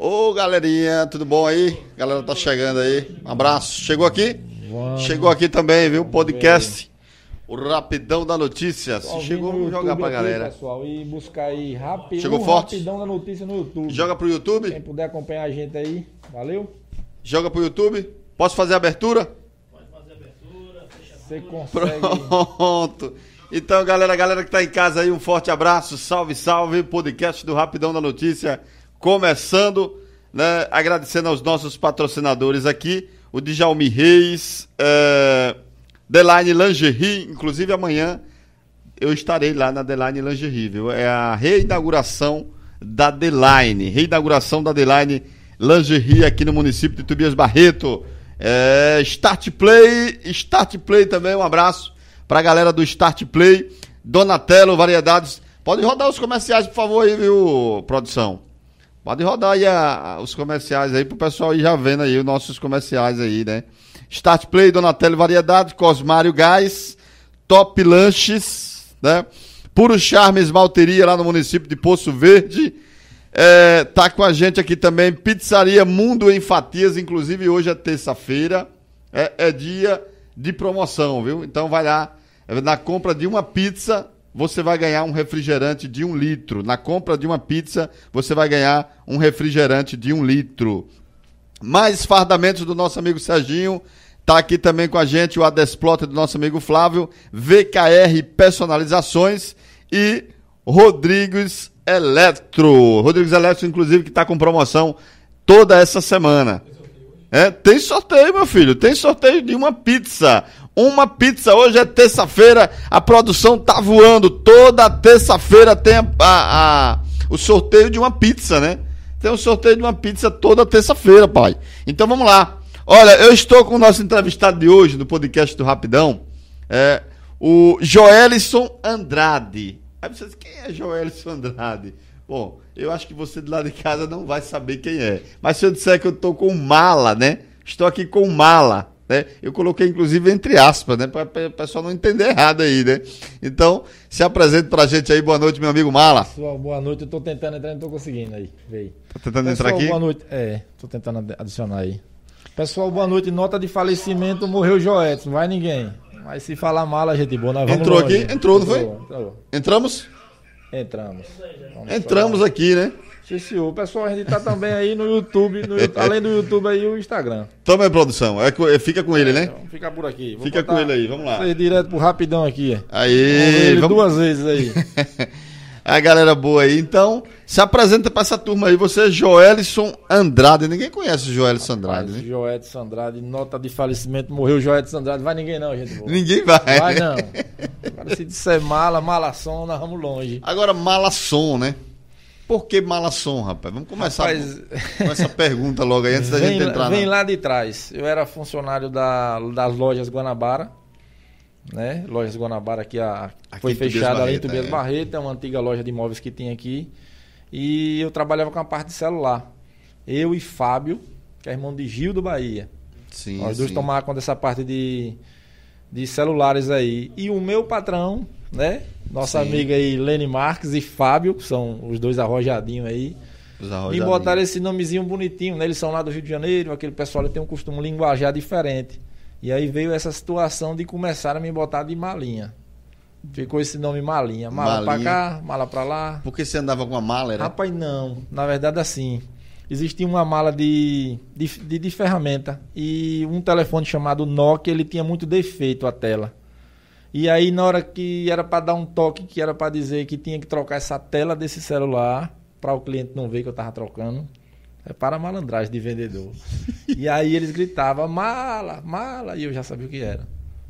Ô galerinha, tudo bom aí? Galera tá chegando aí. Um abraço. Chegou aqui? Vamos. Chegou aqui também, viu? Podcast. O Rapidão da Notícia. Se chegou, vamos jogar pra aqui, galera. Pessoal, e buscar aí rápido, Chegou forte? rapidão da notícia no YouTube. Joga pro Quem YouTube? puder acompanhar a gente aí, valeu? Joga pro YouTube? Posso fazer a abertura? Você consegue. Pronto. Então, galera, galera que tá em casa aí, um forte abraço. Salve, salve. Podcast do Rapidão da Notícia começando, né? Agradecendo aos nossos patrocinadores aqui, o Djalmi Reis, é, Deline Lingerie, inclusive amanhã eu estarei lá na Deline Lingerie, viu? É a reinauguração da Deline, reinauguração da Deline Lingerie aqui no município de Tobias Barreto. É, Start Play, Start Play também, um abraço pra galera do Start Play, Donatello, variedades. Pode rodar os comerciais, por favor, aí, viu, produção? Pode rodar aí a- a- os comerciais aí pro pessoal ir já vendo aí os nossos comerciais aí, né? Start Play, Donatello Variedades, Cosmário Gás, Top Lanches, né? Puro Charme Esmalteria lá no município de Poço Verde. É, tá com a gente aqui também Pizzaria Mundo em Fatias, inclusive hoje é terça-feira, é, é dia de promoção, viu? Então vai lá, na compra de uma pizza, você vai ganhar um refrigerante de um litro. Na compra de uma pizza, você vai ganhar um refrigerante de um litro. Mais fardamentos do nosso amigo Serginho. Tá aqui também com a gente o Adesplota do nosso amigo Flávio, VKR Personalizações e Rodrigues Eletro. Rodrigues Eletro, inclusive, que tá com promoção toda essa semana. É, tem sorteio, meu filho. Tem sorteio de uma pizza. Uma pizza. Hoje é terça-feira. A produção tá voando. Toda terça-feira tem a- a- a- o sorteio de uma pizza, né? Tem o sorteio de uma pizza toda terça-feira, pai. Então vamos lá. Olha, eu estou com o nosso entrevistado de hoje no podcast do Rapidão. É o Joelison Andrade. Aí você diz, quem é Joelison Andrade? Bom, eu acho que você de lá de casa não vai saber quem é. Mas se eu disser que eu estou com mala, né? Estou aqui com mala, né? Eu coloquei inclusive entre aspas, né? Para o pessoal não entender errado aí, né? Então, se apresente pra gente aí. Boa noite, meu amigo Mala. Pessoal, boa noite. Eu tô tentando entrar não tô conseguindo aí. Veio. Tá tentando Pessoal, entrar aqui? boa noite. É, tô tentando adicionar aí. Pessoal, boa noite. Nota de falecimento, morreu Joetes. Não vai ninguém. Mas se falar mal, a gente boa. Nós vamos Entrou longe. aqui? Entrou, não foi? Entrou. Entramos? Entramos. Vamos Entramos aqui, né? Sim, senhor. Pessoal, a gente tá também aí no YouTube, no além do YouTube aí, o Instagram. Toma aí, produção. É, é- fica com ele, né? Então, fica por aqui. Vou Fica com ele aí, vamos lá. Direto pro rapidão aqui. Aí, vamos... duas vezes aí. a galera boa aí. Então, se apresenta pra essa turma aí. Você é Joelison Andrade. Ninguém conhece o Joelison Andrade, né? Joetes Andrade, nota de falecimento, morreu Joetes Andrade. Vai ninguém não, gente. boa. Ninguém vai. Vai não. Agora se disser mala, malação, nós vamos longe. Agora, malassom, né? Por que malassom, rapaz? Vamos começar Rapaz, com essa pergunta logo aí, antes da vem, gente entrar. vem na- lá de trás. Eu era funcionário da, das lojas Guanabara. Né? Lojas Guanabara que a, Aqui foi fechada ali em Tobias é. Barreto, é uma antiga loja de imóveis que tem aqui. E eu trabalhava com a parte de celular. Eu e Fábio, que é irmão de Gil do Bahia. Sim, Nós dois sim. tomávamos conta dessa parte de, de celulares aí. E o meu patrão, né? Nossa Sim. amiga aí, Lene Marques e Fábio, que são os dois arrojadinhos aí. Os Me arrojadinhos. botaram esse nomezinho bonitinho, né? Eles são lá do Rio de Janeiro, aquele pessoal tem um costume linguajar diferente. E aí veio essa situação de começar a me botar de malinha. Ficou esse nome malinha. Mala Malinha. pra cá, mala pra lá. Porque você andava com uma mala, era? Rapaz, não. Na verdade, assim. Existia uma mala de, de, de, de ferramenta e um telefone chamado Nokia, ele tinha muito defeito a tela. E aí, na hora que era para dar um toque, que era para dizer que tinha que trocar essa tela desse celular, para o cliente não ver que eu tava trocando, é para a malandragem de vendedor. e aí eles gritavam, mala, mala, e eu já sabia o que era.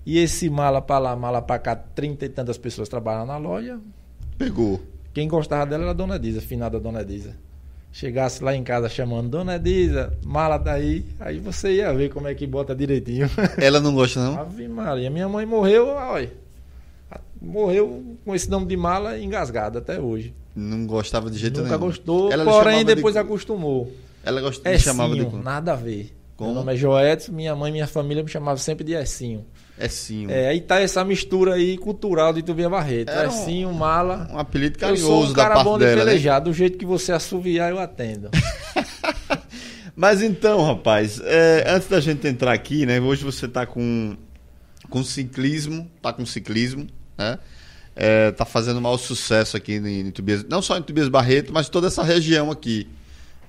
E esse mala para lá, mala para cá, trinta e tantas pessoas trabalhando na loja, Pegou. quem gostava dela era a Dona Diza, finada Dona Diza. Chegasse lá em casa chamando Dona Diza, mala daí, aí você ia ver como é que bota direitinho. Ela não gosta, não? Ave Maria, minha mãe morreu, olha, morreu com esse nome de mala engasgada até hoje. Não gostava de jeito Nunca nenhum. gostou, Ela porém chamava de- depois acostumou. Ela gost... É me chamava de. nada a ver. Como? Meu nome é Joedson, minha mãe e minha família me chamavam sempre de Essinho. É sim. É, aí tá essa mistura aí cultural de Tubinha Barreto. Era um- Essinho, mala. Um apelido Eu sou carinhoso um da cara parte bom de dela, né? pelejar, do jeito que você assoviar eu atendo. Mas então, rapaz, é, antes da gente entrar aqui, né? Hoje você está com, com ciclismo, tá com ciclismo, né? É, tá fazendo maior sucesso aqui em, em Tobias, não só em Tobias Barreto, mas toda essa região aqui.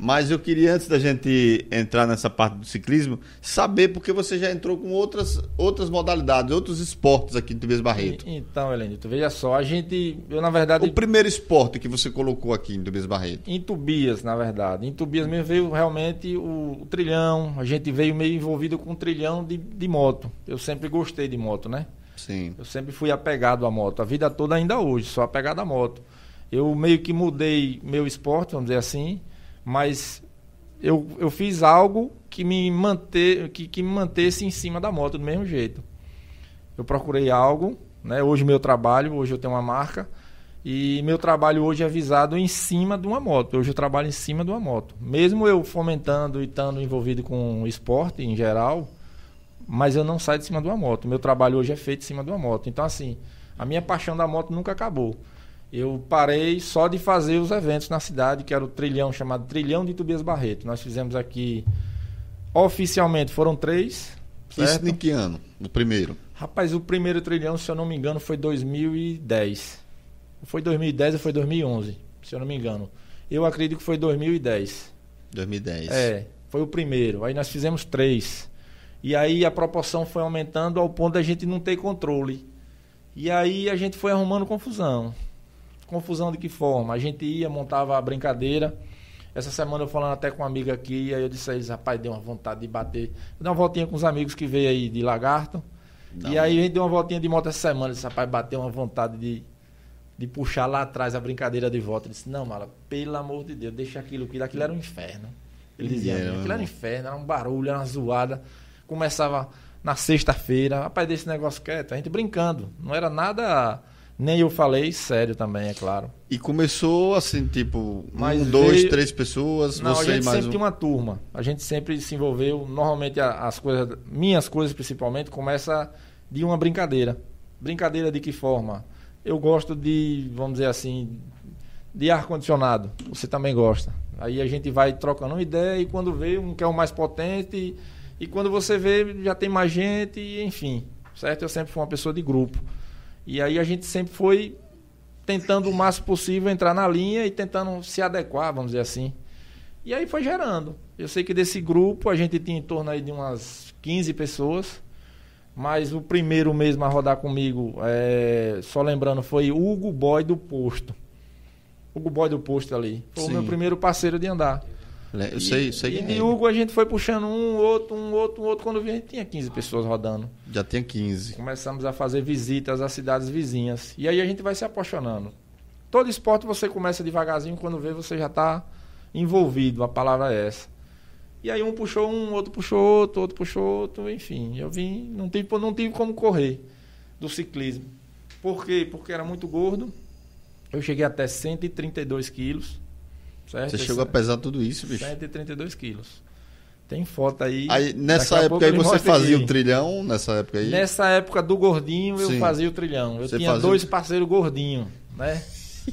Mas eu queria, antes da gente entrar nessa parte do ciclismo, saber porque você já entrou com outras, outras modalidades, outros esportes aqui em Tobias Barreto. Então, Helene, tu veja só, a gente, eu na verdade... O primeiro esporte que você colocou aqui em Tobias Barreto? Em Tobias, na verdade. Em Tobias mesmo veio realmente o, o trilhão, a gente veio meio envolvido com o trilhão de, de moto. Eu sempre gostei de moto, né? Sim. Eu sempre fui apegado à moto, a vida toda ainda hoje, sou apegado à moto. Eu meio que mudei meu esporte, vamos dizer assim, mas eu, eu fiz algo que me, manter, que, que me mantesse em cima da moto do mesmo jeito. Eu procurei algo, né? Hoje meu trabalho, hoje eu tenho uma marca, e meu trabalho hoje é visado em cima de uma moto. Hoje eu trabalho em cima de uma moto. Mesmo eu fomentando e estando envolvido com esporte em geral, mas eu não saio de cima de uma moto. Meu trabalho hoje é feito em cima de uma moto. Então, assim, a minha paixão da moto nunca acabou. Eu parei só de fazer os eventos na cidade, que era o trilhão chamado Trilhão de Tobias Barreto. Nós fizemos aqui, oficialmente, foram três. Certo? Isso em que ano? O primeiro? Rapaz, o primeiro trilhão, se eu não me engano, foi 2010. Foi 2010 ou foi 2011, se eu não me engano. Eu acredito que foi 2010. 2010. É, foi o primeiro. Aí nós fizemos três. E aí a proporção foi aumentando ao ponto da gente não ter controle. E aí a gente foi arrumando confusão. Confusão de que forma? A gente ia, montava a brincadeira. Essa semana eu falando até com uma amiga aqui, aí eu disse a eles, rapaz, deu uma vontade de bater. Deu uma voltinha com os amigos que veio aí de Lagarto. Não. E aí a gente deu uma voltinha de moto essa semana, disse, rapaz, bateu uma vontade de, de puxar lá atrás a brincadeira de volta. Eu disse, não, mala, pelo amor de Deus, deixa aquilo que aquilo era um inferno. Ele dizia, yeah, aquilo era um inferno, era um barulho, era uma zoada começava na sexta-feira, rapaz, desse negócio quieto, a gente brincando. Não era nada. Nem eu falei, sério também, é claro. E começou assim, tipo, Mas um, dois, veio... três pessoas, Não, você a gente mais sempre um. tinha uma turma. A gente sempre se envolveu. Normalmente as coisas, minhas coisas principalmente, começa de uma brincadeira. Brincadeira de que forma? Eu gosto de, vamos dizer assim, de ar-condicionado. Você também gosta. Aí a gente vai trocando uma ideia e quando vê um quer o mais potente e quando você vê, já tem mais gente, enfim, certo? Eu sempre fui uma pessoa de grupo. E aí a gente sempre foi tentando o máximo possível entrar na linha e tentando se adequar, vamos dizer assim. E aí foi gerando. Eu sei que desse grupo a gente tinha em torno aí de umas 15 pessoas. Mas o primeiro mesmo a rodar comigo, é, só lembrando, foi Hugo Boy do Posto. Hugo Boy do Posto ali. Foi Sim. o meu primeiro parceiro de andar. Eu sei, sei e, de Hugo a gente foi puxando um, outro, um, outro, um outro. Quando vi, a gente tinha 15 pessoas rodando. Já tinha 15. Começamos a fazer visitas às cidades vizinhas. E aí a gente vai se apaixonando. Todo esporte você começa devagarzinho, quando vê você já está envolvido, a palavra é essa. E aí um puxou um, outro puxou outro, outro puxou outro, enfim. Eu vim, não tive, não tive como correr do ciclismo. Por quê? Porque era muito gordo. Eu cheguei até 132 quilos. Certo? Você chegou a pesar tudo isso, bicho? 132 quilos. Tem foto aí. aí nessa época aí você fazia o trilhão? Nessa época aí? Nessa época do gordinho, eu Sim. fazia o trilhão. Eu você tinha fazia... dois parceiros gordinhos, né?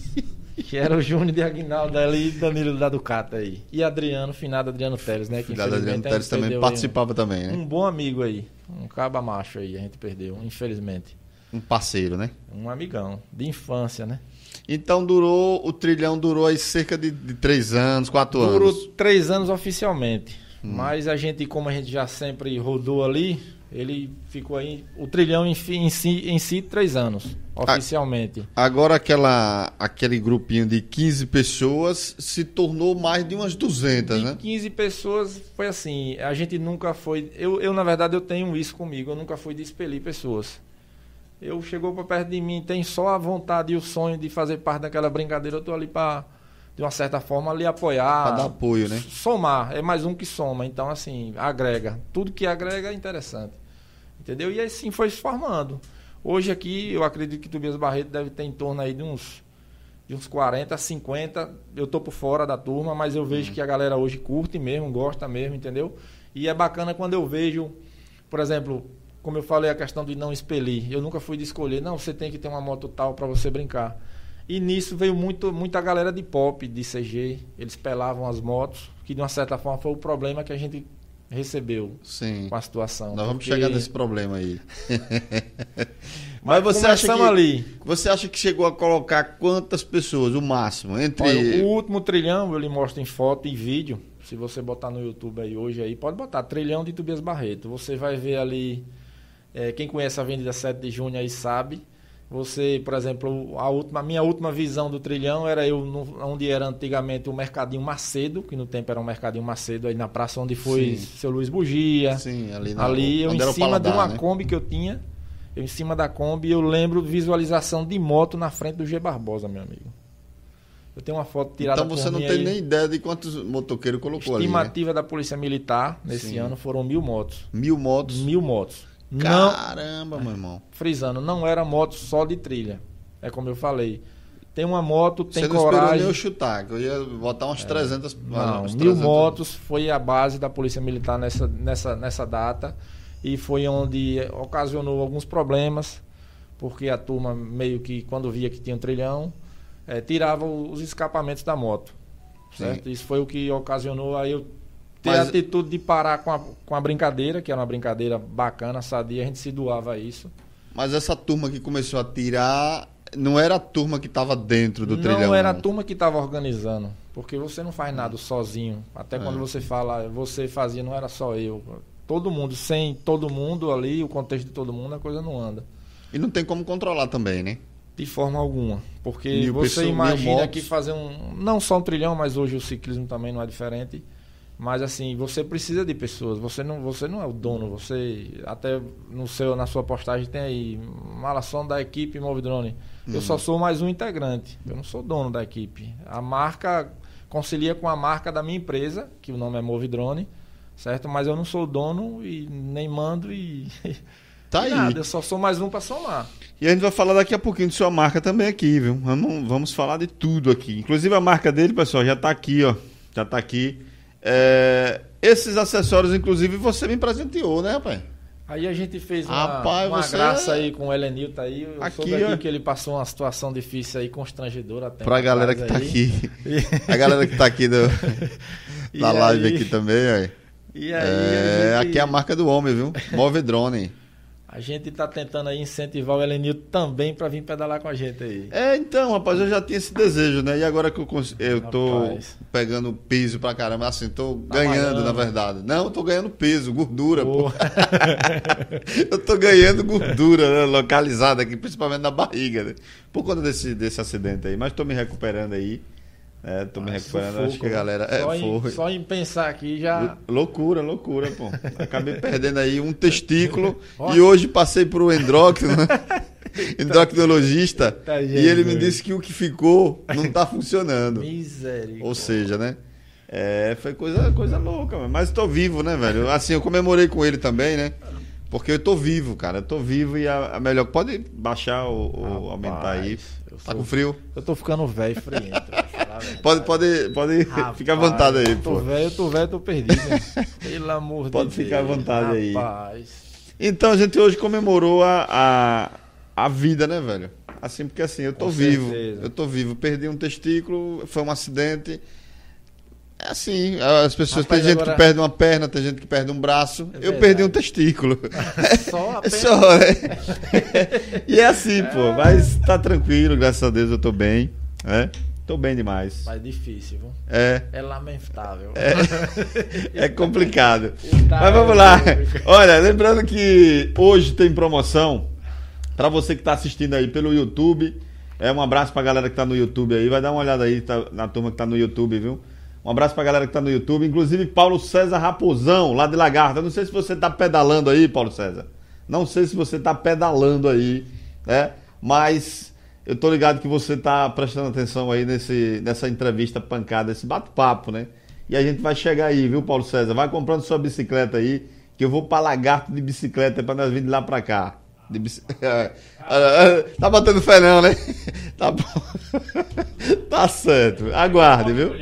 que era o Júnior de Aguinaldo ali e Danilo da Ducata aí. E Adriano, finado Adriano Teles, né? Que finado Adriano Teles também participava um, também, né? Um bom amigo aí. Um caba macho aí, a gente perdeu, infelizmente. Um parceiro, né? Um amigão, de infância, né? Então durou, o trilhão durou aí cerca de, de três anos, quatro durou anos. Durou três anos oficialmente. Hum. Mas a gente, como a gente já sempre rodou ali, ele ficou aí, o trilhão em, em, si, em si, três anos, oficialmente. Agora aquela, aquele grupinho de 15 pessoas se tornou mais de umas 200, de né? 15 pessoas foi assim, a gente nunca foi, eu, eu na verdade eu tenho isso comigo, eu nunca fui de expelir pessoas eu chegou para perto de mim, tem só a vontade e o sonho de fazer parte daquela brincadeira, eu tô ali para de uma certa forma ali apoiar, para dar apoio, né? Somar, é mais um que soma, então assim, agrega. Tudo que agrega é interessante. Entendeu? E assim foi se formando. Hoje aqui, eu acredito que Tobias Barreto deve ter em torno aí de uns de uns 40, 50. Eu tô por fora da turma, mas eu vejo hum. que a galera hoje curte mesmo, gosta mesmo, entendeu? E é bacana quando eu vejo, por exemplo, como eu falei, a questão de não expelir. Eu nunca fui de escolher, não, você tem que ter uma moto tal para você brincar. E nisso veio muito, muita galera de pop, de CG. Eles pelavam as motos, que de uma certa forma foi o problema que a gente recebeu Sim. com a situação. Nós vamos porque- chegar nesse problema aí. Mas Mas você acha que ali. você acha que chegou a colocar quantas pessoas, o máximo, entre Olha, o último trilhão eu lhe mostro em foto e vídeo. Se você botar no YouTube aí hoje aí, pode botar trilhão de Tobias Barreto. Você vai ver ali. Eh, quem conhece a Avenida 7 de Junho aí sabe. Você, por exemplo, a, última, a minha última visão do trilhão era eu no- onde era antigamente o Mercadinho Macedo, que no tempo era um Mercadinho Macedo, aí na praça onde foi Sim. seu Luiz Bugia. Sim, ali, na, Ali eu em cima paladar, de uma né? Kombi que eu tinha, eu em cima da Kombi, eu lembro visualização de moto na frente do G Barbosa, meu amigo. Eu tenho uma foto tirada Então você não tem aí. nem ideia de quantos motoqueiros colocou ali, né? Estimativa da Polícia Militar nesse Sim. ano foram mil motos. Mil motos. Mil motos. Não, Caramba, meu irmão. frisando, não era moto só de trilha. É como eu falei. Tem uma moto, tem Você não esperou coragem. nem eu chutar, que eu ia botar umas 300... Não, umas mil 300 motos foi a base da Polícia Militar nessa, nessa, nessa data e foi onde ocasionou alguns problemas, porque a turma meio que, quando via que tinha um trilhão, eh, tirava os escapamentos da moto. Certo? Isso foi o que ocasionou aí eu ter Mas- a atitude de parar com a, com a brincadeira, que era uma brincadeira bacana, sadia, a gente se doava a isso. Mas essa turma que começou a tirar, não era a turma que estava dentro do trilhão. não era a não. turma que estava organizando, porque você não faz nada sozinho. Até É. quando você fala, você fazia, não era só eu. Todo mundo, sem todo mundo ali, o contexto de todo mundo, a coisa não anda. E não tem como controlar também, né? De forma alguma. Porque Mil você pessoas, imagina que fazer um. Não só um trilhão, mas hoje o ciclismo também não é diferente. Mas assim, você precisa de pessoas. Você não, você não é o dono. Você. Até no seu, na sua postagem tem aí. Malação da equipe Move Drone. Eu só sou mais um integrante. Eu não sou dono da equipe. A marca concilia com a marca da minha empresa, que o nome é Move Drone, certo? Mas eu não sou dono e nem mando e. Tá aí. Nada, eu só sou mais um para somar. E a gente vai falar daqui a pouquinho de sua marca também aqui, viu? Vamos, vamos falar de tudo aqui. Inclusive a marca dele, pessoal, já tá aqui, ó. Já tá aqui. É, Esses acessórios, inclusive, você me presenteou, né, rapaz? Aí a gente fez uma, Rapaz, uma você- graça aí com o Elenilton aí. Eu Aqui, soube aqui ó. que ele passou uma situação difícil aí, constrangedora até. Pra galera que tá aqui. A galera que tá aqui do, na live aí- aqui também, ó. E aí É, a, gente, aqui é a marca do homem, viu? Move Drone. A gente tá tentando aí incentivar o Elenilton também pra vir pedalar com a gente aí. É, então, rapaz, eu já tinha esse desejo, né? E agora que eu, cons- eu tô Rapaz. pegando peso pra caramba, assim, tô Tá ganhando, malhando. na verdade. Não, eu tô ganhando peso, gordura. Pô, Eu tô ganhando gordura né, localizada aqui, principalmente na barriga, né? Por conta desse, desse acidente aí. Mas tô me recuperando aí. É, tô me Ah, recuperando. sufoco, Acho que a galera. É, só, em, foi. só em pensar aqui já. Loucura, loucura, pô. Acabei perdendo aí um testículo e hoje passei pro endócrino, né? endocrinologista, Tá, e ele me disse que o que ficou não tá funcionando. Miséria. Ou seja, né? É, foi coisa, coisa louca, mas tô vivo, né, velho? Assim, eu comemorei com ele também, né? Porque eu tô vivo, cara. Eu tô vivo e a, a melhor. Pode baixar ou, ou aumentar aí. Eu Tá sou- com frio? Eu tô ficando velho, friento. verdade. Pode, pode, pode Rapaz, ficar à vontade aí, eu tô pô. velho, eu tô velho, tô perdido. né? Pelo amor Pode de Deus. ficar à vontade aí. Rapaz. Então a gente hoje comemorou a, a, a vida, né, velho? Assim, porque assim, eu tô Com vivo. certeza. Eu tô vivo. Perdi um testículo, foi um acidente. É assim, as pessoas. Rapaz, tem gente agora- que perde uma perna, tem gente que perde um braço. É eu perdi um testículo. Só É apenas... só, né? e é assim, pô. Mas tá tranquilo, graças a Deus eu tô bem. né? Tô bem demais. Mas difícil, viu? É. É lamentável. É complicado. Tá, Mas vamos lá. é. Olha, lembrando que hoje tem promoção para você que está assistindo aí pelo YouTube. É um abraço pra galera que tá no YouTube aí. Vai dar uma olhada aí tá- na turma que tá no YouTube, viu? Um abraço pra galera que tá no YouTube, inclusive Paulo César Raposão, lá de Lagarta. Não sei se você tá pedalando aí, Paulo César. Não sei se você tá pedalando aí, né? Mas eu tô ligado que você tá prestando atenção aí nesse, nessa entrevista pancada, esse bate-papo, né? E a gente vai chegar aí, viu, Paulo César? Vai comprando sua bicicleta aí, que eu vou pra Lagarto de bicicleta pra nós vir de lá pra cá. De bici- tá botando fé não, né? Tá bom. Tá certo. Aguarde, viu?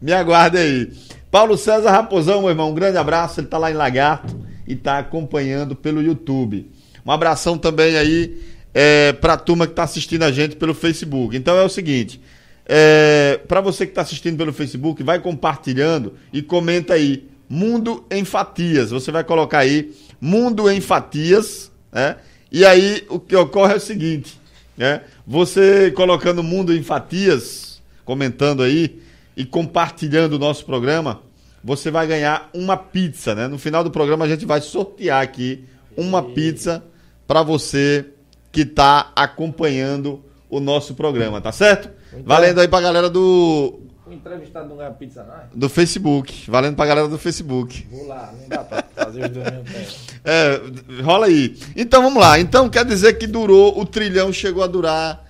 Me aguarde aí. Paulo César Raposão, meu irmão, um grande abraço. Ele tá lá em Lagarto e tá acompanhando pelo YouTube. Um abração também aí é, para a turma que está assistindo a gente pelo Facebook. Então é o seguinte: é, para você que está assistindo pelo Facebook, vai compartilhando e comenta aí. Mundo em Fatias. Você vai colocar aí Mundo em Fatias, né? E aí o que ocorre é o seguinte, né? Você colocando Mundo em Fatias, comentando aí e compartilhando o nosso programa, você vai ganhar uma pizza, né? No final do programa a gente vai sortear aqui uma pizza para você que está acompanhando o nosso programa, tá certo? Então, Valendo aí pra galera do. O entrevistado não ganha pizza, não é? Do Facebook. Valendo pra galera do Facebook. Vou lá, não dá pra fazer os dois. É, rola aí. Então vamos lá. Então quer dizer que durou, o trilhão chegou a durar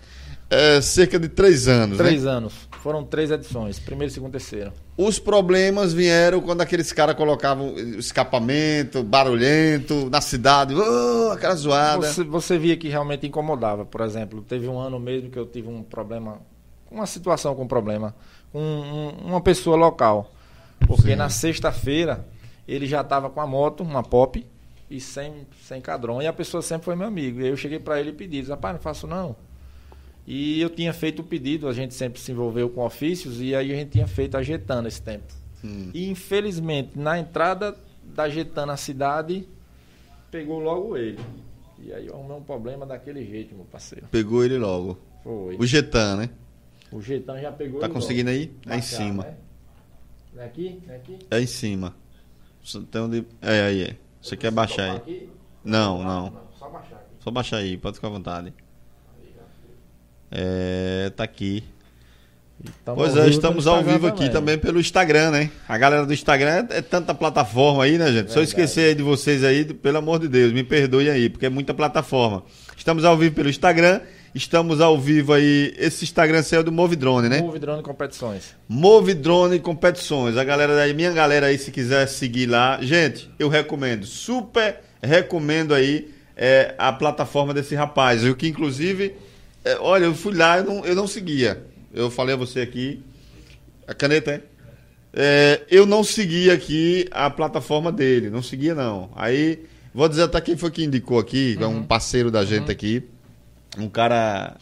é, cerca de três anos. Né? Três né? anos. Foram três edições, primeiro, segundo, terceiro. Os problemas vieram quando aqueles caras colocavam escapamento, barulhento, na cidade, oh, aquela zoada. Você, você via que realmente incomodava. Por exemplo, teve um ano mesmo que eu tive um problema, uma situação com problema, com um, uma pessoa local. Porque Sim. na sexta-feira ele já estava com a moto, uma pop, e sem, sem cadrão. E a pessoa sempre foi meu amigo. E aí eu cheguei para ele e pedi, rapaz, não faço não. E eu tinha feito o pedido, a gente sempre se envolveu com ofícios, e aí a gente tinha feito a Getana esse tempo. Hum. E infelizmente, na entrada da Getana na cidade, pegou logo ele. E aí arrumei um problema daquele jeito, meu parceiro. Pegou ele logo. Foi. O Getan, né? O Getan já pegou Tá conseguindo logo. aí? É em cima. Né? É aqui? É aqui? É em cima. Tem onde... É aí, é. Você quer baixar aí? Aqui? Não, não, não. Só baixar aqui. Só baixar aí, pode ficar à vontade. É, tá aqui. pois é, estamos ao vivo também. aqui também pelo Instagram, né? A galera do Instagram é, é tanta plataforma aí, né, gente? Verdade. Só esquecer de vocês aí, pelo amor de Deus, me perdoem aí, porque é muita plataforma. Estamos ao vivo pelo Instagram, estamos ao vivo aí. Esse Instagram saiu do Movidrone, né? Movidrone Competições. Movidrone Competições. A galera aí, minha galera aí, se quiser seguir lá, gente, eu recomendo, super recomendo aí é, a plataforma desse rapaz, o que inclusive é, olha, eu fui lá, eu não, eu não seguia. Eu falei a você aqui. A caneta é? é? Eu não seguia aqui a plataforma dele, não seguia não. Aí, vou dizer até quem foi que indicou aqui, uhum. um parceiro da gente uhum. aqui. Um cara.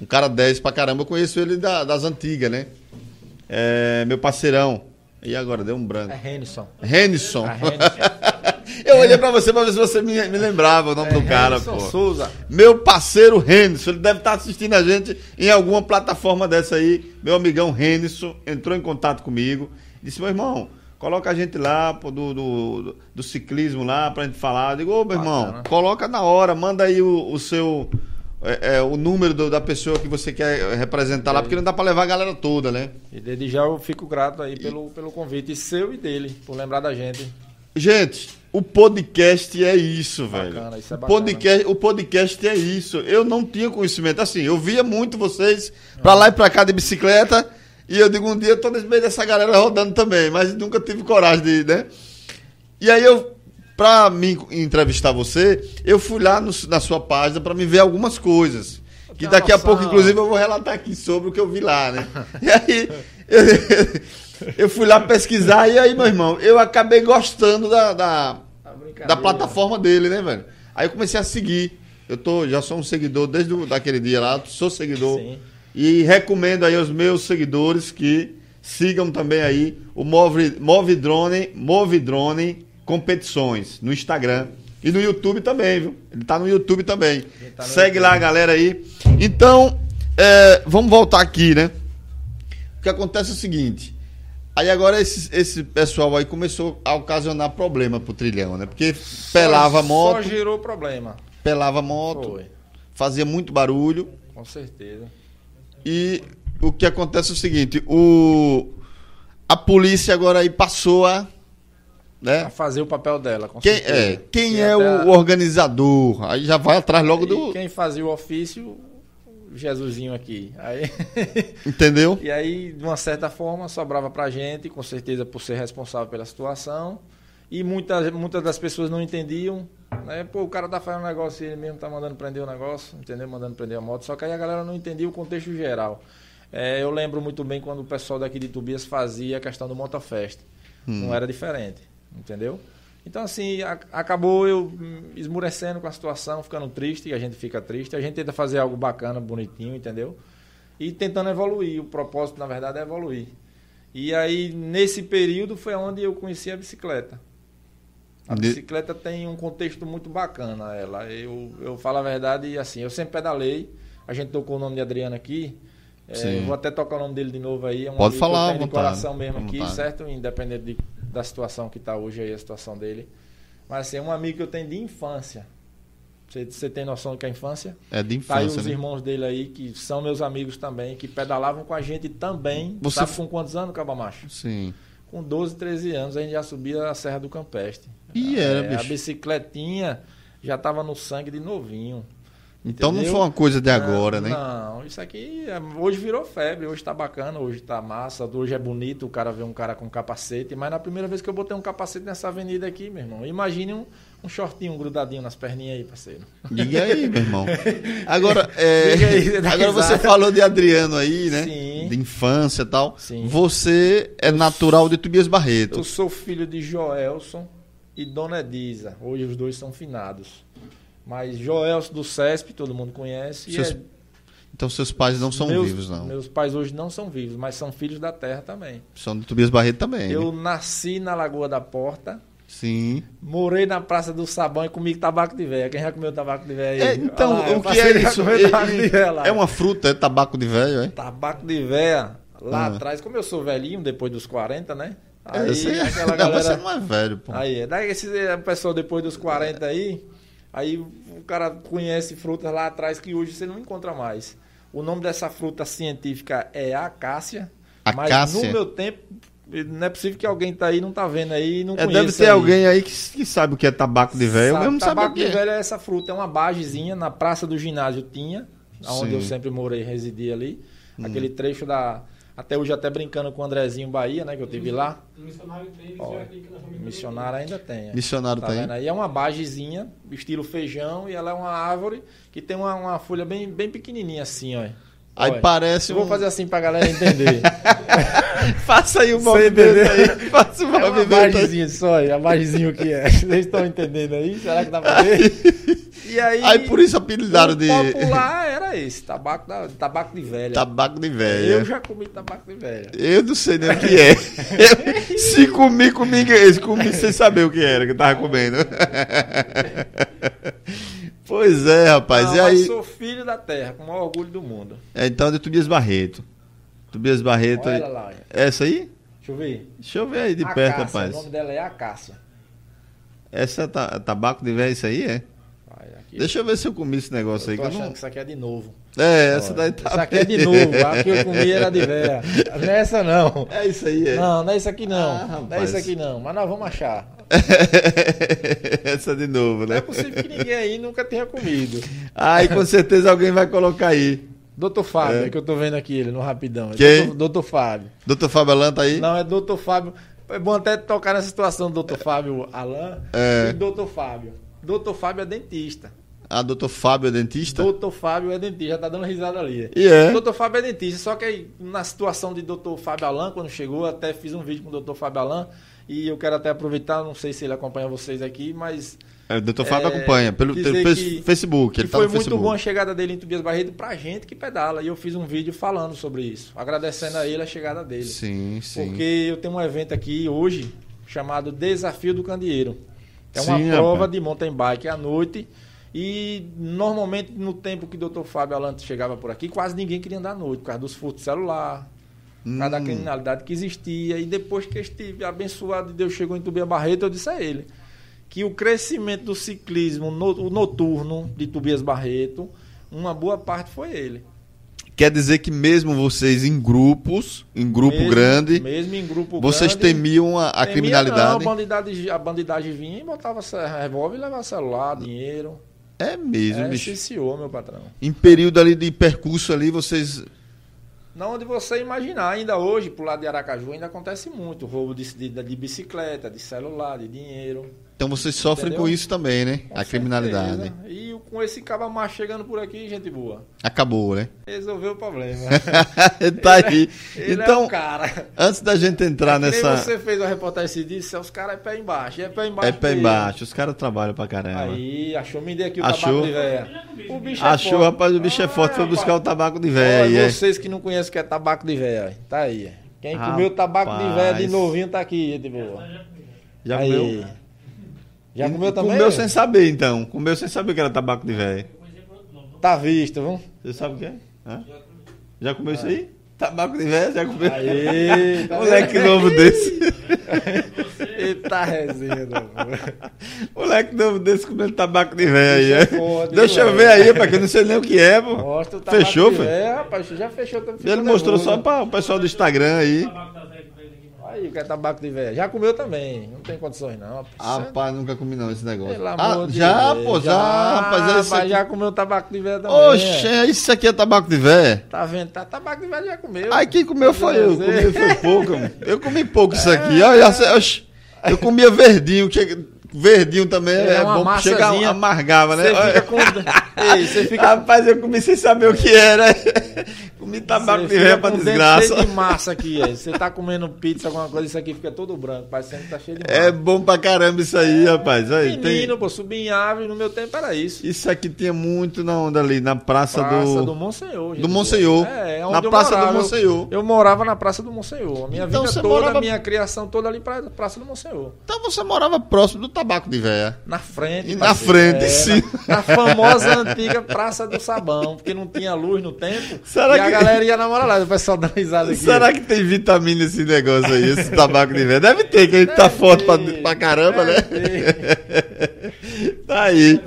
Um cara 10 pra caramba. Eu conheço ele da, das antigas, né? É, meu parceirão. E agora, deu um branco. É Renison. Renison. É Eu olhei pra você pra ver se você me, me lembrava o nome é, do cara, Henderson pô. Souza. Meu parceiro Renison, ele deve estar assistindo a gente em alguma plataforma dessa aí. Meu amigão Renison entrou em contato comigo. Disse, meu irmão, coloca a gente lá pô, do, do, do, ciclismo lá pra gente falar. Eu digo, ô meu irmão, coloca na hora, manda aí o, o seu. É, é, o número do, da pessoa que você quer representar lá, porque não dá para levar a galera toda, né? E desde já eu fico grato aí pelo, e... pelo convite seu e dele, por lembrar da gente. Gente, o podcast é isso, velho. Bacana, isso é bacana. podcast, o podcast é isso. Eu não tinha conhecimento. Assim, eu via muito vocês pra lá e pra cá de bicicleta. E eu digo, um dia eu tô nesse meio dessa galera rodando também, mas nunca tive coragem de, né? E aí eu, pra mim entrevistar você, eu fui lá no, na sua página pra me ver algumas coisas. Que daqui a pouco, inclusive, eu vou relatar aqui sobre o que eu vi lá, né? E aí. Eu, fui lá pesquisar e aí, meu irmão, eu acabei gostando da, da, da plataforma dele, né, velho? Aí eu comecei a seguir. Eu tô, já sou um seguidor desde o, daquele dia lá, sou seguidor. Sim. E recomendo aí aos meus seguidores que sigam também aí o Move, Move Drone, Move Drone Competições no Instagram e no YouTube também, viu? Ele tá no YouTube também. Tá no Segue YouTube. lá, galera aí. Então, é, vamos voltar aqui, né? O que acontece é o seguinte. Aí agora esse, esse pessoal aí começou a ocasionar problema pro trilhão, né? Porque pelava só, moto. Só gerou problema. Pelava moto. Foi. Fazia muito barulho. Com certeza. E o que acontece é o seguinte, o a polícia agora aí passou a né? A fazer o papel dela, com quem, certeza. É, quem é o organizador? Aí já vai atrás logo do. Quem fazia o ofício Jesusinho aqui. Aí... Entendeu? e aí, de uma certa forma, sobrava pra gente, com certeza por ser responsável pela situação. E muitas, muitas das pessoas não entendiam. Né? Pô, o cara tá fazendo um negócio e ele mesmo tá mandando prender o negócio, entendeu? Mandando prender a moto. Só que aí a galera não entendia o contexto geral. É, eu lembro muito bem quando o pessoal daqui de Tubias fazia a questão do Motofest. Hum. Não era diferente, entendeu? Então, assim, a, acabou eu esmurecendo com a situação, ficando triste, e a gente fica triste. A gente tenta fazer algo bacana, bonitinho, entendeu? E tentando evoluir. O propósito, na verdade, é evoluir. E aí, nesse período, foi onde eu conheci a bicicleta. A bicicleta tem um contexto muito bacana, ela. Eu, eu falo a verdade, assim, eu sempre pedalei. A gente tocou o nome de Adriano aqui. É, vou até tocar o nome dele de novo aí. É um Pode falar, de coração mesmo aqui, certo? Independente de, da situação que está hoje aí, a situação dele. Mas assim, é um amigo que eu tenho de infância. Você, você tem noção do que é infância? É de infância. Tá aí os né? irmãos dele aí, que são meus amigos também, que pedalavam com a gente também. Você sabe com quantos anos, Cabamacho? Sim. Com 12, 13 anos, a gente já subia a Serra do Campestre. E era, é, A bicicletinha já estava no sangue de novinho. Então Entendeu? não foi uma coisa de agora, não, né? Não, isso aqui é, hoje virou febre, hoje tá bacana, hoje tá massa, hoje é bonito o cara ver um cara com capacete, mas na primeira vez que eu botei um capacete nessa avenida aqui, meu irmão, imagine um, um shortinho grudadinho nas perninhas aí, parceiro. Diga aí, meu irmão. Agora, é, aí, agora você falou de Adriano aí, né? Sim. De infância e tal. Sim. Você é natural de Tobias Barreto. Eu sou filho de Joelson e Dona Edisa. Hoje os dois são finados. Mas Joelson do CESP, todo mundo conhece. Seus... É... Então seus pais não são meus, vivos, não? Meus pais hoje não são vivos, mas são filhos da terra também. São de Tobias Barreto também. Eu né? nasci na Lagoa da Porta. Sim. Morei na Praça do Sabão e comi tabaco de velha. Quem já comeu tabaco de velha? É, então, lá, o que é isso? É, é, uma fruta, é tabaco de velho, é? Tabaco de velha. Lá ah. atrás, como eu sou velhinho, depois dos 40, né? É, aí, é, aquela galera... Não, você não é velho, pô. Aí, daí esse pessoal depois dos 40 aí, Aí o cara conhece frutas lá atrás que hoje você não encontra mais. O nome dessa fruta científica é acácia. Mas no meu tempo, não é possível que alguém tá aí não tá vendo aí não é, Deve ter aí. alguém aí que, que, sabe o que é tabaco de velho. Eu não tabaco de velho é essa fruta, é uma bagezinha na praça do ginásio tinha, onde eu sempre morei, residi ali. Hum. Aquele trecho da até hoje até brincando com o Andrezinho Bahia, né? Que eu tive lá. Missionário tem, Ó, missionário ainda tem. É. Missionário tá tem. Vendo? Aí é uma bagezinha, estilo feijão, e ela é uma árvore que tem uma, uma folha bem, bem pequenininha assim, ó. Aí Olha, parece. Eu um... vou fazer assim pra galera entender. Faça aí o movimento aí. Faça o movimento. É uma bagezinha só, a bagezinho que é. Vocês estão entendendo aí? Será que dá pra ver? E aí, aí por isso apelidaram de. popular era esse, tabaco, da, tabaco de velha. Tabaco de velha. Eu já comi tabaco de velha. Eu não sei nem o que é. se comi, comi, comi sem saber o que era que eu tava comendo. pois é, rapaz. Não, e aí... sou filho da terra, com o maior orgulho do mundo. É, então de Tobias Barreto. Tobias Barreto. Olha ela lá. É essa aí? Deixa eu ver. Deixa eu ver aí de a perto, Cássia, rapaz. O nome dela é Acácia. Essa é tabaco de velha, isso aí é? Aqui. Deixa eu ver se eu comi esse negócio eu aí. Tô que achando não... que isso aqui é de novo. É, essa daí tá. Isso aqui é de novo. A que eu comi era de véia. Não é essa não. É isso aí, é. Não, não é isso aqui não. Ah, não é isso aqui não. Mas nós vamos achar. essa de novo, né? Não é possível que ninguém aí nunca tenha comido. Ah, e com certeza alguém vai colocar aí. Doutor Fábio, é. que eu tô vendo aqui ele no Rapidão. Quem? Doutor, Doutor Fábio. Doutor Fábio Alan tá aí? Não, é Doutor Fábio. É bom até tocar nessa situação do Doutor Fábio Alan é. e Doutor Fábio. Doutor Fábio é dentista. A doutor Fábio é dentista? Doutor Fábio é dentista, já tá dando risada ali. E é? Doutor Fábio é dentista, só que aí, na situação de doutor Fábio Alan, quando chegou, até fiz um vídeo com o doutor Fábio Alan, e eu quero até aproveitar, não sei se ele acompanha vocês aqui, mas... É, o doutor Fábio é, acompanha, pelo, pelo que, Facebook, ele que tá foi muito bom a chegada dele em Tobias Barreto pra gente que pedala, e eu fiz um vídeo falando sobre isso, agradecendo a ele a chegada dele. Sim, sim. Porque eu tenho um evento aqui hoje, chamado Desafio do Candeeiro. É uma sim, prova rapaz. de mountain bike à noite, e normalmente no tempo que o Dr. Fábio Alante chegava por aqui, quase ninguém queria andar à noite, por causa dos furtos de celular, por causa da hum. criminalidade que existia. E depois que este abençoado de Deus chegou em Tubia Barreto, eu disse a ele que o crescimento do ciclismo noturno de Tobias Barreto, uma boa parte foi ele. Quer dizer que mesmo vocês em grupos, em grupo mesmo, grande, mesmo em grupo vocês grande, temiam a, a temia criminalidade? Não, a bandidagem, a bandidagem vinha e botava revólver e levava celular, dinheiro. É mesmo, é, bicho. Ciciou, meu patrão. Em período ali de percurso ali, vocês. Não onde você imaginar, ainda hoje, pro lado de Aracaju, ainda acontece muito roubo de, de, de bicicleta, de celular, de dinheiro. Então vocês sofrem Entendeu? com isso também, né? Com a criminalidade. certeza. E com esse caba macho chegando por aqui, gente boa. Acabou, né? Resolveu o problema. tá aí. Ele então, é o cara. antes da gente entrar Nem nessa. você fez a reportagem dia, disse, os caras é pé embaixo. É pé embaixo. É pé embaixo, os caras trabalham pra caramba. Aí, achou, me dê aqui o Achou? tabaco de véia. O bicho é Achou, forte. rapaz, o bicho é forte, foi buscar o tabaco de aí. Olha, é. vocês que não conhecem o que é tabaco de véia, tá aí. Quem Rapaz. comeu tabaco de véia de novinho tá aqui, gente boa. Já comeu? Já comeu também? Comeu sem saber, então. Comeu sem saber que era tabaco de velho. Tá visto, viu? Você sabe o que é? Hã? Já comeu isso aí? Tabaco de velho? Já comeu? Aí, tá Moleque novo desse. Eita resenha, não. Moleque novo desse comendo tabaco de velho aí. É é. foda, Deixa eu ver velho? aí, rapaz, que eu não sei nem o que é, pô. Mostra o tabaco Fechou, de véia, rapaz, já fechou. Tá Ele mostrou só para o pessoal do Instagram aí. O que é tabaco de véia. Já comeu também, não tem condições não. rapaz. Rapaz, nunca comi não esse negócio. Pelo Ah, amor de já, Deus. pô, já, rapaz. É isso rapaz, aqui. já comeu tabaco de véia também. Oxe, é. isso aqui é tabaco de velho. Tá vendo? Tá, tabaco de velho já comeu. Aí quem comeu foi eu, Quer comi foi pouco. mano. Eu comi pouco isso aqui. Olha, você- oxe, eu comia verdinho, que verdinho também É é, bom, chega amargava, né? Você fica com. Ei, você fica. Rapaz, eu comi sem saber o que era. comi tabaco de velho pra desgraça. cheio de massa aqui, aí. Você tá comendo pizza, alguma coisa, isso aqui fica todo branco, parecendo que tá cheio de massa. É bom pra caramba isso aí, rapaz. Aí, tem... Menino, pô, subir em árvore, no meu tempo era isso. Isso aqui tinha muito na onda ali, na praça, Praça do... do Monsenhor. gente. do Monsenhor. É, é Na onde eu Praça do morava. Eu- Monsenhor. Eu morava na Praça do Monsenhor. A minha Então vida toda, morava- a minha criação toda ali pra Praça do Monsenhor. Então você morava próximo do tabaco de véia. Na frente. E na parceiro. frente, É, sim. Na, na famosa antiga Praça do Sabão, porque não tinha luz no tempo. Será e a que- galera ia namorar lá, o pessoal dando risada aqui. Será que tem vitamina esse negócio aí, esse tabaco de velho? Deve ter, que a gente tá forte pra, pra caramba, né? tá aí.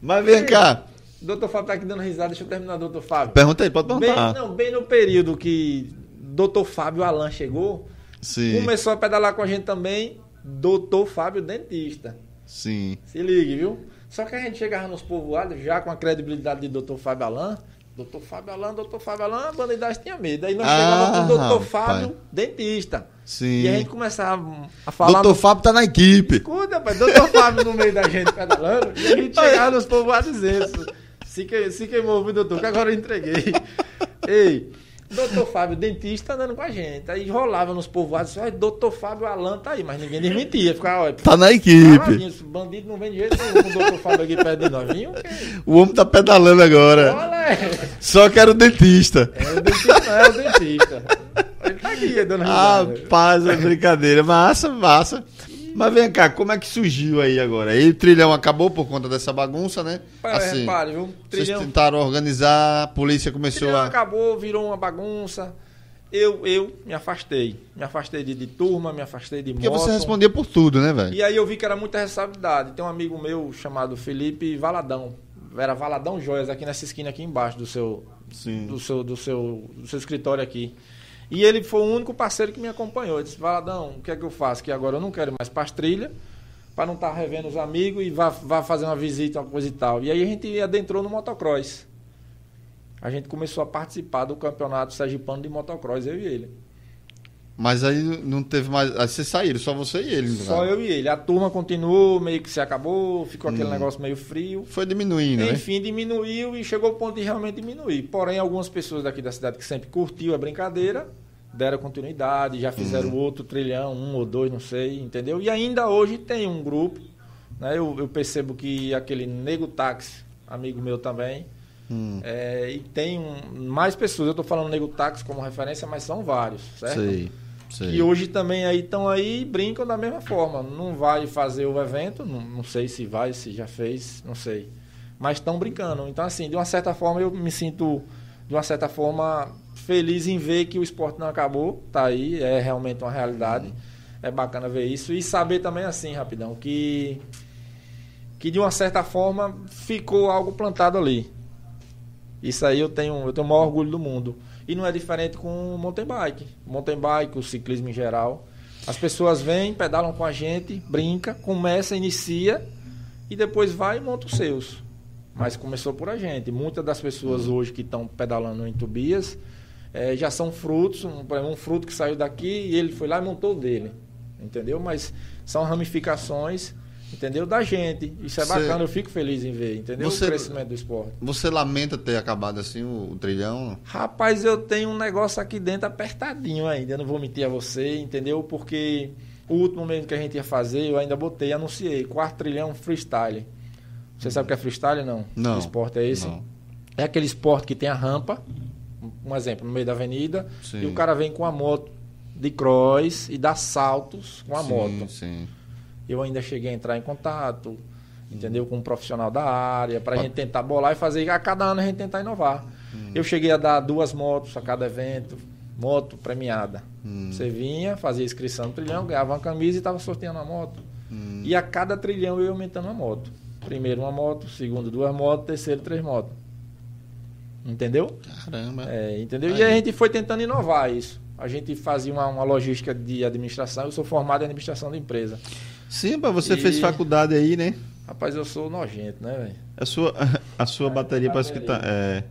Mas vem cá. Doutor Fábio tá aqui dando risada, deixa eu terminar, doutor Fábio. Pergunta aí, pode Bem, perguntar. não, bem no período que doutor Fábio Alan chegou, Sim, começou a pedalar com a gente também doutor Fábio Dentista. sim. Se ligue, viu? Só que a gente chegava nos povoados já com a credibilidade de doutor Fábio Alan. Doutor Fábio Alan, doutor Fábio Alan, a bandidagem tinha medo. Aí nós Ah, chegávamos com o doutor rapaz. Fábio Dentista. Sim. E a gente começava a falar. Doutor Fábio tá na equipe. Escuta, pai, doutor Fábio no meio da gente pedalando, e a gente chegava nos povoados dizendo, se, que, se queimou, viu, doutor, que agora eu entreguei. Ei, doutor Fábio, dentista, andando com a gente. Aí rolava nos povoados, olha, doutor Fábio Alan tá aí, mas ninguém desmentia. Ficava, Tá na equipe. caladinho, esse bandido não vem de jeito nenhum com o doutor Fábio aqui perto de nós. Vinha o homem tá pedalando agora. Olha, Só quero dentista. é o dentista, não é o dentista. Ele tá aqui, dando risada. Rapaz, é brincadeira. Massa, massa. Mas vem cá, como é que surgiu aí agora? Aí o trilhão acabou por conta dessa bagunça, né? Assim, repare, viu? Vocês Trilhão, tentaram organizar, a polícia começou trilhão a. acabou, virou uma bagunça. Eu, eu me afastei. Me afastei de, de turma, me afastei de Porque moto. você respondia por tudo, né, velho? E aí eu vi que era muita responsabilidade. Tem um amigo meu chamado Felipe Valadão. Era Valadão Joias, aqui nessa esquina aqui embaixo do seu, Sim. do seu, do seu, do seu escritório aqui. E ele foi o único parceiro que me acompanhou. Ele disse, Valadão, o que é que eu faço? Que agora eu não quero mais para as trilhas, para não estar revendo os amigos e vá, vá fazer uma visita, uma coisa e tal. E aí a gente adentrou no motocross. A gente começou a participar do campeonato sergipano de motocross, eu e ele. Mas aí não teve mais. Aí vocês saíram, só você e ele. no Só eu e ele. A turma continuou, meio que se acabou, ficou aquele Hum. negócio meio frio. Foi diminuindo, né? Enfim, diminuiu e chegou ao ponto de realmente diminuir. Porém, algumas pessoas daqui da cidade que sempre curtiu a brincadeira deram continuidade, já fizeram Uhum. outro trilhão, um ou dois, não sei, entendeu? E ainda hoje tem um grupo, né? Eu, eu percebo que aquele Nego Táxi, amigo meu também, Hum, é, e tem um- mais pessoas. Eu estou falando Nego Táxi como referência, mas são vários, certo? sei, sei. E hoje também aí estão aí e brincam da mesma forma. Não vai fazer o evento, não, não sei se vai, se já fez, não sei. Mas estão brincando. Então, assim, de uma certa forma eu me sinto, de uma certa forma, feliz em ver que o esporte não acabou. Tá aí, é realmente uma realidade. É bacana ver isso. E saber também, assim, rapidão, que, que de uma certa forma ficou algo plantado ali. Isso aí eu tenho, eu tenho o maior orgulho do mundo. E não é diferente com o mountain bike. Mountain bike, o ciclismo em geral. As pessoas vêm, pedalam com a gente, brinca, começa, inicia e depois vai e monta os seus. Mas começou por a gente. Muitas das pessoas hoje que estão pedalando em Tobias eh, já são frutos, um, um fruto que saiu daqui e ele foi lá e montou o dele. Entendeu? Mas são ramificações entendeu? Da gente. Isso é Você- bacana, eu fico feliz em ver, entendeu? Você- O crescimento do esporte. Você lamenta ter acabado assim o, o trilhão? Rapaz, eu tenho um negócio aqui dentro apertadinho ainda, eu não vou mentir a você, entendeu? Porque o último mesmo que a gente ia fazer, eu ainda botei, anunciei, quarto trilhão freestyle. Você sabe o que é freestyle, não? Não. O esporte é esse? Não. É aquele esporte que tem a rampa, um exemplo, no meio da avenida, Sim. e o cara vem com a moto de cross e dá saltos com a sim, moto. Sim. Eu ainda cheguei a entrar em contato, entendeu? Com um profissional da área, para a gente tentar bolar e fazer. A cada ano a gente tentar inovar. Hum. Eu cheguei a dar duas motos a cada evento, moto premiada. Hum. Você vinha, fazia inscrição no trilhão, ganhava uma camisa e estava sorteando uma moto. Hum. E a cada trilhão eu ia aumentando uma moto. Primeiro uma moto, segundo duas motos, terceiro três motos. Entendeu? Caramba. É, entendeu? Aí. E a gente foi tentando inovar isso. A gente fazia uma, uma logística de administração. Eu sou formado em administração de empresa. Sim, mas você E- fez faculdade aí, né? Rapaz, eu sou nojento, né, velho? A sua, a sua Ah, bateria parece que tá. É...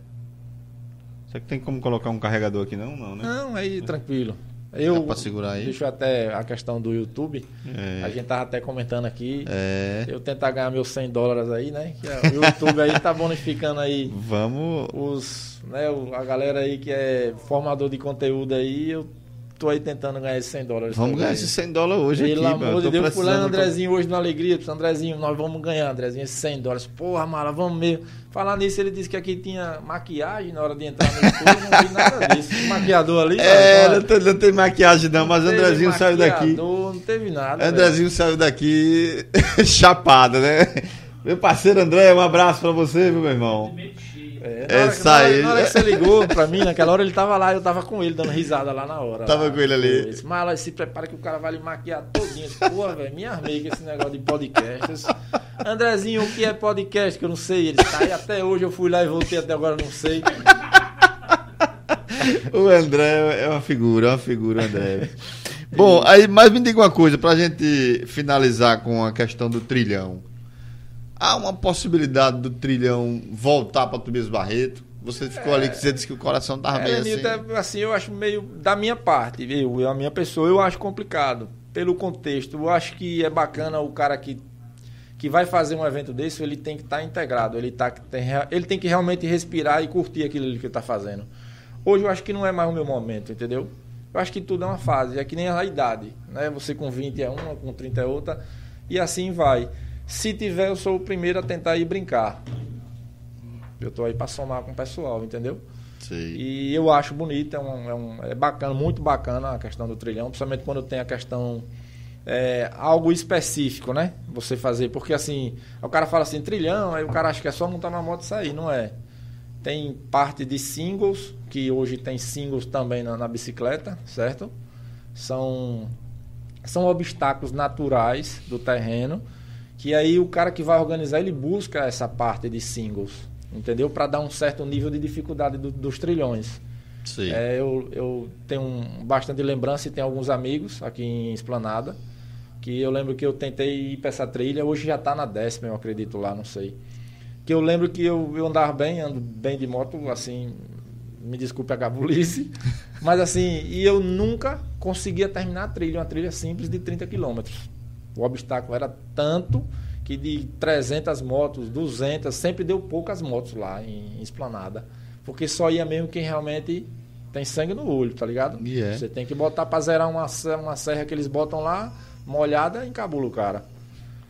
Será que tem como colocar um carregador aqui? Não, não, né? Não, aí tranquilo. Eu, Dá pra segurar aí? Deixa até a questão do YouTube. É. A gente tava até comentando aqui. É. Eu tentar ganhar meus 100 dólares aí, né? Que o YouTube aí tá bonificando aí Vamos. os, né, a galera aí que é formador de conteúdo aí. Eu tô aí tentando ganhar esses 100 dólares. Vamos também. ganhar esses 100 dólares hoje Pelo aqui, mano. amor de tô Deus, fui lá no precisando- Andrezinho hoje no Alegria, Andrezinho, nós vamos ganhar, Andrezinho, esses 100 dólares. Porra, Mara, vamos mesmo. Falar nisso, ele disse que aqui tinha maquiagem na hora de entrar no YouTube, não vi nada disso. O maquiador ali. É, não tem, não tem maquiagem não, mas o teve Andrezinho saiu daqui. Não teve nada. Andrezinho saiu daqui chapado, né? Meu parceiro André, um abraço pra você, meu irmão? É, na hora- isso na hora- que você ligou pra mim, naquela hora ele tava lá, eu tava com ele, dando risada lá na hora. Tava lá. com ele ali. Disse, Mala, se prepara que o cara vai lhe maquiar todinho. Porra, velho, me armei com esse negócio de podcast. Disse, Andrezinho, o que é podcast? Que eu não sei. Ele tá aí até hoje, eu fui lá e voltei até agora, não sei. O André é uma figura, é uma figura, André. Bom, aí, mas me diga uma coisa, pra gente finalizar com a questão do trilhão. Há uma possibilidade do trilhão voltar pra Tobias Barreto? Você ficou ali que você disse que o coração tava meio É, assim. Lenilton, é, assim, eu acho meio da minha parte, eu, a minha pessoa, eu acho complicado. Pelo contexto, eu acho que é bacana o cara que, que vai fazer um evento desse, ele tem que estar integrado, ele, tá, tem, ele tem que realmente respirar e curtir aquilo que ele está fazendo. Hoje eu acho que não é mais o meu momento, entendeu? Eu acho que tudo é uma fase, é que nem a idade, né? Você com 20 é uma, com 30 é outra, e assim vai. Se tiver, eu sou o primeiro a tentar ir brincar. Eu tô aí para somar com o pessoal, entendeu? Sei. E eu acho bonito, é, um, é, um- é bacana, muito bacana a questão do trilhão, principalmente quando tem a questão. é, algo específico, né? Você fazer, porque assim, o cara fala assim, trilhão, aí o cara acha que é só montar na moto e sair, não é. Tem parte de singles, que hoje tem singles também na, na bicicleta, certo? São, são obstáculos naturais do terreno, que aí o cara que vai organizar, ele busca essa parte de singles, entendeu? Para dar um certo nível de dificuldade do- dos trilhões. Sei. É, eu, eu tenho um- bastante lembrança e tenho alguns amigos aqui em Esplanada. Que eu lembro que eu tentei ir para essa trilha, hoje já está na décima, eu acredito lá, não sei. Que eu lembro que eu, eu andava bem, ando bem de moto, assim, me desculpe a gabulice, mas assim, e eu nunca conseguia terminar a trilha, uma trilha simples de 30 quilômetros. O obstáculo era tanto que de 300 motos, 200, sempre deu poucas motos lá em, em Esplanada. Porque só ia mesmo quem realmente tem sangue no olho, tá ligado? E é. Você tem que botar pra zerar uma, uma serra que eles botam lá, molhada, encabula o cara.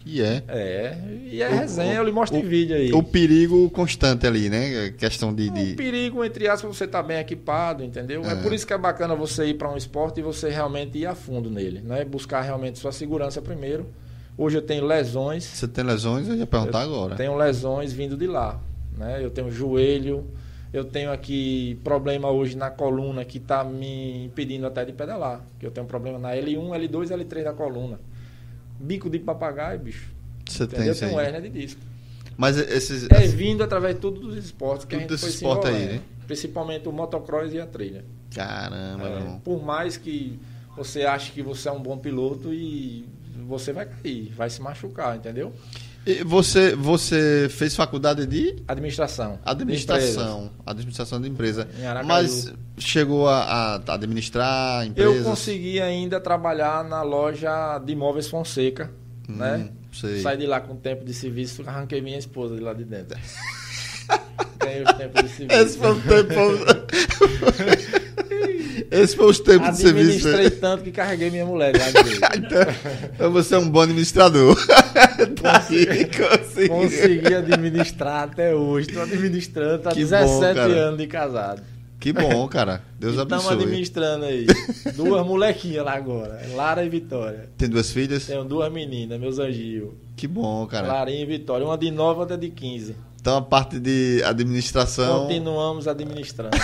E é. É, e é O- resenha, o- eu lhe mostro o- em vídeo aí. O perigo constante ali, né? Questão de. Um de... perigo, entre aspas, você tá bem equipado, entendeu? É. É. por isso que é bacana você ir para um esporte e você realmente ir a fundo nele, né? Buscar realmente sua segurança primeiro. Hoje eu tenho lesões, Você tem lesões? Eu ia perguntar agora. tenho lesões vindo de lá, né? Eu tenho joelho, eu tenho aqui problema hoje na coluna que está me impedindo até de pedalar, que eu tenho problema na L1, L2, L3 da coluna. Bico de papagaio, bicho. Você tem isso Eu tenho aí. hérnia de disco. Mas esses. É vindo através de tudo dos esportes que Tudo a gente foi esporte aí, né? Principalmente o motocross e a trilha. Caramba, É, irmão. por mais que você ache que você é um bom piloto e você vai cair, vai se machucar, entendeu? E você, você fez faculdade de Administração. administração, administração de empresa. Mas chegou a, a administrar Eu empresas? consegui ainda trabalhar na loja de imóveis Fonseca, né? sei. Saí de lá com tempo de serviço, arranquei minha esposa de lá de dentro. Ganhei os tempos de serviço. Esse foi o tempo. Esse foi os tempos de serviço. Administrei tanto que carreguei minha mulher. Então, então você é um bom administrador. tá aí, consegui. Consegui administrar até hoje. Estou administrando há Que bom, 17 cara. anos de casado. Que bom, cara. Deus Estamos abençoe. administrando aí. Duas molequinhas lá agora. Lara e Vitória. Tem duas filhas? Tenho duas meninas, meus anjinhos. Que bom, cara. Larinha e Vitória. Uma de 9 outra de 15. Então a parte de administração. Continuamos administrando.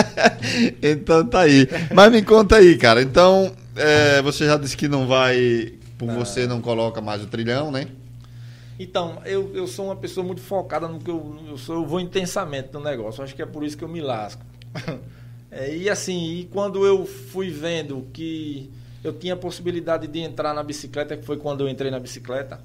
então tá aí. Mas me conta aí, cara. Então, é, você já disse que não vai. Por você não coloca mais o trilhão, né? Então, eu, eu sou uma pessoa muito focada no que eu, eu sou, eu vou intensamente no negócio. Acho que é por isso que eu me lasco. É, e assim, e quando eu fui vendo que eu tinha a possibilidade de entrar na bicicleta, que foi quando eu entrei na bicicleta,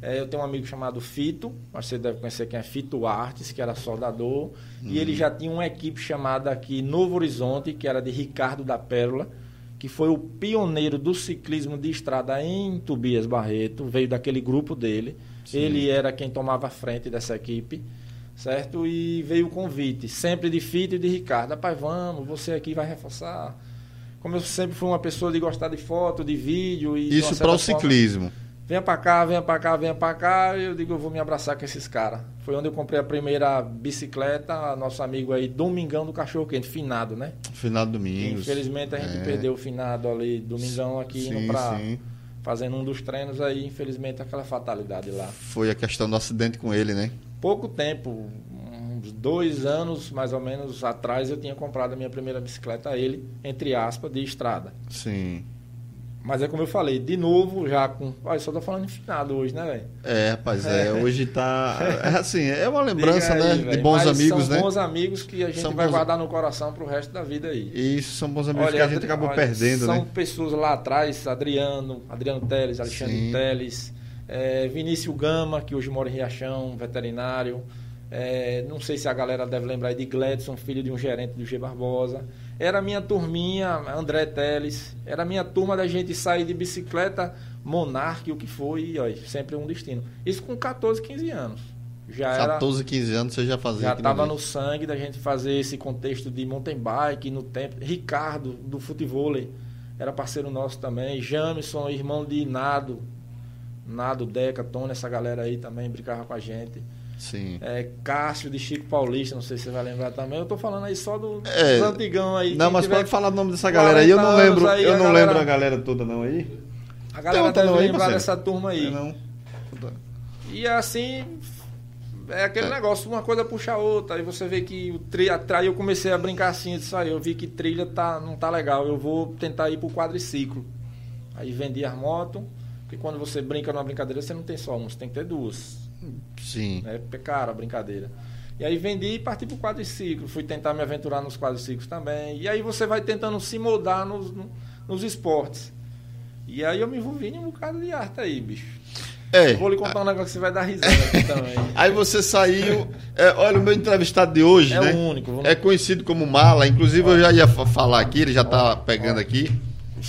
é, eu tenho um amigo chamado Fito, mas você deve conhecer quem é Fito Artes, que era soldador, e ele já tinha uma equipe chamada aqui Novo Horizonte, que era de Ricardo da Pérola, que foi o pioneiro do ciclismo de estrada em Tobias Barreto, veio daquele grupo dele. Ele era quem tomava a frente dessa equipe, certo? E veio o convite, sempre de Fito e de Ricardo. Rapaz, vamos, você aqui vai reforçar. Como eu sempre fui uma pessoa de gostar de foto, de vídeo e Isso para o forma, ciclismo. Venha pra cá, venha pra cá, venha pra cá. E eu digo, eu vou me abraçar com esses caras. Foi onde eu comprei a primeira bicicleta, nosso amigo aí, Domingão do Cachorro Quente, finado, né? Final de domingo. Infelizmente a gente É. perdeu o finado ali, Domingão aqui, Sim, indo pra, sim. fazendo um dos treinos aí, infelizmente aquela fatalidade lá. Foi a questão do acidente com ele, né? Pouco tempo, uns dois anos mais ou menos atrás, eu tinha comprado a minha primeira bicicleta, ele, entre aspas, de estrada. Sim. Mas é como eu falei, de novo, já com. Olha, só tô falando em finado hoje, né, velho? É, rapaz, é. Hoje tá. É assim, é uma lembrança, aí, né? De velho. bons Mas amigos, são né? bons amigos que a gente São vai bons- guardar no coração pro resto da vida aí. Isso são bons amigos que a gente Adri- acabou olha, perdendo, são né? pessoas lá atrás, Adriano, Adriano Teles, Alexandre Sim. Teles, é, Vinícius Gama, que hoje mora em Riachão, veterinário. É, não sei se a galera deve lembrar aí de Gledson, filho de um gerente do G Barbosa. Era minha turminha, André Teles. Era minha turma da gente sair de bicicleta, Monarque, o que foi, e, ó, sempre um destino. Isso com 14, 15 anos. Já era 14, 15 anos você já fazia já estava no sangue da gente fazer esse contexto de mountain bike no tempo. Ricardo, do futevôlei, era parceiro nosso também. Jamison, irmão de Nado. Nado, Deca, Tony, essa galera aí também brincava com a gente. Sim. É, Cássio de Chico Paulista, não sei se você vai lembrar também. Eu tô falando aí só do, É, dos antigão aí. Não, mas pode falar o nome dessa galera aí. Eu não 40 anos lembro, aí, eu a não galera- lembro a galera toda não aí. A galera deve não lembrar dessa turma aí. É, não. E assim, é aquele É. negócio, uma coisa puxa a outra. Aí você vê que o trilha atrás eu comecei a brincar assim, eu disse, aí eu vi que trilha tá, não tá legal, eu vou tentar ir pro quadriciclo. Aí vendi as motos, porque quando você brinca numa brincadeira, você não tem só uma, você tem que ter duas. Sim. É cara a brincadeira. E aí vendi e parti pro quadriciclo. Fui tentar me aventurar nos quadriciclos também. E aí você vai tentando se moldar nos, no- nos esportes. E aí eu me envolvi em um bocado de arte aí, bicho. É. Eu vou lhe contar um negócio que você vai dar risada aqui também. Aí você saiu. é, olha, o meu entrevistado de hoje, É né? o único. Vamos... É conhecido como Mala. Inclusive, eu já ia fa- falar aqui, ele já tá pegando aqui.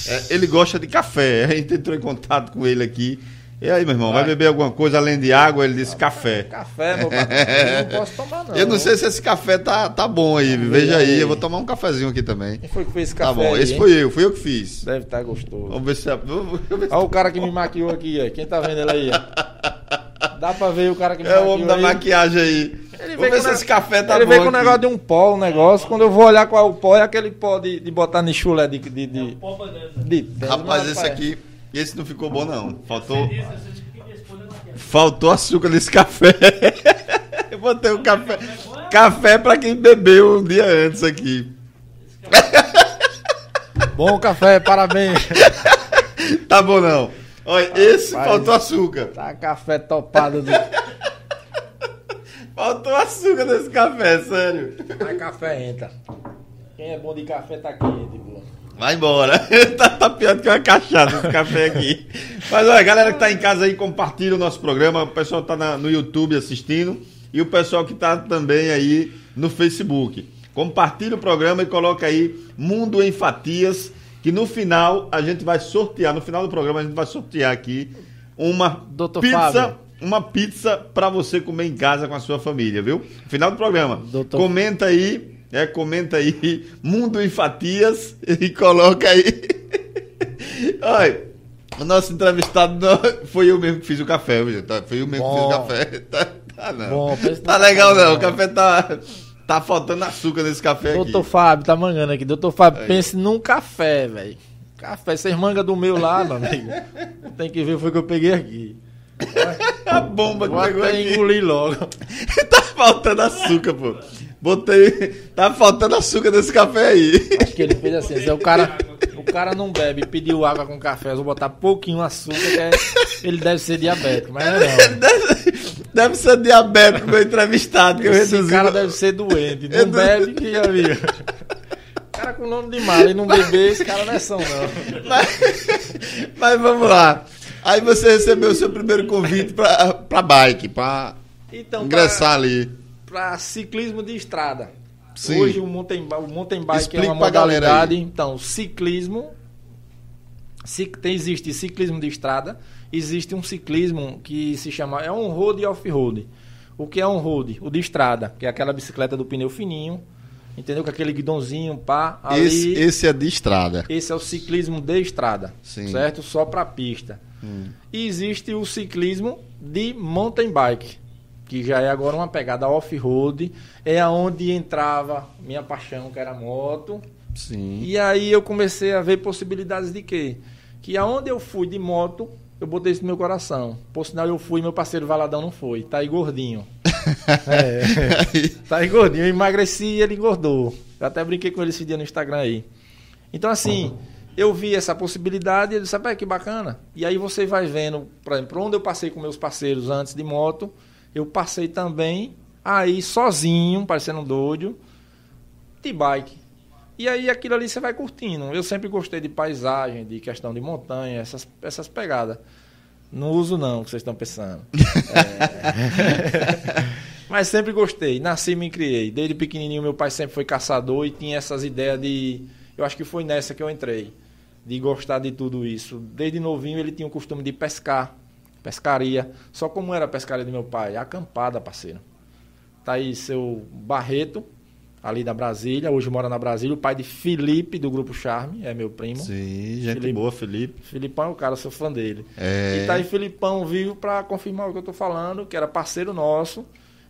É, ele gosta de café. A gente entrou em contato com ele aqui. E aí, meu irmão, vai Vai. beber alguma coisa além de água? Ele disse café. Café, meu patrão. Eu não posso tomar, não. Eu não sei se esse café tá, tá bom aí. Veja aí, eu vou tomar um cafezinho aqui também. Quem foi que fez esse café? Tá bom, aí, esse hein? foi eu, fui eu que fiz. Deve estar gostoso. Vamos ver se. vamos ver se- Olha o cara que me maquiou aqui, ó. Quem tá vendo ele aí? ó? Dá pra ver o cara que me É o maquiou homem da aí? maquiagem aí. Ele Vamos ver se esse café tá ele bom. veio com aqui. negócio de um pó, um negócio. Quando eu vou olhar qual é o pó, é aquele pó de, de botar no chulé de. de, de, Pó banana. de- Rapaz, mas, esse aqui. Esse não ficou bom, não. Faltou. Faltou açúcar nesse café. Eu botei o café. Café pra quem bebeu um dia antes aqui. Bom café, parabéns. Tá bom não. Olha, esse Rapaz. faltou açúcar. tá café topado. Do... Faltou açúcar nesse café, sério. Mas café entra. Quem é bom de café tá quente, pô. Vai embora. tá, tá pior que uma cachaça esse café aqui. Mas olha, galera que tá em casa aí, compartilha o nosso programa. O pessoal tá na- no YouTube assistindo. E o pessoal que tá também aí no Facebook. Compartilha o programa e coloca aí Mundo em Fatias. Que no final a gente vai sortear. No final do programa a gente vai sortear aqui uma Doutor pizza, Fábio. uma pizza para você comer em casa com a sua família, viu? Final do programa. Doutor- Comenta aí, é, comenta aí Mundo em Fatias e coloca aí. Olha, o nosso entrevistado não- foi eu mesmo que fiz o café, viu, Foi eu mesmo que fiz o Bom. café. Tá, tá não. Bom, tá legal não, o não. café tá tá faltando açúcar nesse café Doutor aqui. Fábio, tá mangando aqui. Doutor Fábio, Aí. pense num café, velho. Café, vocês manga do meu lá, meu amigo. Tem que ver, foi que eu peguei aqui. A bomba que Vou pegou até aqui. engolir logo. tá faltando açúcar, pô. Botei. Tá faltando açúcar nesse café aí. Acho que ele fez assim. se o cara, o cara não bebe e pediu água com café, eu vou botar pouquinho açúcar, que é- ele deve ser diabético, mas não é não. Deve, deve ser diabético, meu entrevistado, que eu Esse reduzi. cara deve ser doente. Não bebe que amigo. cara com nome de mala e não beber, esse cara não é são, não. Mas, mas vamos lá. Aí você recebeu o seu primeiro convite pra, pra bike, pra Então, ingressar ali. Para ciclismo de estrada. Sim. Hoje o mountain, o mountain bike Explica é uma modalidade. Então, ciclismo. ci- tem, existe ciclismo de estrada. Existe um ciclismo que se chama. É um road e off-road. O que é um road? O de estrada, que é aquela bicicleta do pneu fininho. Entendeu? Com aquele guidãozinho, pá. Ali, Esse, esse é de estrada. esse é o ciclismo de estrada, Sim. certo? Só para pista. E existe o ciclismo de mountain bike, que já é agora uma pegada off-road, é aonde entrava minha paixão, que era moto. Sim. E aí eu comecei a ver possibilidades de quê? Que aonde eu fui de moto, eu botei isso no meu coração. Por sinal, eu fui, meu parceiro Valadão não foi. Tá aí gordinho. É. Tá aí gordinho. Eu emagreci e ele engordou. Eu até brinquei com ele esse dia no Instagram aí. Então, assim, eu vi essa possibilidade e ele disse, "Rapaz, que bacana. E aí você vai vendo, por exemplo, onde eu passei com meus parceiros antes de moto, eu passei também aí sozinho, parecendo um doido, de bike. E aí aquilo ali você vai curtindo. Eu sempre gostei de paisagem, de questão de montanha, essas, essas pegadas. Não uso não, que vocês estão pensando. É. Mas sempre gostei. Nasci e me criei. Desde pequenininho meu pai sempre foi caçador e tinha essas ideias de... Eu acho que foi nessa que eu entrei. De gostar de tudo isso. Desde novinho ele tinha o costume de pescar. Pescaria. Só como era a pescaria do meu pai? Acampada, parceiro. Tá aí seu Barreto, ali da Brasília. Hoje mora na Brasília. O pai de Felipe, do Grupo Charme. É meu primo. Sim, gente Felipe. boa, Felipe. Filipão é o cara, sou fã dele. É. E tá aí Filipão vivo pra confirmar o que eu tô falando, que era parceiro nosso.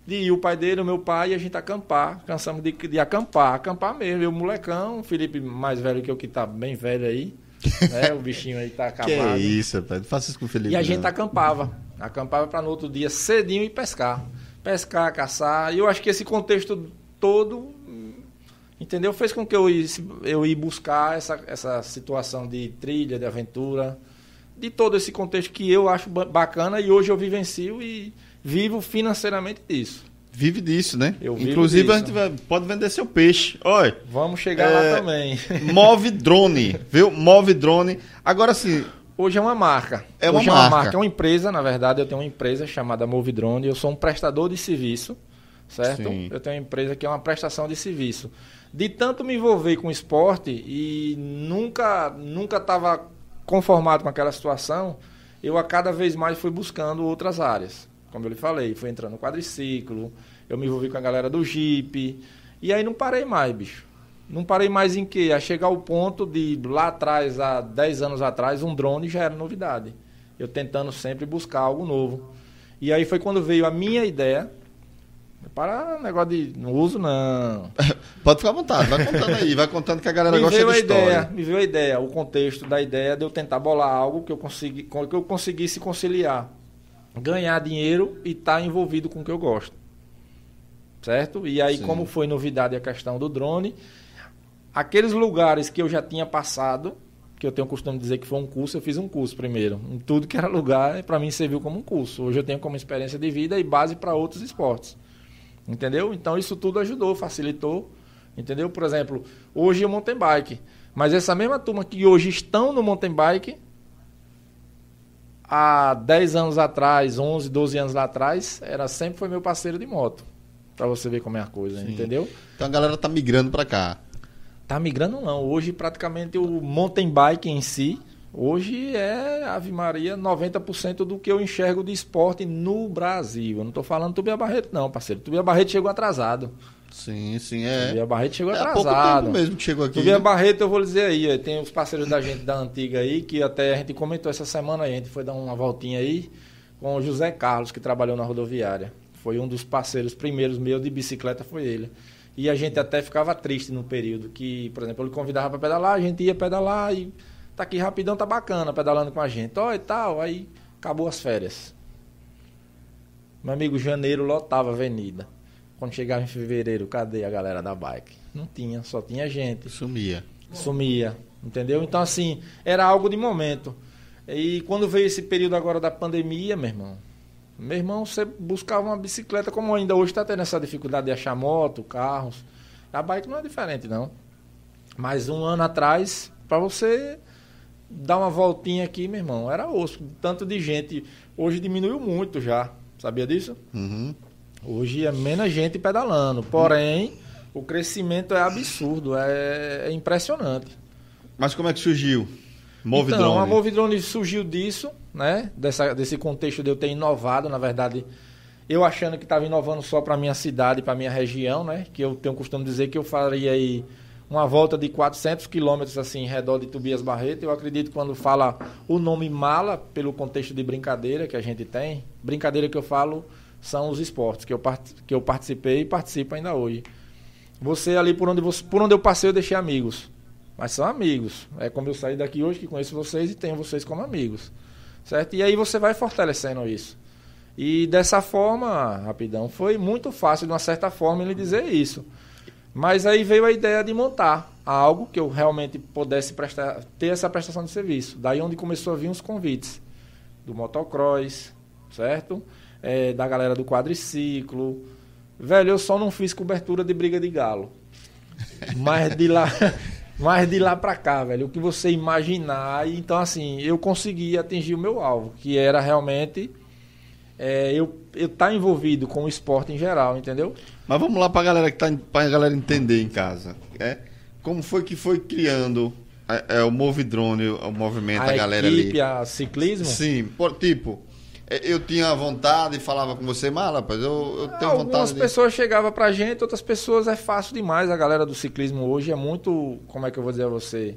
De ir o pai dele, o meu pai, e a gente acampar. Cansamos de, de acampar, acampar mesmo. Eu, molecão, o Felipe mais velho que eu, que tá bem velho aí. Né? O bichinho aí tá Que acabado. isso, rapaz. Não faça isso com o Felipe. E a gente não. acampava. Acampava para no outro dia cedinho e pescar. Pescar, caçar. E eu acho que esse contexto todo, entendeu? Fez com que eu ia, eu ia buscar essa, essa situação de trilha, de aventura, de todo esse contexto que eu acho ba- bacana e hoje eu vivencio e vivo financeiramente disso. Vive disso, né? Eu Inclusive, a disso. gente vai- pode vender seu peixe. Olha, Vamos chegar É, lá também. move drone, viu? Move drone. Agora sim, Hoje é uma marca. É uma Hoje é marca. uma marca, é uma empresa, na verdade, eu tenho uma empresa chamada Movidrone, eu sou um prestador de serviço, certo? Sim. Eu tenho uma empresa que é uma prestação de serviço. De tanto me envolver com esporte e nunca nunca estava conformado com aquela situação, eu a cada vez mais fui buscando outras áreas. Como eu lhe falei, fui entrando no quadriciclo, eu me envolvi com a galera do Jeep, e aí não parei mais, bicho. Não parei mais em quê? A chegar ao ponto de lá atrás, há 10 anos atrás, um drone já era novidade. Eu tentando sempre buscar algo novo. E aí foi quando veio a minha ideia. Para negócio de. Não uso, não. pode ficar à vontade. Vai contando aí. Vai contando que a galera me gosta veio de a história. ideia, me veio a ideia, o contexto da ideia de eu tentar bolar algo que eu, consegui, que eu conseguisse conciliar. Ganhar dinheiro e estar envolvido com o que eu gosto. Certo? E aí, Sim. como foi novidade a questão do drone, aqueles lugares que eu já tinha passado, que eu tenho o costume de dizer que foi um curso, eu fiz um curso primeiro. Em tudo que era lugar, para mim serviu como um curso. Hoje eu tenho como experiência de vida e base para outros esportes. Entendeu? Então isso tudo ajudou, facilitou. Entendeu? Por exemplo, hoje eu mountain bike. Mas essa mesma turma que hoje estão no mountain bike, há 10 anos atrás, 11, 12 anos lá atrás, era sempre foi meu parceiro de moto. Pra você ver como é a coisa, Sim. entendeu? Então a galera tá migrando pra cá. Tá migrando não. Hoje praticamente o mountain bike em si, Hoje é Ave Maria 90% do que eu enxergo de esporte no Brasil. Eu não estou falando Tubia Barreto, não, parceiro. Tubia Barreto chegou atrasado. Sim, sim, é. Tubia Barreto chegou É há pouco atrasado. tempo mesmo que chegou aqui. Tubia né? Barreto, eu vou dizer aí, tem os parceiros da gente da antiga aí, que até a gente comentou essa semana aí, a gente foi dar uma voltinha aí com o José Carlos, que trabalhou na rodoviária. Foi um dos parceiros primeiros meus de bicicleta, foi ele. E a gente até ficava triste no período que, por exemplo, ele convidava para pedalar, a gente ia pedalar e tá aqui rapidão, tá bacana pedalando com a gente. Ó, e tal, aí acabou as férias. Meu amigo, janeiro lotava a avenida. Quando chegava em fevereiro, cadê a galera da bike? Não tinha, só tinha gente Sumia. sumia, entendeu? Então, assim, era algo de momento. E quando veio esse período agora da pandemia, meu irmão, meu irmão, você buscava uma bicicleta, como ainda hoje está tendo essa dificuldade de achar moto, carros. A bike não é diferente, não. Mas um ano atrás, para você dar uma voltinha aqui, meu irmão, era osso. Tanto de gente. Hoje diminuiu muito já. Sabia disso? Uhum. Hoje é menos gente pedalando. Porém, o crescimento é absurdo, é, é impressionante. Mas como é que surgiu? Move então, a Movidrone surgiu disso, né? Dessa, desse contexto de eu ter inovado, na verdade, eu achando que estava inovando só para minha cidade, para minha região, né? Que eu tenho costume dizer que eu faria aí uma volta de 400 quilômetros assim, em redor de Tobias Barreto. Eu acredito que quando fala o nome mala, pelo contexto de brincadeira que a gente tem, brincadeira que eu falo são os esportes que eu, part- que eu participei e participo ainda hoje. Você ali por onde, você, por onde eu passei, eu deixei amigos. Mas são amigos. É como eu saí daqui hoje que conheço vocês e tenho vocês como amigos. Certo? E aí você vai fortalecendo isso. E dessa forma, rapidão, foi muito fácil, de uma certa forma, ele dizer isso. Mas aí veio a ideia de montar algo que eu realmente pudesse prestar, ter essa prestação de serviço. Daí onde começou a vir os convites do motocross, certo? É, da galera do quadriciclo. Velho, eu só não fiz cobertura de briga de galo. Mas de lá, mas de lá pra cá, velho, o que você imaginar. Então, assim, eu consegui atingir o meu alvo, que era realmente é, eu estar tá envolvido com o esporte em geral, entendeu? Mas vamos lá pra galera que tá pra galera entender em casa. É? Como foi que foi criando é, é, o Move Drone, o movimento, a, a galera equipe, ali? a ciclismo. Sim, por, tipo, eu tinha vontade e falava com você, mas rapaz, eu, eu tenho Algumas vontade de... pessoas chegavam pra gente, outras pessoas é fácil demais. A galera do ciclismo hoje é muito, como é que eu vou dizer a você?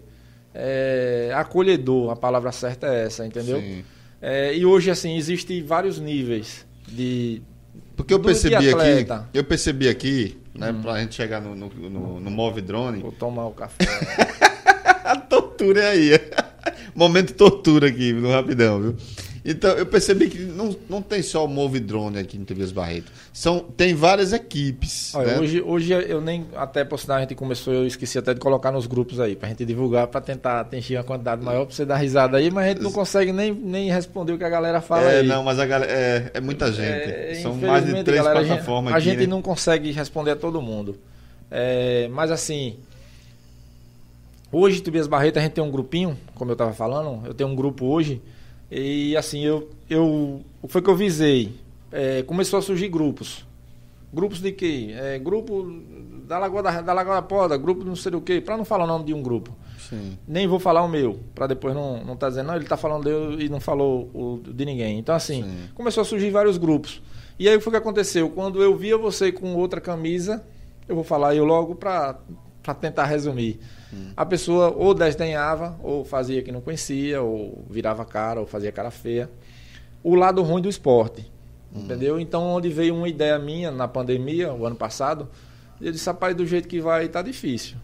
É, acolhedor, a palavra certa é essa, entendeu? Sim. É, e hoje, assim, existem vários níveis de. Porque eu de percebi aqui. Hum. eu percebi aqui, né, pra gente chegar no, no, no, no Move Drone, Vou tomar o café. a tortura é aí. Momento tortura aqui, no rapidão, viu? Então, eu percebi que não, não tem só o Move Drone aqui em Tobias Barreto. São, tem várias equipes. Olha, né? hoje, hoje eu nem, até por sinal, a gente começou, eu esqueci até de colocar nos grupos aí, pra gente divulgar, pra tentar atingir uma quantidade maior, pra você dar risada aí, mas a gente não consegue nem, nem responder o que a galera fala é, aí. não, mas a galera, é, é muita gente. É, São mais de três galera, a gente- plataformas A aqui. gente né? não consegue responder a todo mundo. É, mas assim, hoje, Tobias Barreto, a gente tem um grupinho, como eu estava falando, eu tenho um grupo hoje, e assim, eu, eu o que foi que eu visei? É, começou a surgir grupos. Grupos de quê? É, grupo da Lagoa da, da Lagoa da Poda, grupo não sei o quê, para não falar o nome de um grupo. Sim. Nem vou falar o meu, para depois não, não tá dizendo, não, ele tá falando eu e não falou o de ninguém. Então, assim, Sim. começou a surgir vários grupos. E aí o que foi que aconteceu? Quando eu via você com outra camisa, eu vou falar eu logo para tentar resumir. A pessoa ou desdenhava, ou fazia que não conhecia, ou virava cara, ou fazia cara feia. O lado ruim do esporte. Entendeu? Então, onde veio uma ideia minha na pandemia, o ano passado, eu disse, rapaz, do jeito que vai, tá difícil.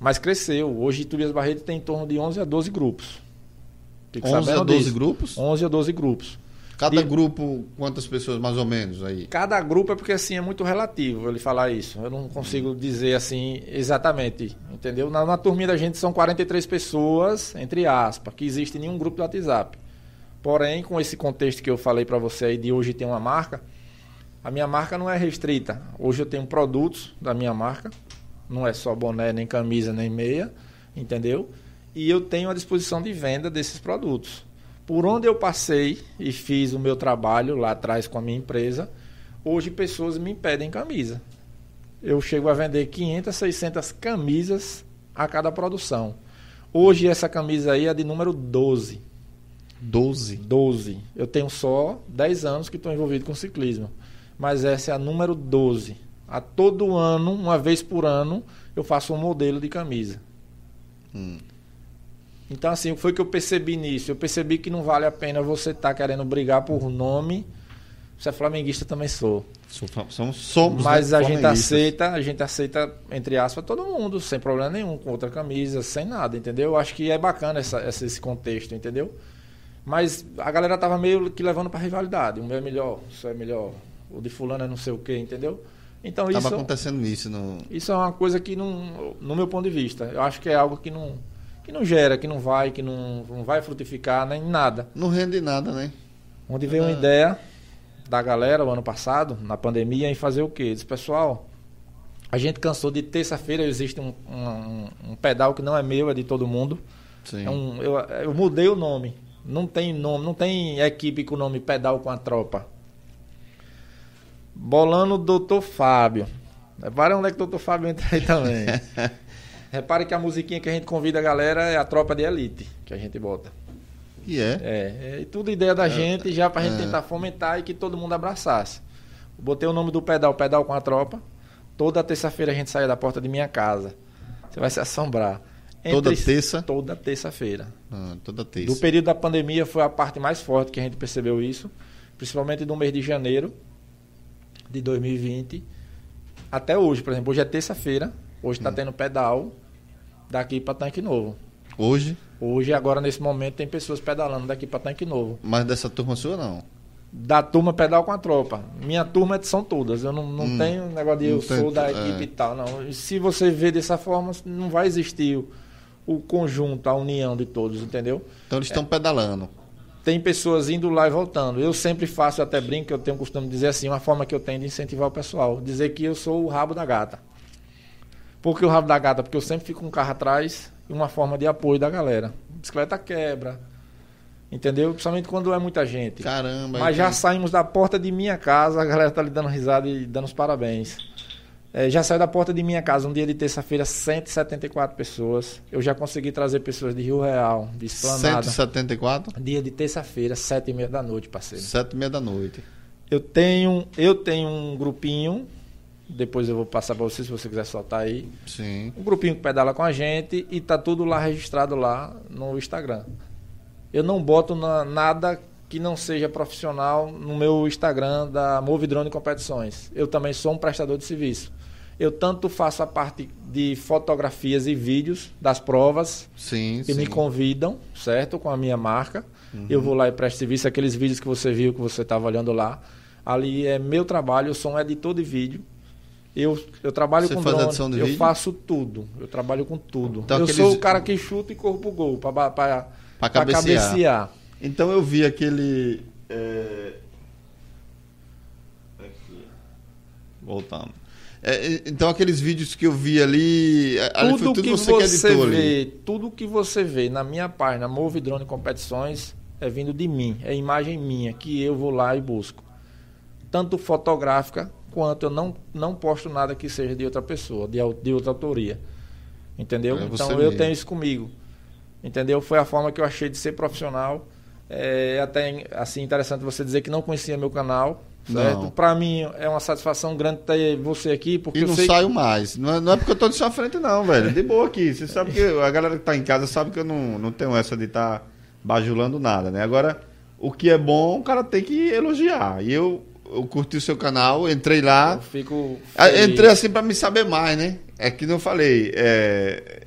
Mas cresceu. Hoje, Tobias Barreto tem em torno de 11 a 12 grupos. Fique 11 a sabendo 12 disso. grupos? 11 a 12 grupos. Cada grupo, quantas pessoas mais ou menos aí? Cada grupo é porque assim é muito relativo ele falar isso. Eu não consigo dizer assim exatamente, entendeu? Na, na turminha da gente são 43 pessoas, entre aspas, que existe em nenhum grupo do WhatsApp. Porém, com esse contexto que eu falei para você aí de hoje ter uma marca, a minha marca não é restrita. Hoje eu tenho produtos da minha marca, não é só boné, nem camisa, nem meia, entendeu? E eu tenho a disposição de venda desses produtos. Por onde eu passei e fiz o meu trabalho lá atrás com a minha empresa, hoje pessoas me pedem camisa. Eu chego a vender 500, 600 camisas a cada produção. Hoje essa camisa aí é de número 12. 12. 12. Eu tenho só 10 anos que estou envolvido com ciclismo. Mas essa é a número 12. A todo ano, uma vez por ano, eu faço um modelo de camisa. Hum. Então, assim, o que foi que eu percebi nisso? Eu percebi que não vale a pena você estar querendo brigar por nome. Você é flamenguista, também sou. Somos, somos Mas né, a gente aceita, a gente aceita, entre aspas, todo mundo, sem problema nenhum, com outra camisa, sem nada, entendeu? Eu acho que é bacana essa, essa- esse contexto, entendeu? Mas a galera tava meio que levando pra rivalidade. O meu é melhor, o seu é melhor, o de fulano é não sei o quê, entendeu? Então Tava isso, acontecendo isso no. isso é uma coisa que não, no meu ponto de vista, eu acho que é algo que não, que não gera, que não vai, que não, não vai frutificar nem nada. Não rende nada, né? Onde veio uma Ah. ideia da galera o ano passado, na pandemia, em fazer o quê? Diz, pessoal, a gente cansou de terça-feira, existe um, um- um pedal que não é meu, é de todo mundo. Sim. É um- eu, eu mudei o nome. Não tem nome, não tem equipe com o nome Pedal com a Tropa. Bolando Doutor Fábio. Repare onde é que o Doutor Fábio entra aí também. Repare que a musiquinha que a gente convida a galera é a tropa de elite que a gente bota. E é. É, é tudo ideia da gente já pra gente é. tentar fomentar e que todo mundo abraçasse. Botei o nome do pedal, pedal com a tropa. Toda terça-feira a gente saía da porta de minha casa. Você vai se assombrar. Toda Entre- terça? Toda terça-feira. Ah, toda terça. Do período da pandemia foi a parte mais forte que a gente percebeu isso, principalmente do mês de janeiro de 2020 até hoje, por exemplo, hoje é terça-feira, hoje Hum. está tendo pedal daqui para Tanque Novo. Hoje, Hoje, agora nesse momento, tem pessoas pedalando daqui para Tanque Novo. mas dessa turma sua não. Da turma pedal com a tropa. Minha turma é- são todas. Eu não, não Hum. tenho negócio de Não eu sou da é. equipe e tal. Não. E Se você vê dessa forma, não vai existir o, o conjunto, a união de todos, entendeu? Então eles estão pedalando. tem pessoas indo lá e voltando. Eu sempre faço, até brinco, eu tenho o costume de dizer assim, uma forma que eu tenho de incentivar o pessoal, dizer que eu sou o rabo da gata. Por que o rabo da gata? Porque eu sempre fico com um carro atrás e uma forma de apoio da galera. Bicicleta quebra, entendeu? Principalmente quando é muita gente. Caramba. Mas já saímos da porta de minha casa, a galera tá lhe dando risada e dando os parabéns. É, já saiu da porta de minha casa um dia de terça-feira, 174 pessoas. Eu já consegui trazer pessoas de Rio Real, de Esplanada. 174? Dia de terça-feira, sete e meia da noite, parceiro. Sete e meia da noite. Eu tenho, eu tenho um grupinho, depois eu vou passar para você se você quiser soltar aí. Sim. Um grupinho que pedala com a gente e tá tudo lá registrado lá no Instagram. Eu não boto na- nada que não seja profissional no meu Instagram da Move Drone Competições. Eu também sou um prestador de serviço. Eu tanto faço a parte de fotografias e vídeos das provas, Sim, que sim. me convidam, certo? Com a minha marca. Eu vou lá e presto serviço. Aqueles vídeos que você viu, que você estava olhando lá. Ali é meu trabalho, eu sou um editor de vídeo. Eu, eu trabalho Você com faz drone, edição de eu vídeo? faço tudo. Eu trabalho com tudo. Então, eu aqueles- sou o cara que chuta e corro pro gol, para Pra cabecear. cabecear. Então eu vi aquele. é, Aqui. Voltando. É, então aqueles vídeos que eu vi ali. é, ali Tudo, tudo que você, você, que editou ali. vê, tudo que você vê na minha página Move Drone Competições é vindo de mim, é imagem minha que eu vou lá e busco. Tanto fotográfica quanto eu não, não posto nada que seja de outra pessoa, de, de outra autoria. Entendeu? É então eu mesmo. tenho isso comigo. Entendeu? Foi a forma que eu achei de ser profissional. É até assim interessante você dizer que não conhecia meu canal, certo? Não. Para mim é uma satisfação grande ter você aqui, porque E eu não sei saio mais. Não é, não é porque eu tô de sua frente, não, velho. De boa aqui. Você sabe que a galera que tá em casa sabe que eu não, não tenho essa de estar bajulando nada, né? Agora, o que é bom, o cara tem que elogiar. E eu, eu curti o seu canal, entrei lá. eu fico Ah, feliz. Entrei assim pra me saber mais, né? É que não falei. é,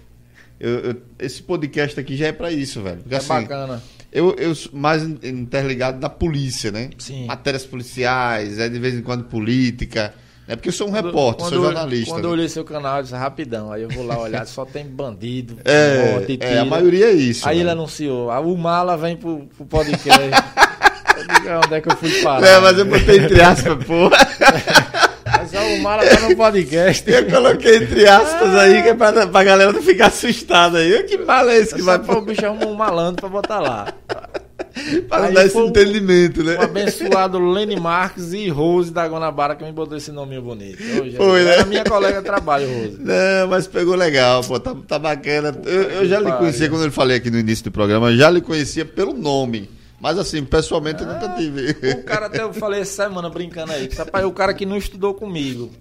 eu- eu- esse podcast aqui já é pra isso, velho. Porque É assim, bacana. eu, eu sou mais in- interligado da polícia, né? Sim. Matérias policiais, é de vez em quando política. É porque eu sou um repórter, sou eu- jornalista. Quando né? eu olhei seu canal, eu disse rapidão. Aí eu vou lá olhar, só tem bandido, É, morte, é, a maioria é isso. Aí ele velho. anunciou, ah, o Mala vem pro, pro podcast. "Ah, onde é que eu fui parar? É, mas eu botei entre aspas, porra. Mas, o Mala tá no podcast. Eu coloquei entre aspas aí, que é pra, pra galera não ficar assustada aí. Que mala é esse que Só vai pra o bicho arrumar um malandro pra botar lá. Para Aí dar esse entendimento, né? O abençoado Lenny Marques e Rose da Guanabara que me botou esse nominho bonito. Gente, Foi, né? Era minha colega de trabalho, Rose. Não, mas pegou legal, pô, tá, tá bacana. Eu, eu já lhe conhecia, quando eu falei aqui no início do programa, eu já lhe conhecia pelo nome. Mas assim, pessoalmente eu nunca tive. O cara até eu falei essa semana brincando aí. Rapaz, o cara que não estudou comigo.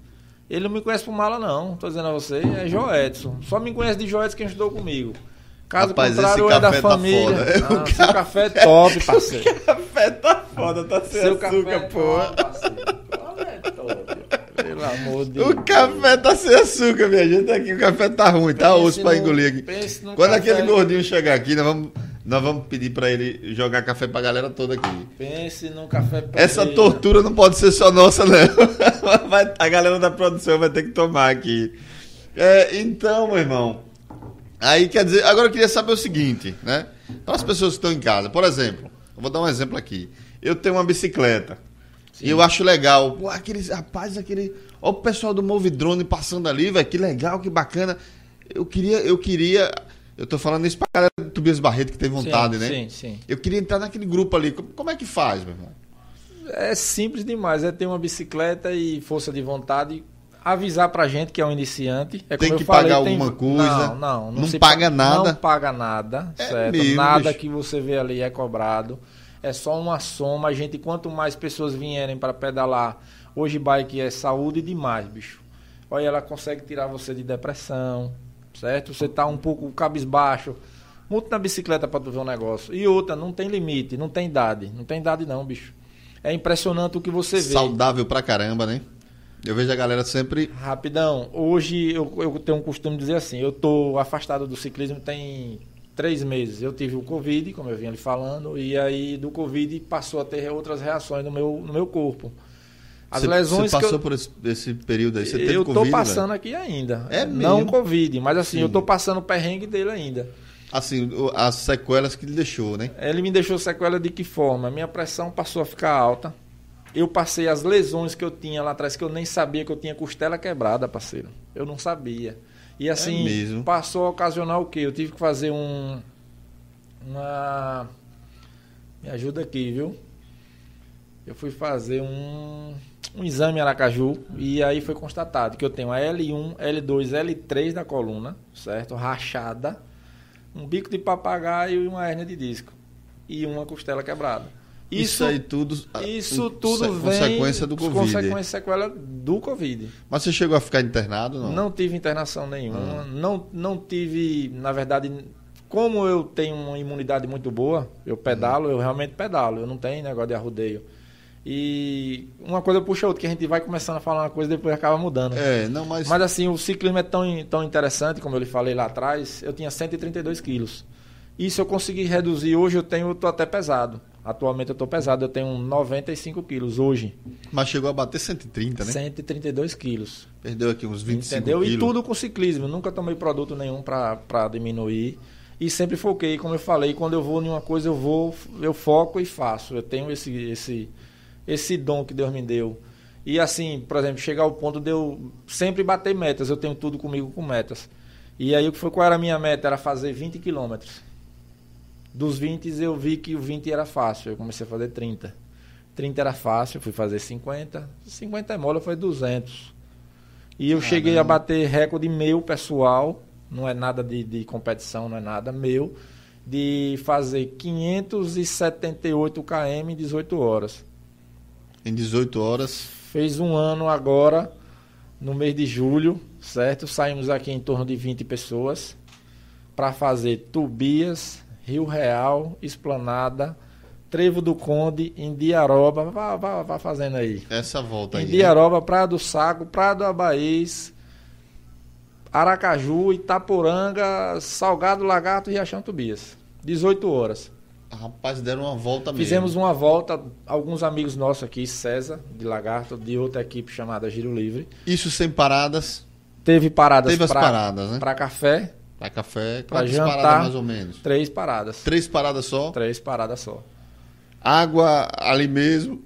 Ele não me conhece por mala, não. Tô dizendo a você, é Joedson. Só me conhece de Joedson quem estudou comigo. Caso Rapaz, contrário, é da tá família. foda. Ah, O seu café é top, parceiro. café tá foda, tá sem Seu café é. É top. Pelo amor de O café tá sem açúcar, minha gente. Aqui o café tá ruim, tá Pense osso pra no- engolir aqui. Quando café- aquele gordinho chegar aqui, nós vamos, nós vamos pedir pra ele jogar café pra galera toda aqui. Pense num café Essa preto. tortura não pode ser só nossa, não. Vai- a galera da produção vai ter que tomar aqui. É, então, meu irmão. Aí quer dizer, agora eu queria saber o seguinte, né? Para as pessoas que estão em casa, por exemplo, eu vou dar um exemplo aqui. Eu tenho uma bicicleta. E eu acho legal. Pô, aqueles, rapaz, aquele. Olha o pessoal do Move Drone passando ali, velho. Que legal, que bacana. Eu queria, eu queria. Eu tô falando isso pra galera Tobias Barreto que tem vontade, sim, né? Sim, sim. Eu queria entrar naquele grupo ali. Como, é que faz, meu irmão? É simples demais. É ter uma bicicleta e força de vontade. Avisar pra gente que é um iniciante. É Tem como que falei, pagar tem- alguma coisa? Não, não. Não se paga pa- nada? Não paga nada, É certo? mesmo, nada bicho. que você vê ali é cobrado. É só uma soma. A gente, quanto mais pessoas vierem para pedalar, hoje bike é saúde demais, bicho. Olha, ela consegue tirar você de depressão, certo? Você tá um pouco cabisbaixo. Monta na bicicleta para tu ver um negócio. E outra, não tem limite, não tem idade. Não tem idade não, bicho. É impressionante o que você vê. Saudável pra caramba, né? Eu vejo a galera sempre. Rapidão, hoje eu, eu tenho um costume de dizer assim, eu tô afastado do ciclismo tem três meses. Eu tive o Covid, como eu vinha lhe falando, e aí do Covid passou a ter outras reações no meu, no meu corpo. As você, lesões você que passou eu, por esse, esse período aí. Você teve eu Covid, tô passando velho? aqui ainda. É Não mesmo? Covid, mas assim, Sim. eu tô passando o perrengue dele ainda. Assim, as sequelas que ele deixou, né? Ele me deixou sequela de que forma? Minha pressão passou a ficar alta. Eu passei as lesões que eu tinha lá atrás, que eu nem sabia que eu tinha costela quebrada, parceiro. Eu não sabia. E assim, mesmo? passou a ocasionar o quê? Eu tive que fazer um. Uma. Me ajuda aqui, viu? Eu fui fazer um, um exame em Aracaju e aí foi constatado que eu tenho a L1, L2, L3 da coluna, certo? Rachada, um bico de papagaio e uma hérnia de disco. E uma costela quebrada. Isso, aí tudo. Isso o- tudo vem Consequência do Covid. Consequência sequela do Covid. Mas você chegou a ficar internado, não? Não, tive internação nenhuma. Ah. Não, não tive, na verdade, como eu tenho uma imunidade muito boa, eu pedalo, eu realmente pedalo. Eu não tenho negócio de arrudeio. E uma coisa puxa a outra, que a gente vai começando a falar uma coisa e depois acaba mudando. É, não, mas. Mas assim, o ciclismo é tão, tão interessante, como eu lhe falei lá atrás, eu tinha 132 quilos. Isso eu consegui reduzir, hoje eu tenho, eu tô até pesado. Atualmente eu tô pesado, eu tenho 95 quilos hoje. Mas chegou a bater 130, né? 132 quilos. Perdeu aqui uns 25 Entendeu? quilos. E tudo com ciclismo. Nunca tomei produto nenhum para diminuir. E sempre foquei, como eu falei, quando eu vou em uma coisa, eu vou, eu foco e faço. Eu tenho esse, esse, esse dom que Deus me deu. E assim, por exemplo, chegar ao ponto de eu sempre bater metas. Eu tenho tudo comigo com metas. E aí o que foi qual era a minha meta? Era fazer 20 quilômetros. Dos 20 eu vi que o 20 era fácil. Eu comecei a fazer 30. 30 era fácil, eu fui fazer 50. 50 é mole, foi 200. E eu Caramba. cheguei a bater recorde meu pessoal, não é nada de, de competição, não é nada meu, de fazer 578 km em 18 horas. Em 18 horas. Fez um ano agora, no mês de julho, certo? Saímos aqui em torno de 20 pessoas para fazer Tubias, Rio Real, Esplanada, Trevo do Conde, Indiaroba, vá, vá, vá fazendo aí. Essa volta aí. né? Indiaroba, Praia do Saco, Praia do Abaís, Aracaju, Itaporanga, Salgado, Lagarto e Riachão Tubias. 18 horas. Rapaz, deram uma volta mesmo. Fizemos uma volta, alguns amigos nossos aqui, César, de Lagarto, de outra equipe chamada Giro Livre. Isso sem paradas. Teve paradas Teve as pra- paradas, né? pra café, Pra café. Pra jantar. paradas mais ou menos? três paradas. Três paradas só. Três paradas só. Água ali mesmo.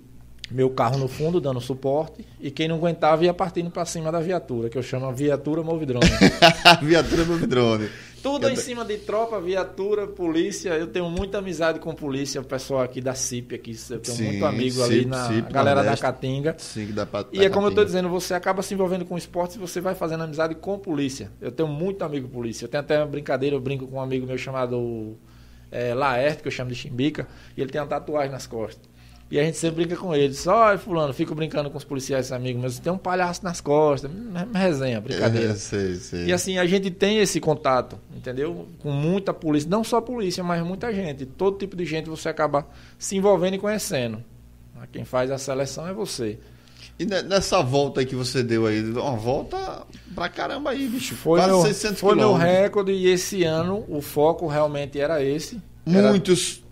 meu carro no fundo dando suporte e quem não aguentava ia partindo para cima da viatura, que eu chamo viatura movidrone. viatura movidrone. Tudo em cima de tropa, viatura, polícia. Eu tenho muita amizade com polícia, o pessoal aqui da CIP aqui, eu tenho Sim, muito amigo CIP, ali na CIP, galera da. Caatinga. Sim, dá pra, E é como eu estou dizendo, você acaba se envolvendo com esporte se você vai fazendo amizade com polícia. Eu tenho muito amigo polícia. Eu tenho até uma brincadeira, eu brinco com um amigo meu chamado é, Laerte, que eu chamo de Chimbica, e ele tem uma tatuagem nas costas. E a gente sempre brinca com ele. Só, "Ai, fulano, fico brincando com os policiais, amigos meus. Tem um palhaço nas costas. Mesma resenha, brincadeira. É, sei, sei. E assim, a gente tem esse contato, entendeu? Com muita polícia, não só polícia, mas muita gente. Todo tipo de gente você acaba se envolvendo e conhecendo. Quem faz a seleção é você. E ne- nessa volta aí que você deu aí, uma volta pra caramba aí, bicho. Foi, meu, 600 foi meu recorde e esse ano o foco realmente era esse. Era Muitos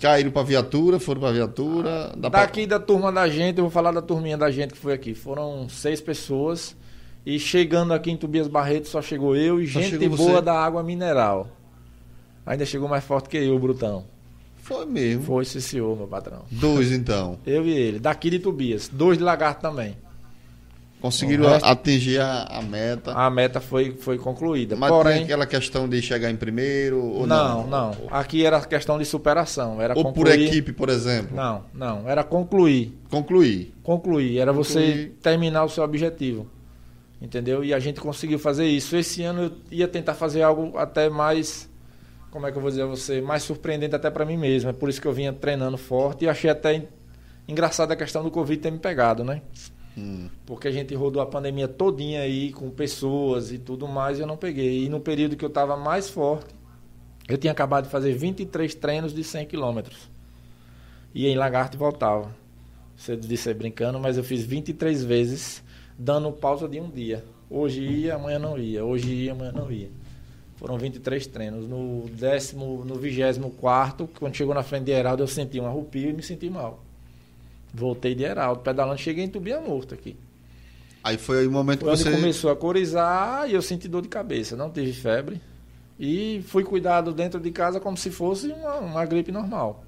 caíram pra viatura, foram pra viatura. Dá pra- Daqui da turma da gente, eu vou falar da turminha da gente que foi aqui. Foram seis pessoas. E chegando aqui em Tobias Barreto só chegou eu e Só gente boa você. da água mineral. Ainda chegou mais forte que eu, Brutão. Foi mesmo. Foi esse senhor, meu patrão. Dois então. Eu e ele, daqui de Tobias. Dois de lagarto também. Conseguiram resto- atingir a, a meta. A meta foi, foi concluída. Mas Porém, tem aquela questão de chegar em primeiro ou não? não, não, Aqui era questão de superação. Era Ou por concluir... equipe, por exemplo. Não, não. Era concluir. Concluir. Concluir. Era você Concluir. terminar o seu objetivo. Entendeu? E a gente conseguiu fazer isso. Esse ano eu ia tentar fazer algo até mais. Como é que eu vou dizer a você? Mais surpreendente até para mim mesmo. É por isso que eu vinha treinando forte e achei até en- engraçada a questão do Covid ter me pegado, né? Porque a gente rodou a pandemia todinha aí com pessoas e tudo mais e eu não peguei. E no período que eu estava mais forte, eu tinha acabado de fazer 23 treinos de 100 quilômetros. Ia em Lagarto e voltava. Você disse aí brincando, mas eu fiz 23 vezes, dando pausa de um dia. Hoje ia, amanhã não ia. Hoje ia, amanhã não ia. Foram 23 treinos. No décimo, no vigésimo quarto, quando chegou na frente de Heraldo, eu senti um arrupio e me senti mal. Voltei de Heraldo, pedalando, cheguei em Tubia morto aqui. Aí foi aí o momento Foi que você. começou a corizar e eu senti dor de cabeça. Não tive febre. E fui cuidado dentro de casa como se fosse uma, uma gripe normal.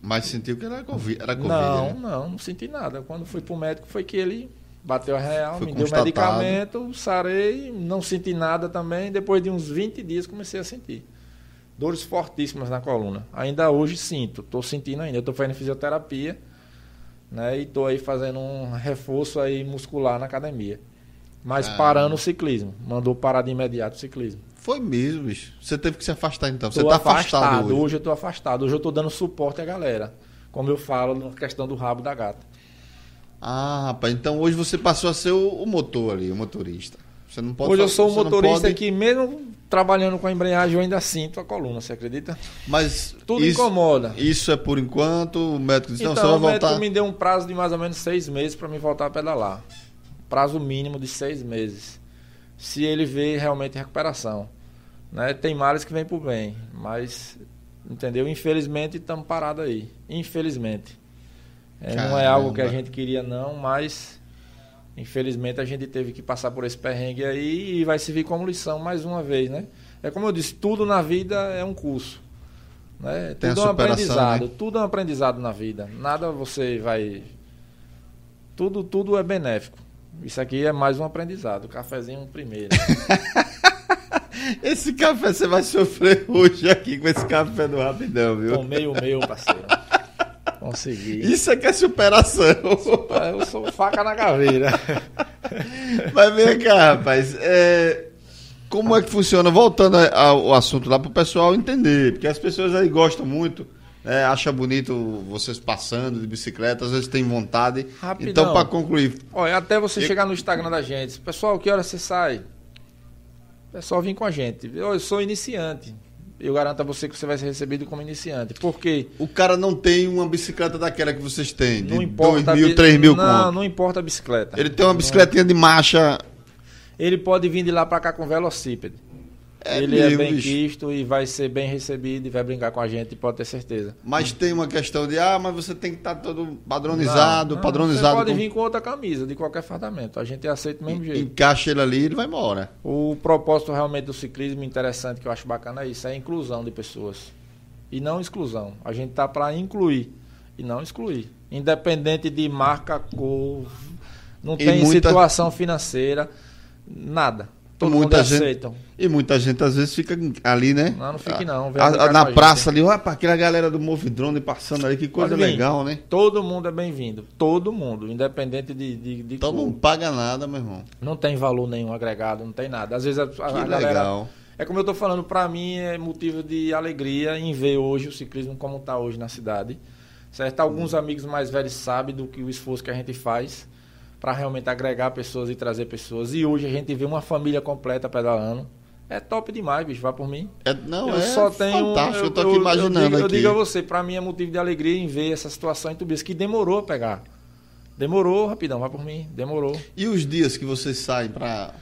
Mas sentiu que era Covid. Era COVID não, né? não, não senti nada. Quando fui pro médico foi que ele bateu a real, Foi me deu constatado. medicamento, sarei, não senti nada também. Depois de uns 20 dias comecei a sentir. Dores fortíssimas na coluna. Ainda hoje sinto, estou sentindo ainda. Eu estou fazendo fisioterapia, né? E estou aí fazendo um reforço aí muscular na academia. Mas Ah. parando o ciclismo. Mandou parar de imediato o ciclismo. Foi mesmo, bicho. Você teve que se afastar então. Você Tô tá afastado, hoje. eu estou afastado. Hoje eu estou dando suporte à galera. Como eu falo na questão do rabo da gata. Ah, rapaz. Então hoje você passou a ser o, o motor ali, o motorista. Você não pode Hoje eu sou um não motorista pode- que, mesmo trabalhando com a embreagem, eu ainda sinto a coluna, você acredita? Mas Tudo isso, incomoda. Isso é por enquanto. O médico não, então, você o vai médico voltar. me deu um prazo de mais ou menos seis meses para me voltar a pedalar. Prazo mínimo de seis meses. Se ele vê realmente recuperação. Né? Tem males que vêm por bem, mas, entendeu? Infelizmente, estamos parados aí. Infelizmente. É, não é algo que a gente queria, não, mas infelizmente a gente teve que passar por esse perrengue aí e vai servir como lição mais uma vez, né? É como eu disse, tudo na vida é um curso. Né? Tem Tudo é um superação, aprendizado. né? Tudo é um aprendizado na vida. Nada você vai. Tudo, tudo é benéfico. Isso aqui é mais um aprendizado. Cafezinho primeiro. Esse café você vai sofrer hoje aqui com esse café do Rapidão, viu? Tomei o meu, parceiro. Consegui. Isso é que é superação. Eu sou faca na caveira. Mas vem cá, rapaz. é, Como é que funciona? Voltando ao assunto lá para o pessoal entender, porque as pessoas aí gostam muito, né, acham bonito vocês passando de bicicleta, às vezes tem vontade. Rapidão. Então, para concluir, Olha, até você E- chegar no Instagram da gente. Pessoal, que hora você sai? Pessoal, vem com a gente. Eu, eu sou iniciante. Eu garanto a você que você vai ser recebido como iniciante. Por quê? o cara não tem uma bicicleta daquela que vocês têm, de Não importa. 2 a mil, bi- 3 mil Não, conto. não importa a bicicleta. Ele tem uma Não- bicicletinha de marcha. Ele pode vir de lá pra cá com velocípede. É ele é bem quisto e vai ser bem recebido e vai brincar com a gente, pode ter certeza. Mas tem uma questão de, ah, mas você tem que estar todo padronizado, Não, não, padronizado. Você pode com- vir com outra camisa, de qualquer fardamento. A gente aceita do mesmo jeito. Encaixa ele ali e ele vai embora. O propósito realmente do ciclismo interessante que eu acho bacana é isso, é a inclusão de pessoas. E não exclusão. A gente tá para incluir. e não excluir. Independente de marca, cor, não E tem muita- situação financeira, nada. Todo mundo Muita gente- aceita. E muita gente às vezes fica ali, né? Não, não fique não, A- a- na praça ali, olha pra aquela galera do Movidrone passando ali, que coisa vir. legal, né? Todo mundo é bem-vindo. Todo mundo, independente de, de, de cor. não paga nada, meu irmão. Não tem valor nenhum agregado, não tem nada. Às vezes a, a- Que a galera. legal. É como eu tô falando, pra mim é motivo de alegria em ver hoje o ciclismo como tá hoje na cidade. Certo? Alguns amigos mais velhos sabem do que o esforço que a gente faz para realmente agregar pessoas e trazer pessoas. E hoje a gente vê uma família completa pedalando. É top demais, bicho, vai por mim. É, não, eu é só tenho. fantástico, eu, tô aqui imaginando eu digo, eu aqui. digo a você, pra mim é motivo de alegria em ver essa situação em Tubias, que demorou a pegar. Demorou, rapidão, vai por mim, demorou. E os dias que vocês saem pra...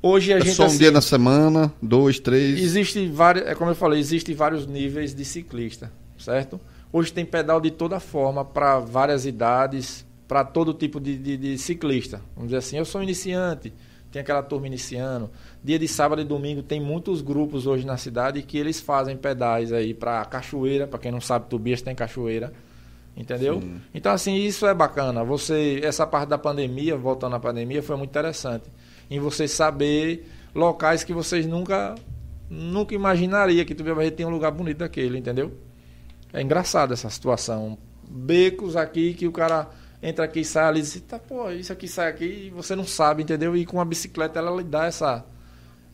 Hoje a É gente só um assim, dia na semana, dois, três... Existe vários, é como eu falei, existem vários níveis de ciclista, certo? Hoje tem pedal de toda forma para várias idades, para todo tipo de, de- de ciclista. Vamos dizer assim, eu sou iniciante, tem aquela turma iniciando. Dia de sábado e domingo tem muitos grupos hoje na cidade que eles fazem pedais aí para cachoeira, para quem não sabe, Tubias tem cachoeira. Entendeu? Sim. Então assim, isso é bacana. Você essa parte da pandemia, voltando à pandemia, foi muito interessante em você saber locais que vocês nunca nunca imaginaria que Tubiabarreto tem um lugar bonito daquele, entendeu? É engraçado essa situação. Becos aqui que o cara entra aqui e sai ali e diz, tá, pô, isso aqui sai aqui e você não sabe, entendeu? E com a bicicleta ela lhe dá essa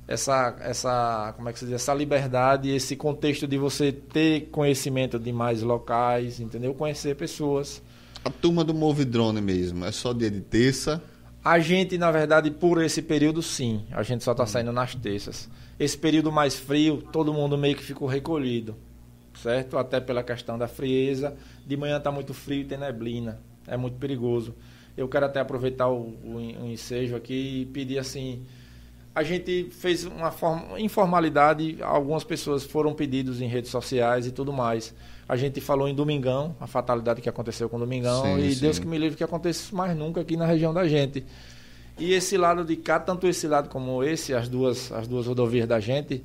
essa essa, como é que se diz, essa liberdade, esse contexto de você ter conhecimento de mais locais, entendeu? Conhecer pessoas. A turma do Movidrone mesmo, é só dia de terça. A gente, na verdade, por esse período, sim. A gente só está saindo nas terças. Esse período mais frio, todo mundo meio que ficou recolhido, certo? Até pela questão da frieza. De manhã está muito frio e tem neblina. É muito perigoso. Eu quero até aproveitar o, o, o ensejo aqui e pedir assim. A gente fez uma forma, informalidade, algumas pessoas foram pedidos em redes sociais e tudo mais. A gente falou em Domingão, a fatalidade que aconteceu com Domingão, Sim, e sim. Deus que me livre que aconteça isso mais nunca aqui na região da gente. E esse lado de cá, tanto esse lado como esse, as duas, as duas rodovias da gente,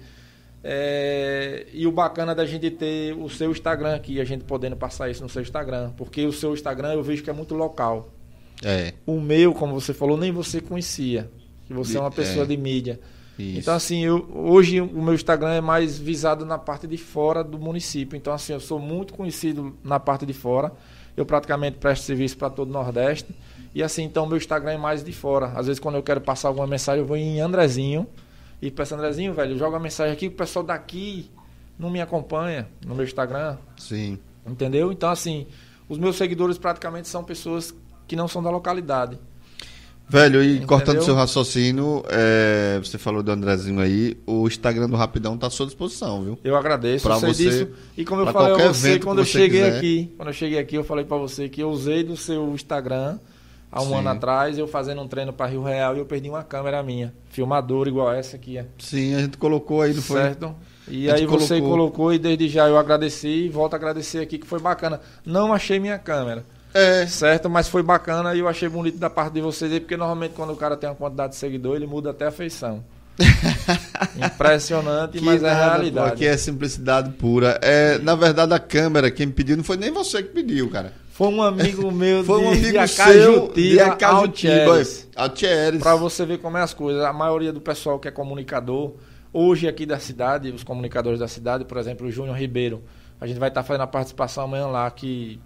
é, e o bacana da gente ter o seu Instagram aqui, a gente podendo passar isso no seu Instagram, porque o seu Instagram eu vejo que é muito local. É, O meu, como você falou, nem você conhecia, que você De- é uma pessoa é. de mídia. isso. Então, assim, eu, hoje o meu Instagram é mais visado na parte de fora do município. Então, assim, eu sou muito conhecido na parte de fora. Eu praticamente presto serviço para todo o Nordeste. E assim, então, meu Instagram é mais de fora. Às vezes, quando eu quero passar alguma mensagem, eu vou em Andrezinho. E peço, Andrezinho, velho, joga uma mensagem aqui que o pessoal daqui não me acompanha no meu Instagram. Sim. Entendeu? Então, assim, os meus seguidores praticamente são pessoas que não são da localidade. Velho, e Entendeu? cortando seu raciocínio, é, você falou do Andrezinho aí, o Instagram do Rapidão tá à sua disposição, viu? Eu agradeço, Pra você- disso. E como eu falei a você quando eu cheguei quiser. aqui, quando eu cheguei aqui, eu falei pra você que eu usei do seu Instagram há um Sim. ano atrás, eu fazendo um treino para Rio Real e eu perdi uma câmera minha, filmadora igual essa aqui, é. Sim, a gente colocou aí, não foi? certo? E aí você colocou. colocou e desde já eu agradeci e volto a agradecer aqui que foi bacana. Não achei minha câmera, É, certo? Mas foi bacana e eu achei bonito da parte de vocês aí, porque normalmente quando o cara tem uma quantidade de seguidor, ele muda até a feição. Impressionante, que mas é a nada, pô, realidade. aqui é simplicidade pura. É, na verdade, a câmera, quem me pediu, não foi nem você que pediu, cara. Foi um amigo meu Foi um de, amigo de seu Acajutiba, Acajutiba. Altieres. Altieres. Para você ver como é as coisas. A maioria do pessoal que é comunicador, hoje aqui da cidade, os comunicadores da cidade, por exemplo, o Júnior Ribeiro, a gente vai estar fazendo a participação amanhã lá, que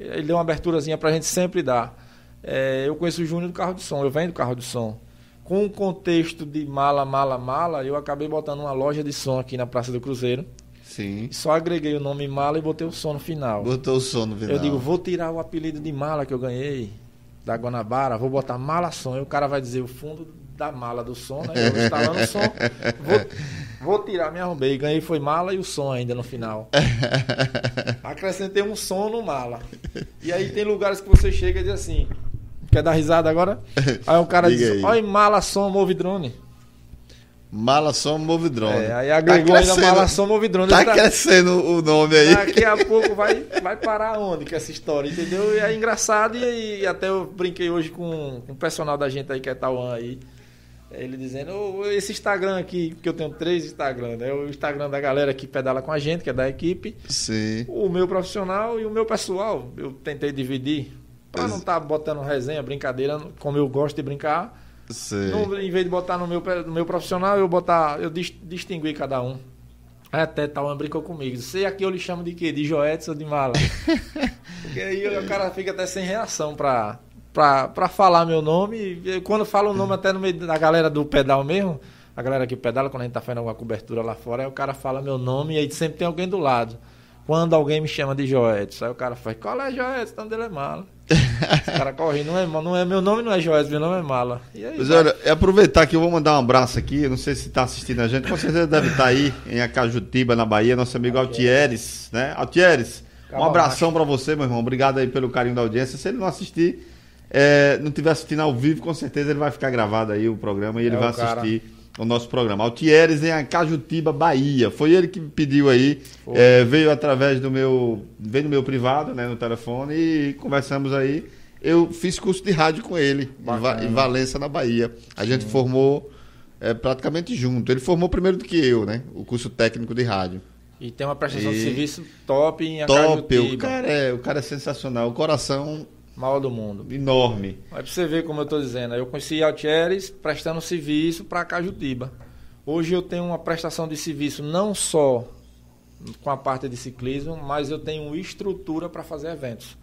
ele deu uma aberturazinha para a gente sempre dar. É, eu conheço o Júnior do carro de som, eu venho do carro de som. Com o contexto de mala, mala, mala, eu acabei botando uma loja de som aqui na Praça do Cruzeiro. Sim. Só agreguei o nome mala e botei o som no final. Botou o som no final. Eu digo, vou tirar o apelido de mala que eu ganhei da Guanabara, vou botar mala som. Aí o cara vai dizer o fundo da mala do som, né? Eu instalando o som. Vou, vou tirar, me arrumei. Ganhei foi mala e o som ainda no final. Acrescentei um som no mala. E aí tem lugares que você chega e diz assim. Quer dar risada agora? Aí o cara diz, olha mala som, move drone. Mala som, move drone. É, aí agregou ainda crescendo. mala som, move drone. Tá tá- crescendo o nome aí. Daqui a pouco vai, vai parar onde com essa história, entendeu? E é engraçado e, e até eu brinquei hoje com, com o personal da gente aí, que é Tauan aí. Ele dizendo, "Ô, esse Instagram aqui, porque eu tenho três Instagram, né? O Instagram da galera que pedala com a gente, que é da equipe, Sim. o meu profissional e o meu pessoal. Eu tentei dividir Pois- não estar botando resenha, brincadeira, como eu gosto de brincar. No- em vez de botar no meu, no meu profissional, eu botar, eu dis, distingui cada um. Aí até Tauan brincou comigo. Sei aqui eu lhe chamo de quê? De Joetes ou de Mala? Porque aí o cara fica até sem reação pra, pra, pra falar meu nome. Quando fala o nome até no meio da galera do pedal mesmo, a galera que pedala, quando a gente tá fazendo alguma cobertura lá fora, aí o cara fala meu nome e aí sempre tem alguém do lado. Quando alguém me chama de Joetes, aí o cara faz, qual é Joetes? O nome dele é Mala. O cara corre, não é, não é, meu nome não é Joetes, meu nome é Mala. E aí, Mas olha, é aproveitar que eu vou mandar um abraço aqui. Não sei se está assistindo a gente. Com certeza deve estar aí em Acajutiba, na Bahia, nosso amigo Altieres, né? Altieres, um abração para você, meu irmão. Obrigado aí pelo carinho da audiência. Se ele não assistir, é, não estiver assistindo ao vivo, com certeza ele vai ficar gravado aí o programa e ele É vai assistir o nosso programa. Altieres em Acajutiba, Bahia. Foi ele que pediu aí. é, veio através do meu. Veio no meu privado, né? No telefone e conversamos aí. Eu fiz curso de rádio com ele, Bacana. em Valença, na Bahia. A gente formou é, praticamente junto. Ele formou primeiro do que eu, né? O curso técnico de rádio. E tem uma prestação de E- serviço top em Top, o Acajutiba, cara, é, o cara é sensacional. O coração maior do mundo. enorme. Aí pra você ver como eu tô dizendo, eu conheci Altieres prestando serviço para Cajutiba. Hoje eu tenho uma prestação de serviço não só com a parte de ciclismo, mas eu tenho estrutura para fazer eventos.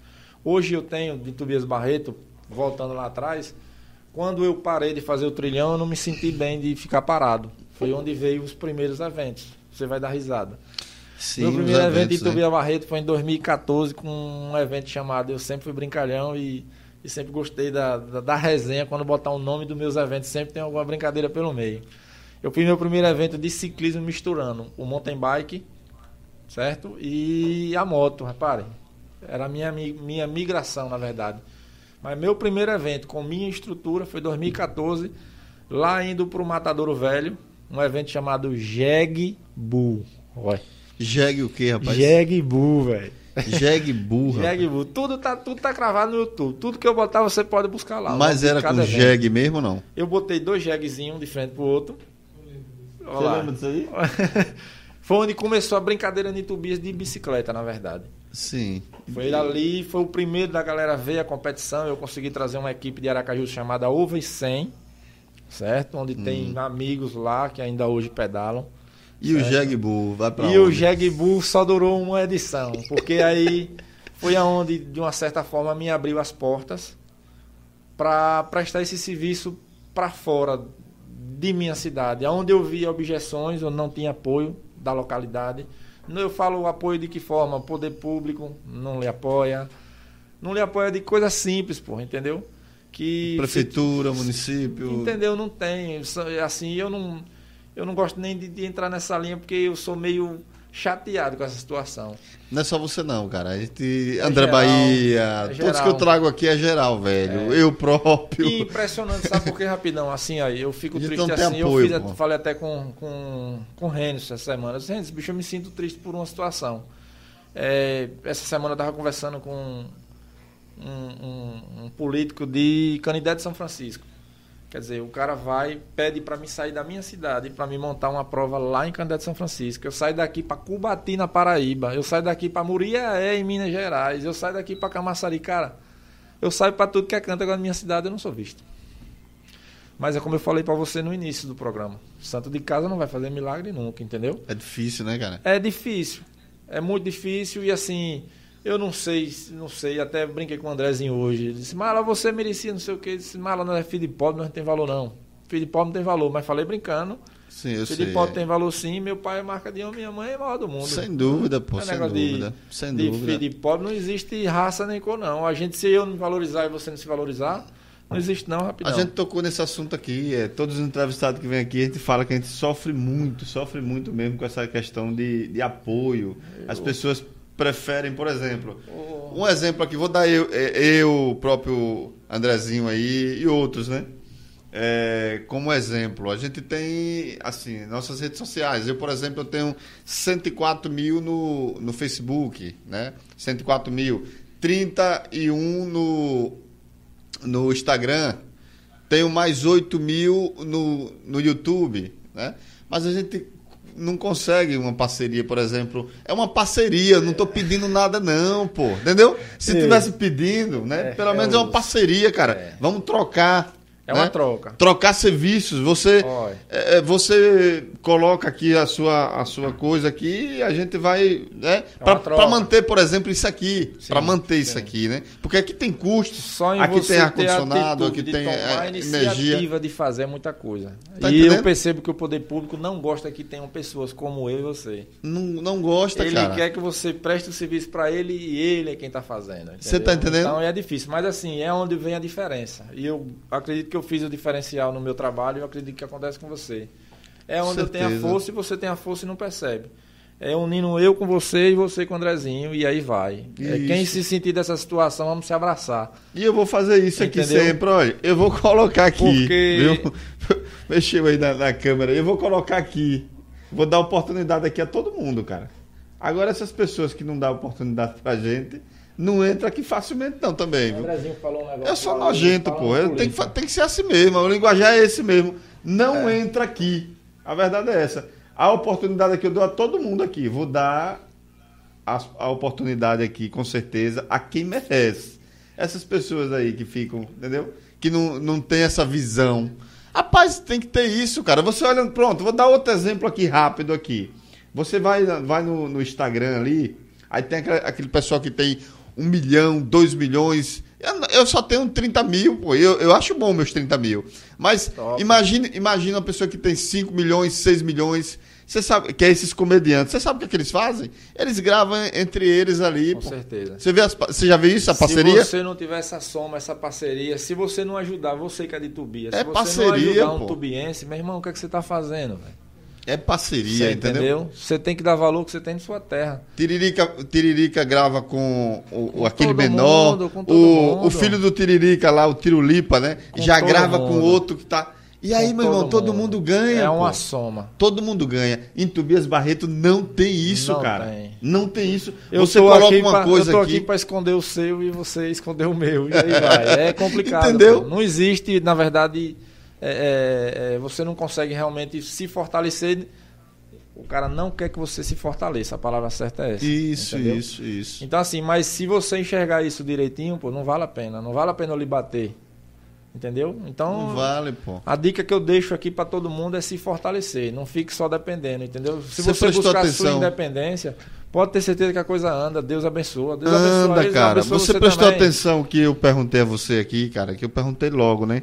Hoje eu tenho de Tobias Barreto, voltando lá atrás, quando eu parei de fazer o trilhão, eu não me senti bem de ficar parado. Foi onde veio os primeiros eventos. Você vai dar risada. Sim, Meu primeiro evento em né? Tubia Barreto foi em 2014 com um evento chamado Eu Sempre Fui Brincalhão e, e sempre gostei da, da, da resenha. Quando botar o nome dos meus eventos, sempre tem alguma brincadeira pelo meio. Eu fiz meu primeiro evento de ciclismo misturando o mountain bike, certo? E a moto, reparem. Era a minha, mi- minha migração, na verdade. Mas meu primeiro evento com minha estrutura foi 2014, lá indo para o Matadouro Velho, um evento chamado Jeg Bull. Olha. Jegue o quê, rapaz? Jeg Bull, velho. Jegue burra. Jeg Bull. Tudo tá, tudo tá gravado no YouTube. Tudo que eu botar você pode buscar lá. Mas era com evento. jegue mesmo ou não? Eu botei dois jeguezinhos um de frente pro outro. Olha Você lá. lembra disso aí? Foi onde começou a brincadeira de Tobias de bicicleta, na verdade. Sim. Foi ali, foi o primeiro da galera ver a competição. Eu consegui trazer uma equipe de Aracaju chamada Over 100, certo? Onde Hum. tem amigos lá que ainda hoje pedalam. E o jegue burro, vai pra E o onde? Jeg Bull só durou uma edição, porque aí foi aonde, de uma certa forma, me abriu as portas para prestar esse serviço para fora de minha cidade, aonde eu via objeções, eu não tinha apoio da localidade. Eu falo apoio de que forma? O poder público não lhe apoia. Não lhe apoia de coisa simples, porra, entendeu? Que Prefeitura, município. Entendeu? Não tem. Assim, eu não, eu não gosto nem de, de entrar nessa linha porque eu sou meio chateado com essa situação. Não é só você não, cara. A gente. André geral, Bahia, é todos que eu trago aqui é geral, velho. Eu próprio. E impressionante, sabe por que rapidão? Assim, aí, eu fico triste assim. apoio, eu fiz, falei até com, com, com o Renis essa semana. Eu disse, Renis, bicho, eu me sinto triste por uma situação. É, essa semana eu tava conversando com um, um- um político de Canidé de São Francisco. Quer dizer, o cara vai, pede para mim sair da minha cidade para me montar uma prova lá em Canidé de São Francisco. Eu saio daqui para Cubati, na Paraíba. Eu saio daqui para Muriaé, em Minas Gerais. Eu saio daqui para Camaçari. Cara, eu saio para tudo que é canto, agora na minha cidade eu não sou visto. Mas é como eu falei para você no início do programa. Santo de casa não vai fazer milagre nunca, entendeu? É difícil, né, cara? É difícil. É muito difícil e assim, eu não sei, não sei, até brinquei com o Andrezinho hoje. Ele disse, Mala, você merecia não sei o que. Eu disse, Mala, não é filho de pobre, não tem valor não. Filho de pobre não tem valor, mas falei brincando. Sim, eu filho sei. de pobre tem valor sim, meu pai é marca de homem, minha mãe é maior do mundo. Sem dúvida, pô, é sem negócio de- dúvida. Sem de dúvida. filho de pobre não existe raça nem cor não. A gente, se eu não me valorizar e você não se valorizar, não existe não, A rapidão. gente tocou nesse assunto aqui, é, todos os entrevistados que vêm aqui, a gente fala que a gente sofre muito, sofre muito mesmo com essa questão de, de apoio. As pessoas preferem, por exemplo, um exemplo aqui, vou dar eu, é, eu o próprio Andrezinho aí e outros, né? É, como exemplo, a gente tem, assim, nossas redes sociais. Eu, por exemplo, eu tenho 104 mil no, no Facebook, né? 104 mil. 31 no, no Instagram, tenho mais 8 mil no, no YouTube, né? Mas a gente não consegue uma parceria, por exemplo. É uma parceria, não tô pedindo nada não, pô. Entendeu? Se tivesse pedindo, né? É, Pelo é menos é uma parceria, cara. É. Vamos trocar. É uma né? troca. Trocar serviços. Você é, é, você coloca aqui a sua, a sua coisa aqui e a gente vai, né? É Para manter, por exemplo, isso aqui, para manter isso sim. aqui, né? Porque aqui tem custos, Só em aqui você tem ar ter a condicionado, aqui tem a energia. iniciativa de fazer muita coisa. Tá e entendendo? eu percebo que o poder público não gosta que tenham pessoas como eu e você. Não, não gosta, ele cara. quer que você preste o serviço para ele e ele é quem está fazendo. Você tá entendeu? entendendo? Então é difícil, mas assim, é onde vem a diferença. E eu acredito que eu fiz o diferencial no meu trabalho e eu acredito que acontece com você. É onde eu tenho a força e você tem a força e não percebe. É unindo eu com você e você com o Andrezinho e aí vai. É quem se sentir dessa situação, vamos se abraçar. E eu vou fazer isso aqui Entendeu? sempre, olha. Eu vou colocar aqui, Porque- viu? Mexeu aí na, na câmera. Eu vou colocar aqui. Vou dar oportunidade aqui a todo mundo, cara. Agora essas pessoas que não dão oportunidade pra gente, não entra aqui facilmente não também, um sou falou- nojento, pô. Tenho que, tem que ser assim mesmo. O linguajar é esse mesmo. Não É. entra aqui. A verdade é essa. A oportunidade que eu dou a todo mundo aqui. Vou dar a, a oportunidade aqui, com certeza, a quem merece. Essas pessoas aí que ficam, entendeu? Que não, não tem essa visão. Rapaz, tem que ter isso, cara. Você olha, pronto, vou dar outro exemplo aqui rápido aqui. Você vai, vai no, no Instagram ali, aí tem aquele, aquele pessoal que tem um milhão, dois milhões. Eu, eu só tenho 30 mil, pô. Eu, eu acho bom meus 30 mil. Mas Top. imagine, imagine uma pessoa que tem 5 milhões, 6 milhões. Você sabe que é esses comediantes. Você sabe o que, é que eles fazem? Eles gravam entre eles ali. Com pô. certeza. Você, vê as você já viu isso, a parceria? Se você não tiver essa soma, essa parceria, se você não ajudar, você que é de Tubia, É se você parceria, não ajudar um pô. tubiense, meu irmão, o que, é que você está fazendo? velho? É parceria, Você entendeu? Você tem que dar valor que você tem de sua terra. Tiririca, Tiririca grava com o, Com aquele todo menor. mundo, com todo o, mundo. o filho do Tiririca lá, o Tirulipa, né? Com já todo grava com mundo. outro que tá. E aí, Com meu irmão, todo mundo ganha. É pô. uma soma. Todo mundo ganha. Em Tobias Barreto não tem isso, Não cara. tem. Não tem isso. Eu você coloca aqui uma pra, coisa eu tô aqui. aqui para esconder o seu e você esconder o meu. E aí vai. É complicado. Entendeu? pô. Não existe, na verdade, é, é, é, você não consegue realmente se fortalecer. O cara não quer que você se fortaleça. A palavra certa é essa. Isso, entendeu? isso, isso. Então, assim, mas se você enxergar isso direitinho, pô, não vale a pena. Não vale a pena eu lhe bater. Entendeu? Então, Não vale, pô. a dica que eu deixo aqui para todo mundo é se fortalecer. Não fique só dependendo, entendeu? Se Você você, buscar atenção? sua independência, pode ter certeza que a coisa anda. Deus abençoa. Deus abençoa Anda, eles, cara. abençoa Você, prestou também. atenção que eu perguntei a você aqui, cara, que eu perguntei logo, né?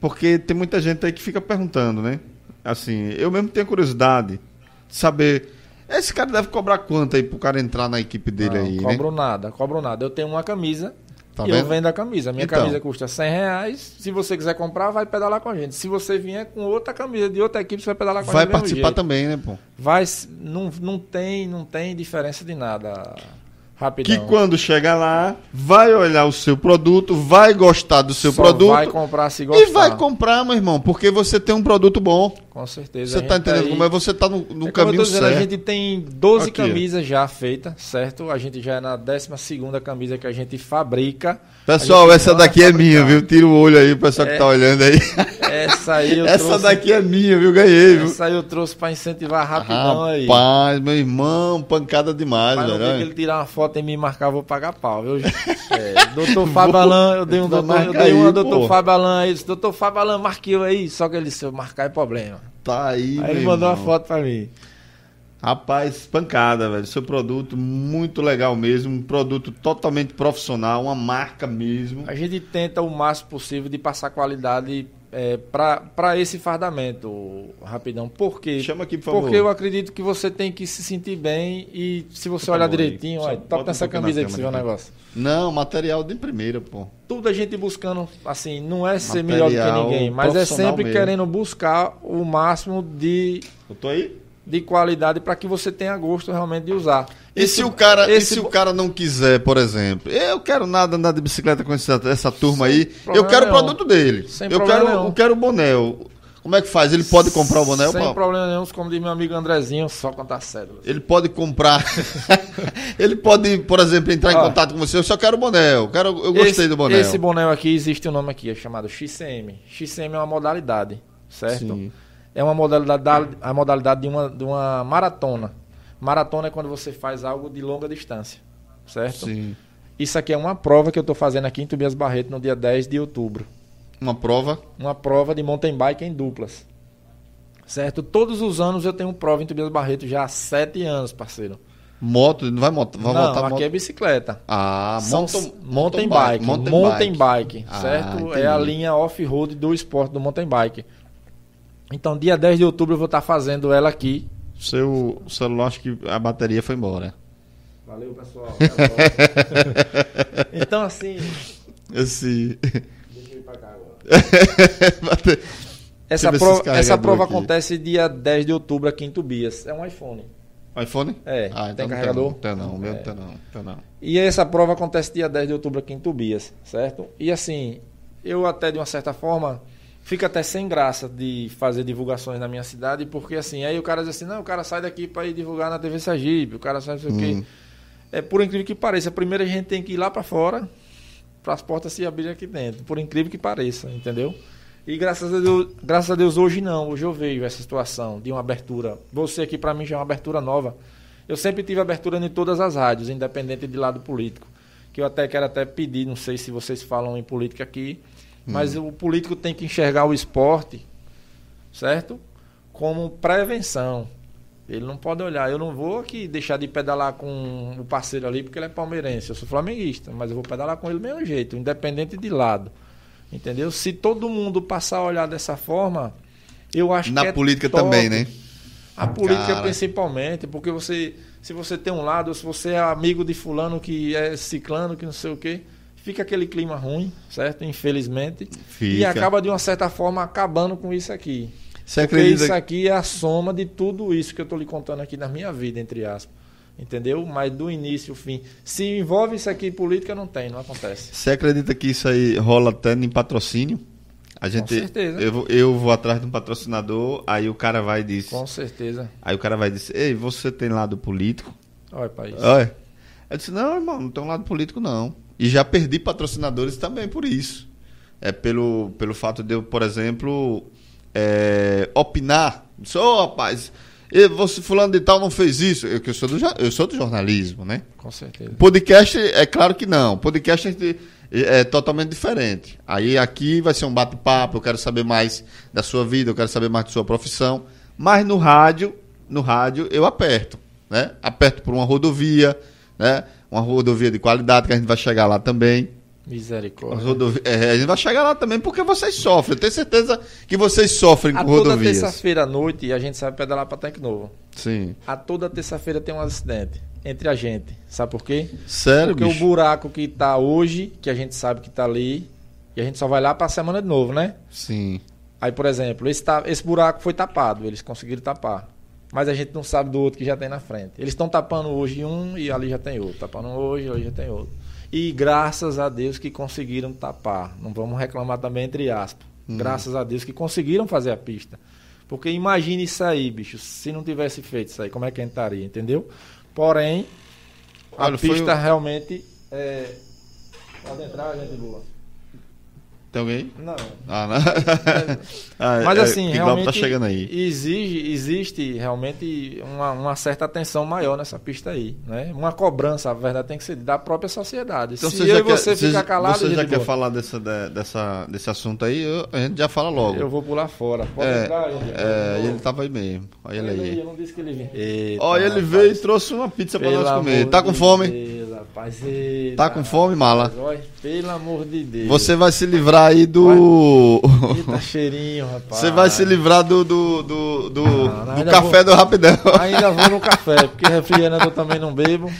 Porque tem muita gente aí que fica perguntando, né? Assim, eu mesmo tenho curiosidade de saber. Esse cara deve cobrar quanto aí pro cara entrar na equipe dele Não, aí, né? cobro nada, cobro nada. Eu tenho uma camisa Tá e vendo? eu vendo a camisa. Minha Então. camisa custa 100 reais. Se você quiser comprar, vai pedalar com a gente. Se você vier com outra camisa de outra equipe, você vai pedalar com a Vai gente. do mesmo participar também, né, pô? Vai, não, não, tem, não tem diferença de nada. Rapidão. Que quando chegar lá, vai olhar o seu produto, vai gostar do seu Só produto vai comprar se gostar. e vai comprar, meu irmão, porque você tem um produto bom. Com certeza. Você tá gente entendendo aí- como é? Você tá no, no É caminho dizendo, certo. A gente tem 12 Aqui, camisas já feitas, certo? A gente já é na 12 camisa que a gente fabrica. Pessoal, gente essa daqui é minha, viu? Tira o olho aí, o pessoal que É. tá olhando aí. Essa aí eu Essa trouxe, daqui é minha, viu? Ganhei, viu? essa aí eu trouxe pra incentivar rapidão aí. Rapaz, meu irmão, pancada demais, Mas dia que velho. ele tirar uma foto e me marcar, eu vou pagar pau, viu? É, doutor Fábio Alan, eu dei um doutor, eu marcar dei uma doutor. Fábio Alan aí, disse, doutor Fábio marque eu aí, só que ele disse, se eu marcar é problema. Tá aí, Aí ele mandou uma foto pra mim. Rapaz, pancada, velho. Seu produto muito legal mesmo, um produto totalmente profissional, uma marca mesmo. A gente tenta o máximo possível de passar qualidade é, para esse fardamento, rapidão. Por quê? Chama aqui, por favor. Porque eu acredito que você tem que se sentir bem e se você Por olhar direitinho, olha, toca um nessa camisa aí pra você ver o negócio. Não, material de primeira, pô. Tudo a gente buscando, assim, não é ser melhor do que ninguém, mas é sempre mesmo. querendo buscar o máximo de, Eu tô aí? de qualidade para que você tenha gosto realmente de usar. E se o cara, esse e se o cara não quiser, por exemplo, eu quero nada andar de bicicleta com essa, essa turma aí, eu quero o nenhum. produto dele. Sem eu problema quero, nenhum. eu quero o boné. o- Como é que faz? Ele pode comprar o boné? Sem problema nenhum, como diz meu amigo Andrezinho, só contar cédulas. Ele pode comprar. ele pode, por exemplo, entrar em contato com você. Eu só quero o boné. Eu, quero, eu gostei esse, do boné. Esse boné aqui existe um nome aqui, é chamado XCM. XCM é uma modalidade, certo? Sim. É uma modalidade, da- a modalidade de uma, de uma maratona. Maratona é quando você faz algo de longa distância, certo? Sim. Isso aqui é uma prova que eu estou fazendo aqui em Tobias Barreto no dia 10 de outubro. Uma prova. Uma prova de mountain bike em duplas. Certo? Todos os anos eu tenho prova em Tobias Barreto já há sete anos, parceiro. Moto. Não vai, moto, vai Não, aqui moto. é bicicleta. Ah, São mountain, mountain bike. Mountain, bike, Ah, certo? entendi. É a linha off-road do esporte do mountain bike. Então, dia 10 de outubro eu vou estar fazendo ela aqui. Seu celular, acho que a bateria foi embora. Valeu, pessoal. Então, assim. Esse. Deixa eu ir pra cá agora. Bate- Essa prova, essa prova aqui. acontece dia 10 de outubro aqui em Tobias. É um iPhone. iPhone? É, Ah, tem então não carregador? Não, tem não, o meu É. não tem não, tem não. E essa prova acontece dia 10 de outubro aqui em Tobias, certo? E assim, eu até de uma certa forma fico até sem graça de fazer divulgações na minha cidade, porque assim, aí o cara diz assim, não, o cara sai daqui para ir divulgar na TV Sergipe, o cara sai não sei o Hum. quê. É por incrível que pareça, primeiro a gente tem que ir lá para fora para as portas se abrirem aqui dentro, por incrível que pareça, entendeu? E graças a Deus, graças a Deus hoje não, hoje eu vejo essa situação de uma abertura. Você aqui para mim já é uma abertura nova. Eu sempre tive abertura em todas as rádios, independente de lado político. Que eu até quero até pedir, não sei se vocês falam em política aqui, mas o político tem que enxergar o esporte, certo? Como prevenção. Ele não pode olhar, eu não vou aqui deixar de pedalar com o parceiro ali porque ele é palmeirense. Eu sou flamenguista, mas eu vou pedalar com ele do mesmo jeito, independente de lado. Entendeu? Se todo mundo passar a olhar dessa forma, eu acho que Na é política top. também, né? A política Cara. principalmente, porque você, se você tem um lado, se você é amigo de fulano que é ciclano, que não sei o quê, fica aquele clima ruim, certo? Infelizmente. E Fica. acaba de uma certa forma acabando com isso aqui. Você Porque acredita isso aqui é a soma de tudo isso que eu estou lhe contando aqui na minha vida, entre aspas. Entendeu? Mas do início ao fim. Se envolve isso aqui em política, não tem, não acontece. Você acredita que isso aí rola até em patrocínio? A gente, certeza. Eu, vou- eu vou atrás de um patrocinador, aí o cara vai e diz. Com certeza. Aí o cara vai dizer, ei, você tem lado político? Olha isso. Olha. Eu disse, não, irmão, não tem um lado político, não. E já perdi patrocinadores também por isso. É pelo, pelo fato de eu, por exemplo, é, opinar. Disse, ô rapaz, e você fulano de tal não fez isso. Eu, que eu, sou do, eu sou do jornalismo, né? Com certeza. Podcast, é claro que não. Podcast gente- é totalmente diferente. Aí aqui vai ser um bate-papo, eu quero saber mais da sua vida, eu quero saber mais da sua profissão. Mas no rádio, no rádio eu aperto, né? Aperto por uma rodovia, né? Uma rodovia de qualidade que a gente vai chegar lá também. Misericórdia. rodovia- é, a gente vai chegar lá também porque vocês sofrem. Eu tenho certeza que vocês sofrem A com toda rodovias. terça-feira à noite a gente sabe pedalar para Tanque Novo. Sim. A toda terça-feira tem um acidente entre a gente. Sabe por quê? Sério, Porque bicho? o buraco que tá hoje, que a gente sabe que tá ali, e a gente só vai lá pra semana de novo, né? Sim. Aí, por exemplo, esse, ta- esse buraco foi tapado, eles conseguiram tapar. Mas a gente não sabe do outro que já tem na frente. Eles estão tapando hoje um e ali já tem outro. Tapando hoje, ali já tem outro. E graças a Deus que conseguiram tapar. Não vamos reclamar também entre aspas. Graças a Deus que conseguiram fazer a pista. Porque imagine isso aí, bicho. Se não tivesse feito isso aí, como é que a gente estaria, entendeu? Porém, a Olha, pista realmente é... Pode entrar, gente boa. Tem alguém? Não. Ah, não. Ah, Mas é, assim, Glauco realmente tá chegando aí. Exige, existe realmente uma, uma certa atenção maior nessa pista aí, né? Uma cobrança, a verdade tem que ser da própria sociedade. Então Se você eu já e quer, você ficar calado, você já quer boa, falar dessa, de- dessa, desse assunto aí, eu- a gente já fala logo. eu vou pular fora. Pode é, entrar, gente. é, ele tava aí mesmo. Olha ele Ele aí. Eu não disse que ele vinha. Eita, Olha, ele rapaz. veio e trouxe uma pizza pra Pelo nós comer. Tá com de fome? Deus, rapaz. Eita, Tá com fome, mala? rapaz, olha, pelo amor de Deus. Você vai se livrar aí do. Eita, cheirinho, rapaz. Você vai se livrar do. do, do, do, Não, do café do Rapidão. Ainda vou no café, porque refrigerante eu também não bebo.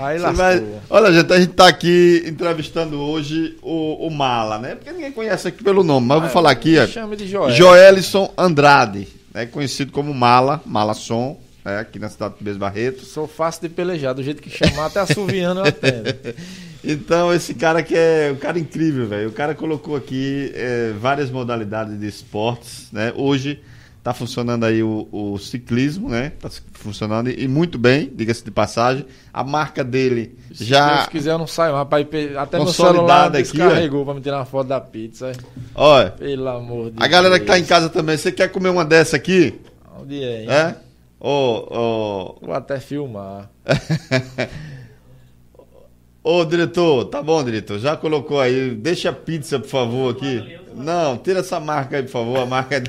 Aí lascou. vai- Olha, gente, a gente tá aqui entrevistando hoje o, o Mala, né? Porque ninguém conhece aqui pelo nome, mas eu vou falar aqui, ó. Chame de Joel. Joelison Andrade, né? conhecido como Mala, Mala Som, né? aqui na cidade de Bez Barreto. Sou fácil de pelejar, do jeito que chamar, até assoviando eu atendo. Então, esse cara que é um cara incrível, velho. O cara colocou aqui é, várias modalidades de esportes, né? Hoje tá funcionando aí o, o ciclismo, né? Tá funcionando e muito bem, diga-se de passagem. A marca dele Se já. Deus quiser, eu não saio pe- até Consolidado celular aqui, descarregou pra me tirar uma foto da pizza. Olha, Pelo amor de a galera que tá em Deus. casa também, você quer comer uma dessa aqui? Onde é? hein? É? Ô, ô, Vou até filmar. Ô, diretor, tá bom, diretor. Já colocou aí. Deixa a pizza, por favor, aqui. Não, tira essa marca aí, por favor. A marca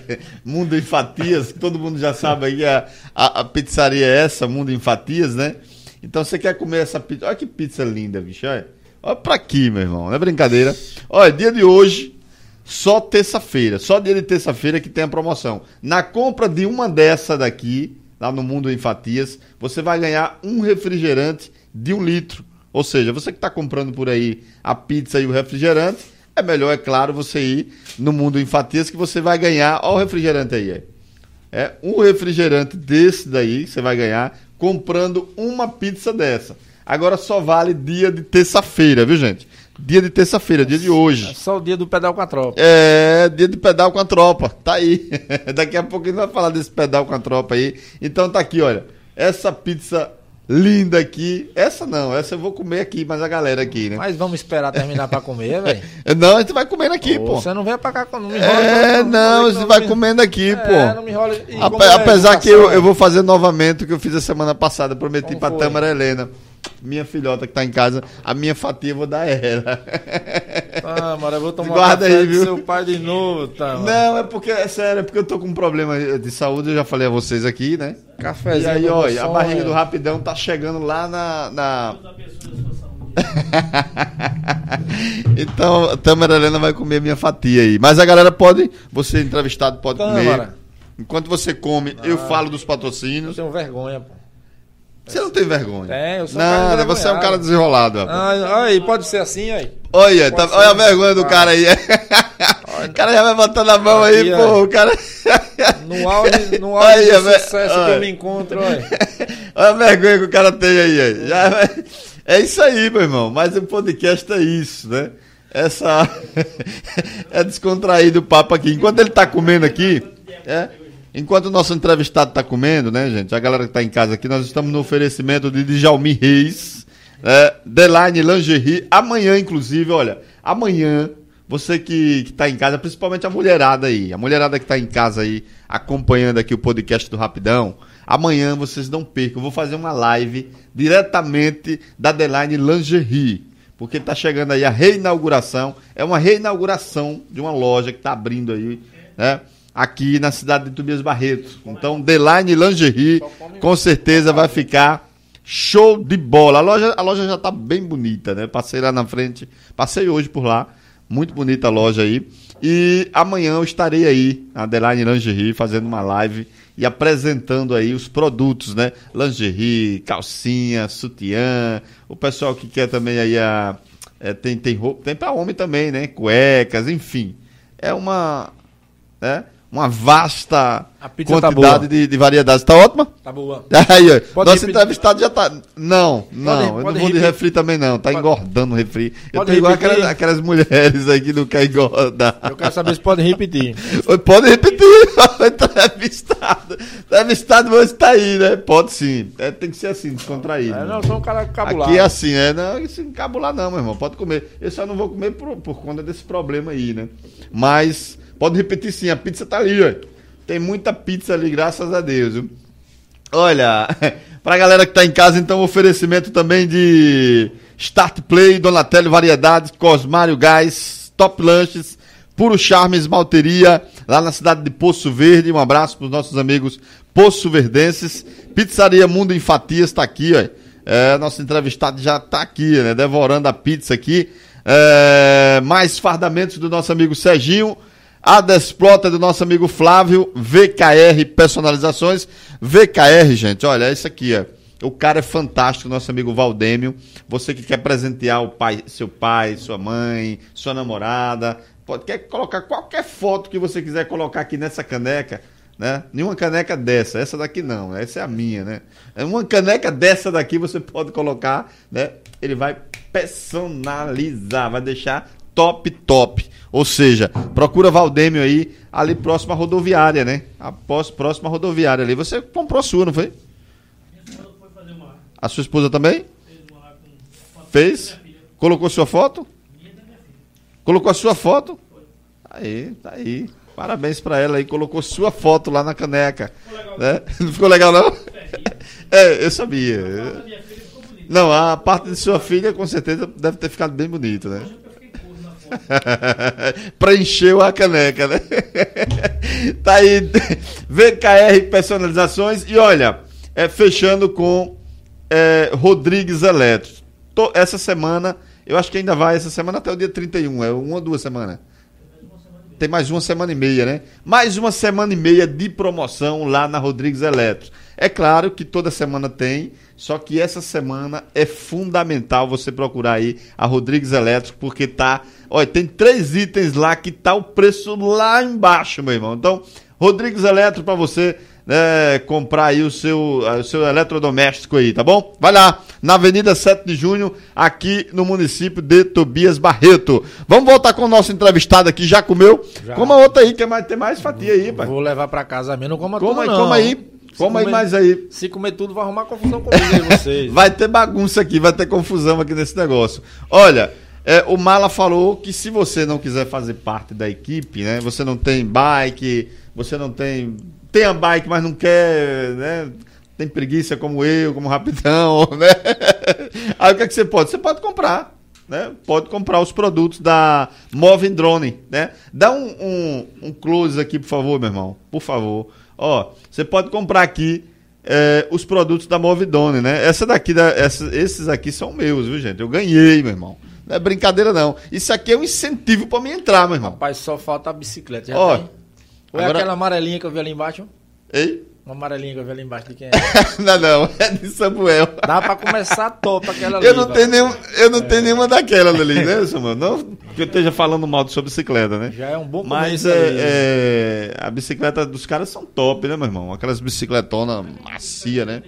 Mundo em Fatias, todo mundo já sabe aí. A, a, a pizzaria é essa, Mundo em Fatias, né? Então você quer comer essa pizza. Olha que pizza linda, bicho. Olha, olha pra aqui, meu irmão. Não é brincadeira. Olha, dia de hoje, só terça-feira. Só dia de terça-feira que tem a promoção. Na compra de uma dessa daqui, lá no Mundo em Fatias, você vai ganhar um refrigerante de um litro. Ou seja, você que está comprando por aí a pizza e o refrigerante, é melhor, é claro, você ir no Mundo em Fatias que você vai ganhar. Olha o refrigerante aí. É, é um refrigerante desse daí, você vai ganhar comprando uma pizza dessa. Agora só vale dia de terça-feira, viu, gente? Dia de terça-feira, dia de hoje. É só o dia do pedal com a tropa. É, dia de pedal com a tropa. Tá aí. Daqui a pouco a gente vai falar desse pedal com a tropa aí. Então tá aqui, olha. Essa pizza linda aqui. Essa não, essa eu vou comer aqui, mas a galera aqui, né? Mas vamos esperar terminar pra comer, velho. Não, a gente vai comendo aqui, Ô, pô. Você não vem pra cá, não me enrola. É, não, você vai me- comendo aqui, É, pô. não me enrola. Ape- é apesar que eu, eu vou fazer novamente o que eu fiz a semana passada, prometi Como pra foi? Tâmara Helena, minha filhota que tá em casa, a minha fatia eu vou dar a ela. Ah, mano, eu vou tomar Guarda um café aí, viu? seu pai de novo, tá? mano. Não, é porque, é sério, é porque eu tô com um problema de saúde, eu já falei a vocês aqui, né? E Cafézinho. aí, do ó, meu a barriga do Rapidão tá chegando lá na. na... Então, a Tâmara Helena vai comer minha fatia aí. Mas a galera pode, você entrevistado pode comer. Tâmara. Enquanto você come, eu falo dos Eu patrocínios. tenho vergonha, pô. Você não tem vergonha. É, eu sou um cara você é um cara desenrolado, rapaz. Ah, aí, pode ser assim, aí. Olha, tá- olha a vergonha do cara aí. o cara já vai botando a mão aí, Aqui, pô. O cara. No auge, no Olha auge aí, do sucesso que Olha. eu me encontro, olha. Olha a vergonha que o cara tem aí. aí. Já É isso aí, meu irmão. Mas o podcast é isso, né? Essa. é descontraído o papo aqui. Enquanto ele tá comendo aqui. É. Enquanto o nosso entrevistado tá comendo, né, gente? A galera que tá em casa aqui, nós estamos no oferecimento de Djalmi Reis, né? Deline Lingerie. Amanhã, inclusive, olha, amanhã, você que, que tá em casa, principalmente a mulherada aí, a mulherada que tá em casa aí, acompanhando aqui o podcast do Rapidão, amanhã vocês não percam, eu vou fazer uma live diretamente da Deline Lingerie. Porque tá chegando aí a reinauguração. É uma reinauguração de uma loja que tá abrindo aí, né? Aqui na cidade de Tobias Barreto. Então, Deline Lingerie, com certeza vai ficar show de bola. A loja, a loja já tá bem bonita, né? Passei lá na frente, passei hoje por lá. Muito bonita a loja aí. E amanhã eu estarei aí na Deline Lingerie fazendo uma live e apresentando aí os produtos, né? Lingerie, calcinha, sutiã, o pessoal que quer também aí a é, tem tem roupa, tem para homem também, né? Cuecas, enfim. É uma né? Uma vasta tá quantidade boa. de, de variedades. Tá ótima? Tá boa. Aí, ó, Pode nosso repetir. entrevistado já tá. Não, não, eu não pode vou de refri também, não. Tá Pode- engordando o refri. Eu Pode tô igual aquelas, aquelas mulheres aí que não querem engordar. Eu quero saber se pode repetir. Pode repetir, entrevistado. Entrevistado você tá aí, né? Pode sim. É, tem que ser assim, descontraído. É, não, eu sou um cara cabulado. Aqui é assim, é, não, isso encabular não, meu irmão, pode comer. Eu só não vou comer por, por conta desse problema aí, né? Mas, pode repetir sim, a pizza tá ali, ó. Tem muita pizza ali, graças a Deus, viu? Olha, pra galera que tá em casa, então, oferecimento também de Start Play, Donatello Variedades, Cosmário Gás, Top Lanches, Puro Charme Esmalteria, lá na cidade de Poço Verde. Um abraço pros nossos amigos Poço Verdenses. Pizzaria Mundo em Fatias tá aqui, ó. É, nosso entrevistado já tá aqui, né? Devorando a pizza aqui. É, mais fardamentos do nosso amigo Serginho. A Desplota do nosso amigo Flávio, VKR Personalizações. VKR, gente, olha, é isso aqui, ó. O cara é fantástico, nosso amigo Valdêmio. Você que quer presentear o pai, seu pai, sua mãe, sua namorada, pode, quer colocar qualquer foto que você quiser colocar aqui nessa caneca, né? Nenhuma caneca dessa, essa daqui não, essa é a minha, né? Uma caneca dessa daqui você pode colocar, né? Ele vai personalizar, vai deixar top, top. Ou seja, procura Valdêmio aí, ali próximo à rodoviária, né? Após próxima rodoviária ali. Você comprou a sua, não foi? Minha esposa foi fazer uma. A sua esposa também? Fez. Colocou sua foto? Minha da minha filha. Colocou a sua foto? Aí, tá aí. Parabéns pra ela aí, colocou sua foto lá na caneca. Ficou legal. Né? Não ficou legal não? É, eu sabia. Não, a parte de sua filha com certeza deve ter ficado bem bonita, né? Preencheu a caneca, né? tá aí, VKR Personalizações. E olha, é, fechando com é, Rodrigues Eletro. Tô- essa semana, eu acho que ainda vai essa semana até o dia 31, é uma ou duas semanas. Tem mais uma semana e meia, né? Mais uma semana e meia de promoção lá na Rodrigues Eletro. É claro que toda semana tem, só que essa semana é fundamental você procurar aí a Rodrigues Eletro, porque tá. Olha, tem três itens lá que tá o preço lá embaixo, meu irmão. Então, Rodrigues Eletro para você né, comprar aí o seu, o seu eletrodoméstico aí, tá bom? Vai lá, na Avenida 7 de Junho, aqui no município de Tobias Barreto. Vamos voltar com o nosso entrevistado aqui, já comeu? Já. Coma outra aí, que mais, tem mais fatia aí, pai. Vou levar pra casa mesmo, não coma Coma tudo aí, não. coma aí, Se coma aí mais aí. Se comer tudo, vai arrumar confusão comigo aí, vocês. Vai ter bagunça aqui, vai ter confusão aqui nesse negócio. Olha, é, o Mala falou que se você não quiser fazer parte da equipe, né? Você não tem bike, você não tem. Tem a bike, mas não quer, né? Tem preguiça como eu, como rapidão, né? Aí o que, é que você pode? Você pode comprar. Né? Pode comprar os produtos da Moving Drone, né? Dá um, um, um close aqui, por favor, meu irmão. Por favor. Ó, você pode comprar aqui é, os produtos da Movidone, né? Essa daqui, da, essa- esses aqui são meus, viu, gente? Eu ganhei, meu irmão. Não é brincadeira, não. Isso aqui é um incentivo pra mim entrar, meu irmão. Rapaz, só falta a bicicleta. Já Ó, tem? Ou é agora- aquela amarelinha que eu vi ali embaixo? Ei? Uma amarelinha que eu vi ali embaixo de quem é? não, não, é de Samuel. Dá pra começar top aquela ali. Eu não, tenho nenhum, eu não tenho nenhuma daquelas ali, né, Samuel? Não que eu esteja falando mal sobre bicicleta, né? Já é um bom Mas começo aí. é, é, a bicicleta dos caras são top, né, meu irmão? Aquelas bicicletonas macia, né?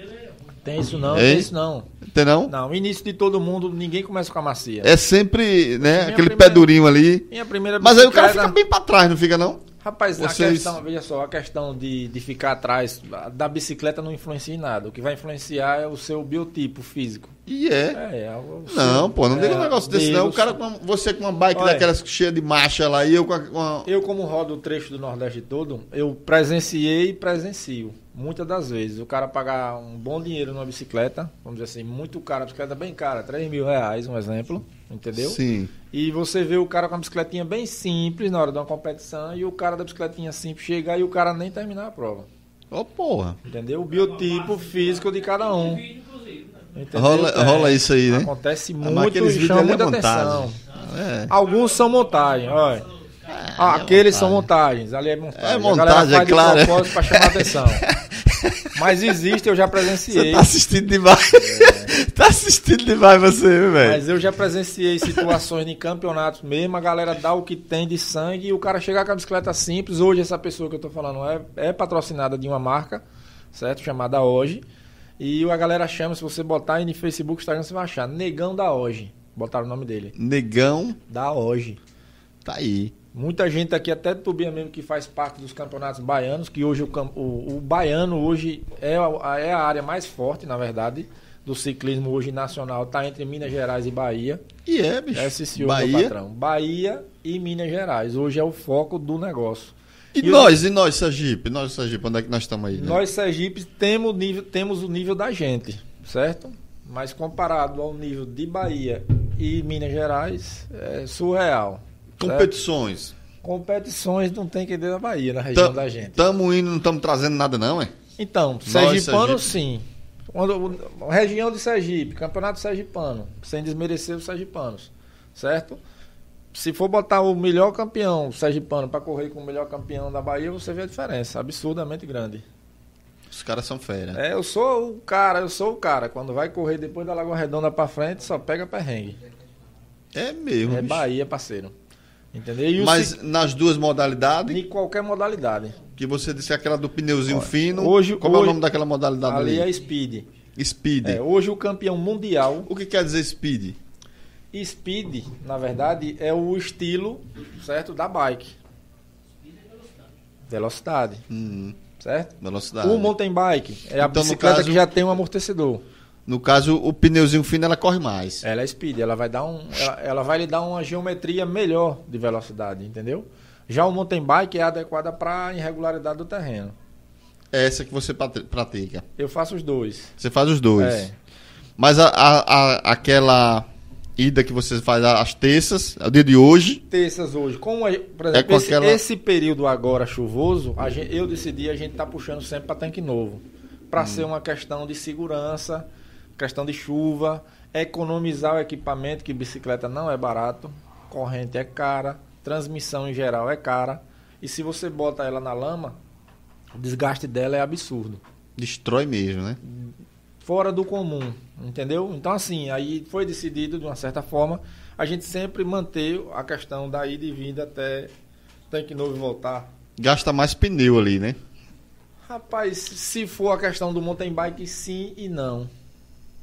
Tem isso não, Hein? tem isso não. Tem não? Não, início de todo mundo, ninguém começa com a macia. É sempre, né, Minha aquele primeira- pé durinho ali. Minha primeira Mas aí o cara bicicleta- fica bem pra trás, não fica não? Rapaz, a Vocês- questão, veja só, a questão de, de ficar atrás da bicicleta não influencia em nada. O que vai influenciar é o seu biotipo físico. E é. É, é seu- Não, pô, não é, diga um negócio desse não. O cara com uma- você com uma bike Olha. daquelas cheia de marcha lá e eu com a- com uma... Eu, como rodo o trecho do Nordeste todo, eu presenciei e presencio. Muitas das vezes. O cara pagar um bom dinheiro numa bicicleta, vamos dizer assim, muito cara, a bicicleta bem cara, 3 mil reais, um exemplo, entendeu? Sim. E você vê o cara com a bicicletinha bem simples na hora de uma competição e o cara da bicicletinha simples chegar e o cara nem terminar a prova. Ô, porra. Entendeu? O biotipo físico de cada um. Vídeo, inclusive, né? Entendeu? Rola, É, rola isso aí, né? Acontece Ah, muito e chama é muita montagem. atenção. É. Alguns são montagem, olha. Ah, é aqueles são montagens, ali é montagem. É A montagem, galera faz é claro. De propósito pra chamar atenção. Mas existe, eu já Você presenciei. tá assistindo demais. tá assistindo demais você, velho? Mas eu já presenciei situações de campeonatos mesmo, a galera dá o que tem de sangue e o cara chegar com a bicicleta simples. Hoje essa pessoa que eu tô falando é, é patrocinada de uma marca, certo? Chamada Hoje. E a galera chama, se você botar aí no Facebook, Instagram, você vai achar. Negão da Hoje. Botaram o nome dele. Negão Da Hoje. tá aí. Muita gente aqui, até do Tubia mesmo, que faz parte dos campeonatos baianos, que hoje o, o, o baiano hoje é a, é a área mais forte, na verdade, do ciclismo hoje nacional. Está entre Minas Gerais e Bahia. E é, bicho. Esse senhor, meu Bahia. patrão. Bahia e Minas Gerais. Hoje é o foco do negócio. E, E nós, e nós, Sergipe? Nós, Sergipe, onde é que nós estamos aí? né? Nós, Sergipes, temos, nível, temos o nível da gente, certo? Mas comparado ao nível de Bahia e Minas Gerais, é surreal. Certo? Competições. Competições não tem que ir da Bahia, na região da gente. Estamos indo, não estamos trazendo nada, não, é? Então, Sergipano Sergipe. sim. Quando, região de Sergipe, campeonato sergipano, sem desmerecer os sergipanos, certo? Se for botar o melhor campeão sergipano para correr com o melhor campeão da Bahia, você vê a diferença, absurdamente grande. Os caras são fera. É, eu sou o cara, eu sou o cara. Quando vai correr depois da Lagoa Redonda para frente, só pega perrengue. É, mesmo. É bicho. Bahia, parceiro. Entendeu? Mas nas duas modalidades, em qualquer modalidade. que você disse aquela do pneuzinho fino. hoje- como é o hoje- nome daquela modalidade Ali ali? é speed. Speed. É, hoje o campeão mundial O que quer dizer speed? Speed, na verdade, é o estilo, certo, da bike. Velocidade, Hum, certo? velocidade. O mountain bike é a Então, bicicleta caso- que já tem um amortecedor. No caso, o pneuzinho fino ela corre mais. Ela é speed, ela vai dar um, ela, ela vai lhe dar uma geometria melhor de velocidade, entendeu? Já o mountain bike é adequada para irregularidade do terreno. É essa que você pratica. Eu faço os dois. Você faz os dois. É. Mas a, a- a- aquela ida que você faz às terças, é o dia de hoje, Terças hoje, como é, por É exemplo, com esse, aquela- esse período agora chuvoso, a gen- eu decidi a gente tá puxando sempre para tanque novo, para Hum. ser uma questão de segurança, questão de chuva, economizar o equipamento, que bicicleta não é barato, corrente é cara, transmissão em geral é cara, e se você bota ela na lama, o desgaste dela é absurdo destrói mesmo, né? fora do comum, entendeu? Então assim, aí foi decidido de uma certa forma a gente sempre manter a questão da ida e vinda até tanque novo e voltar. Gasta mais pneu ali, né? Rapaz, se for a questão do mountain bike, sim e não.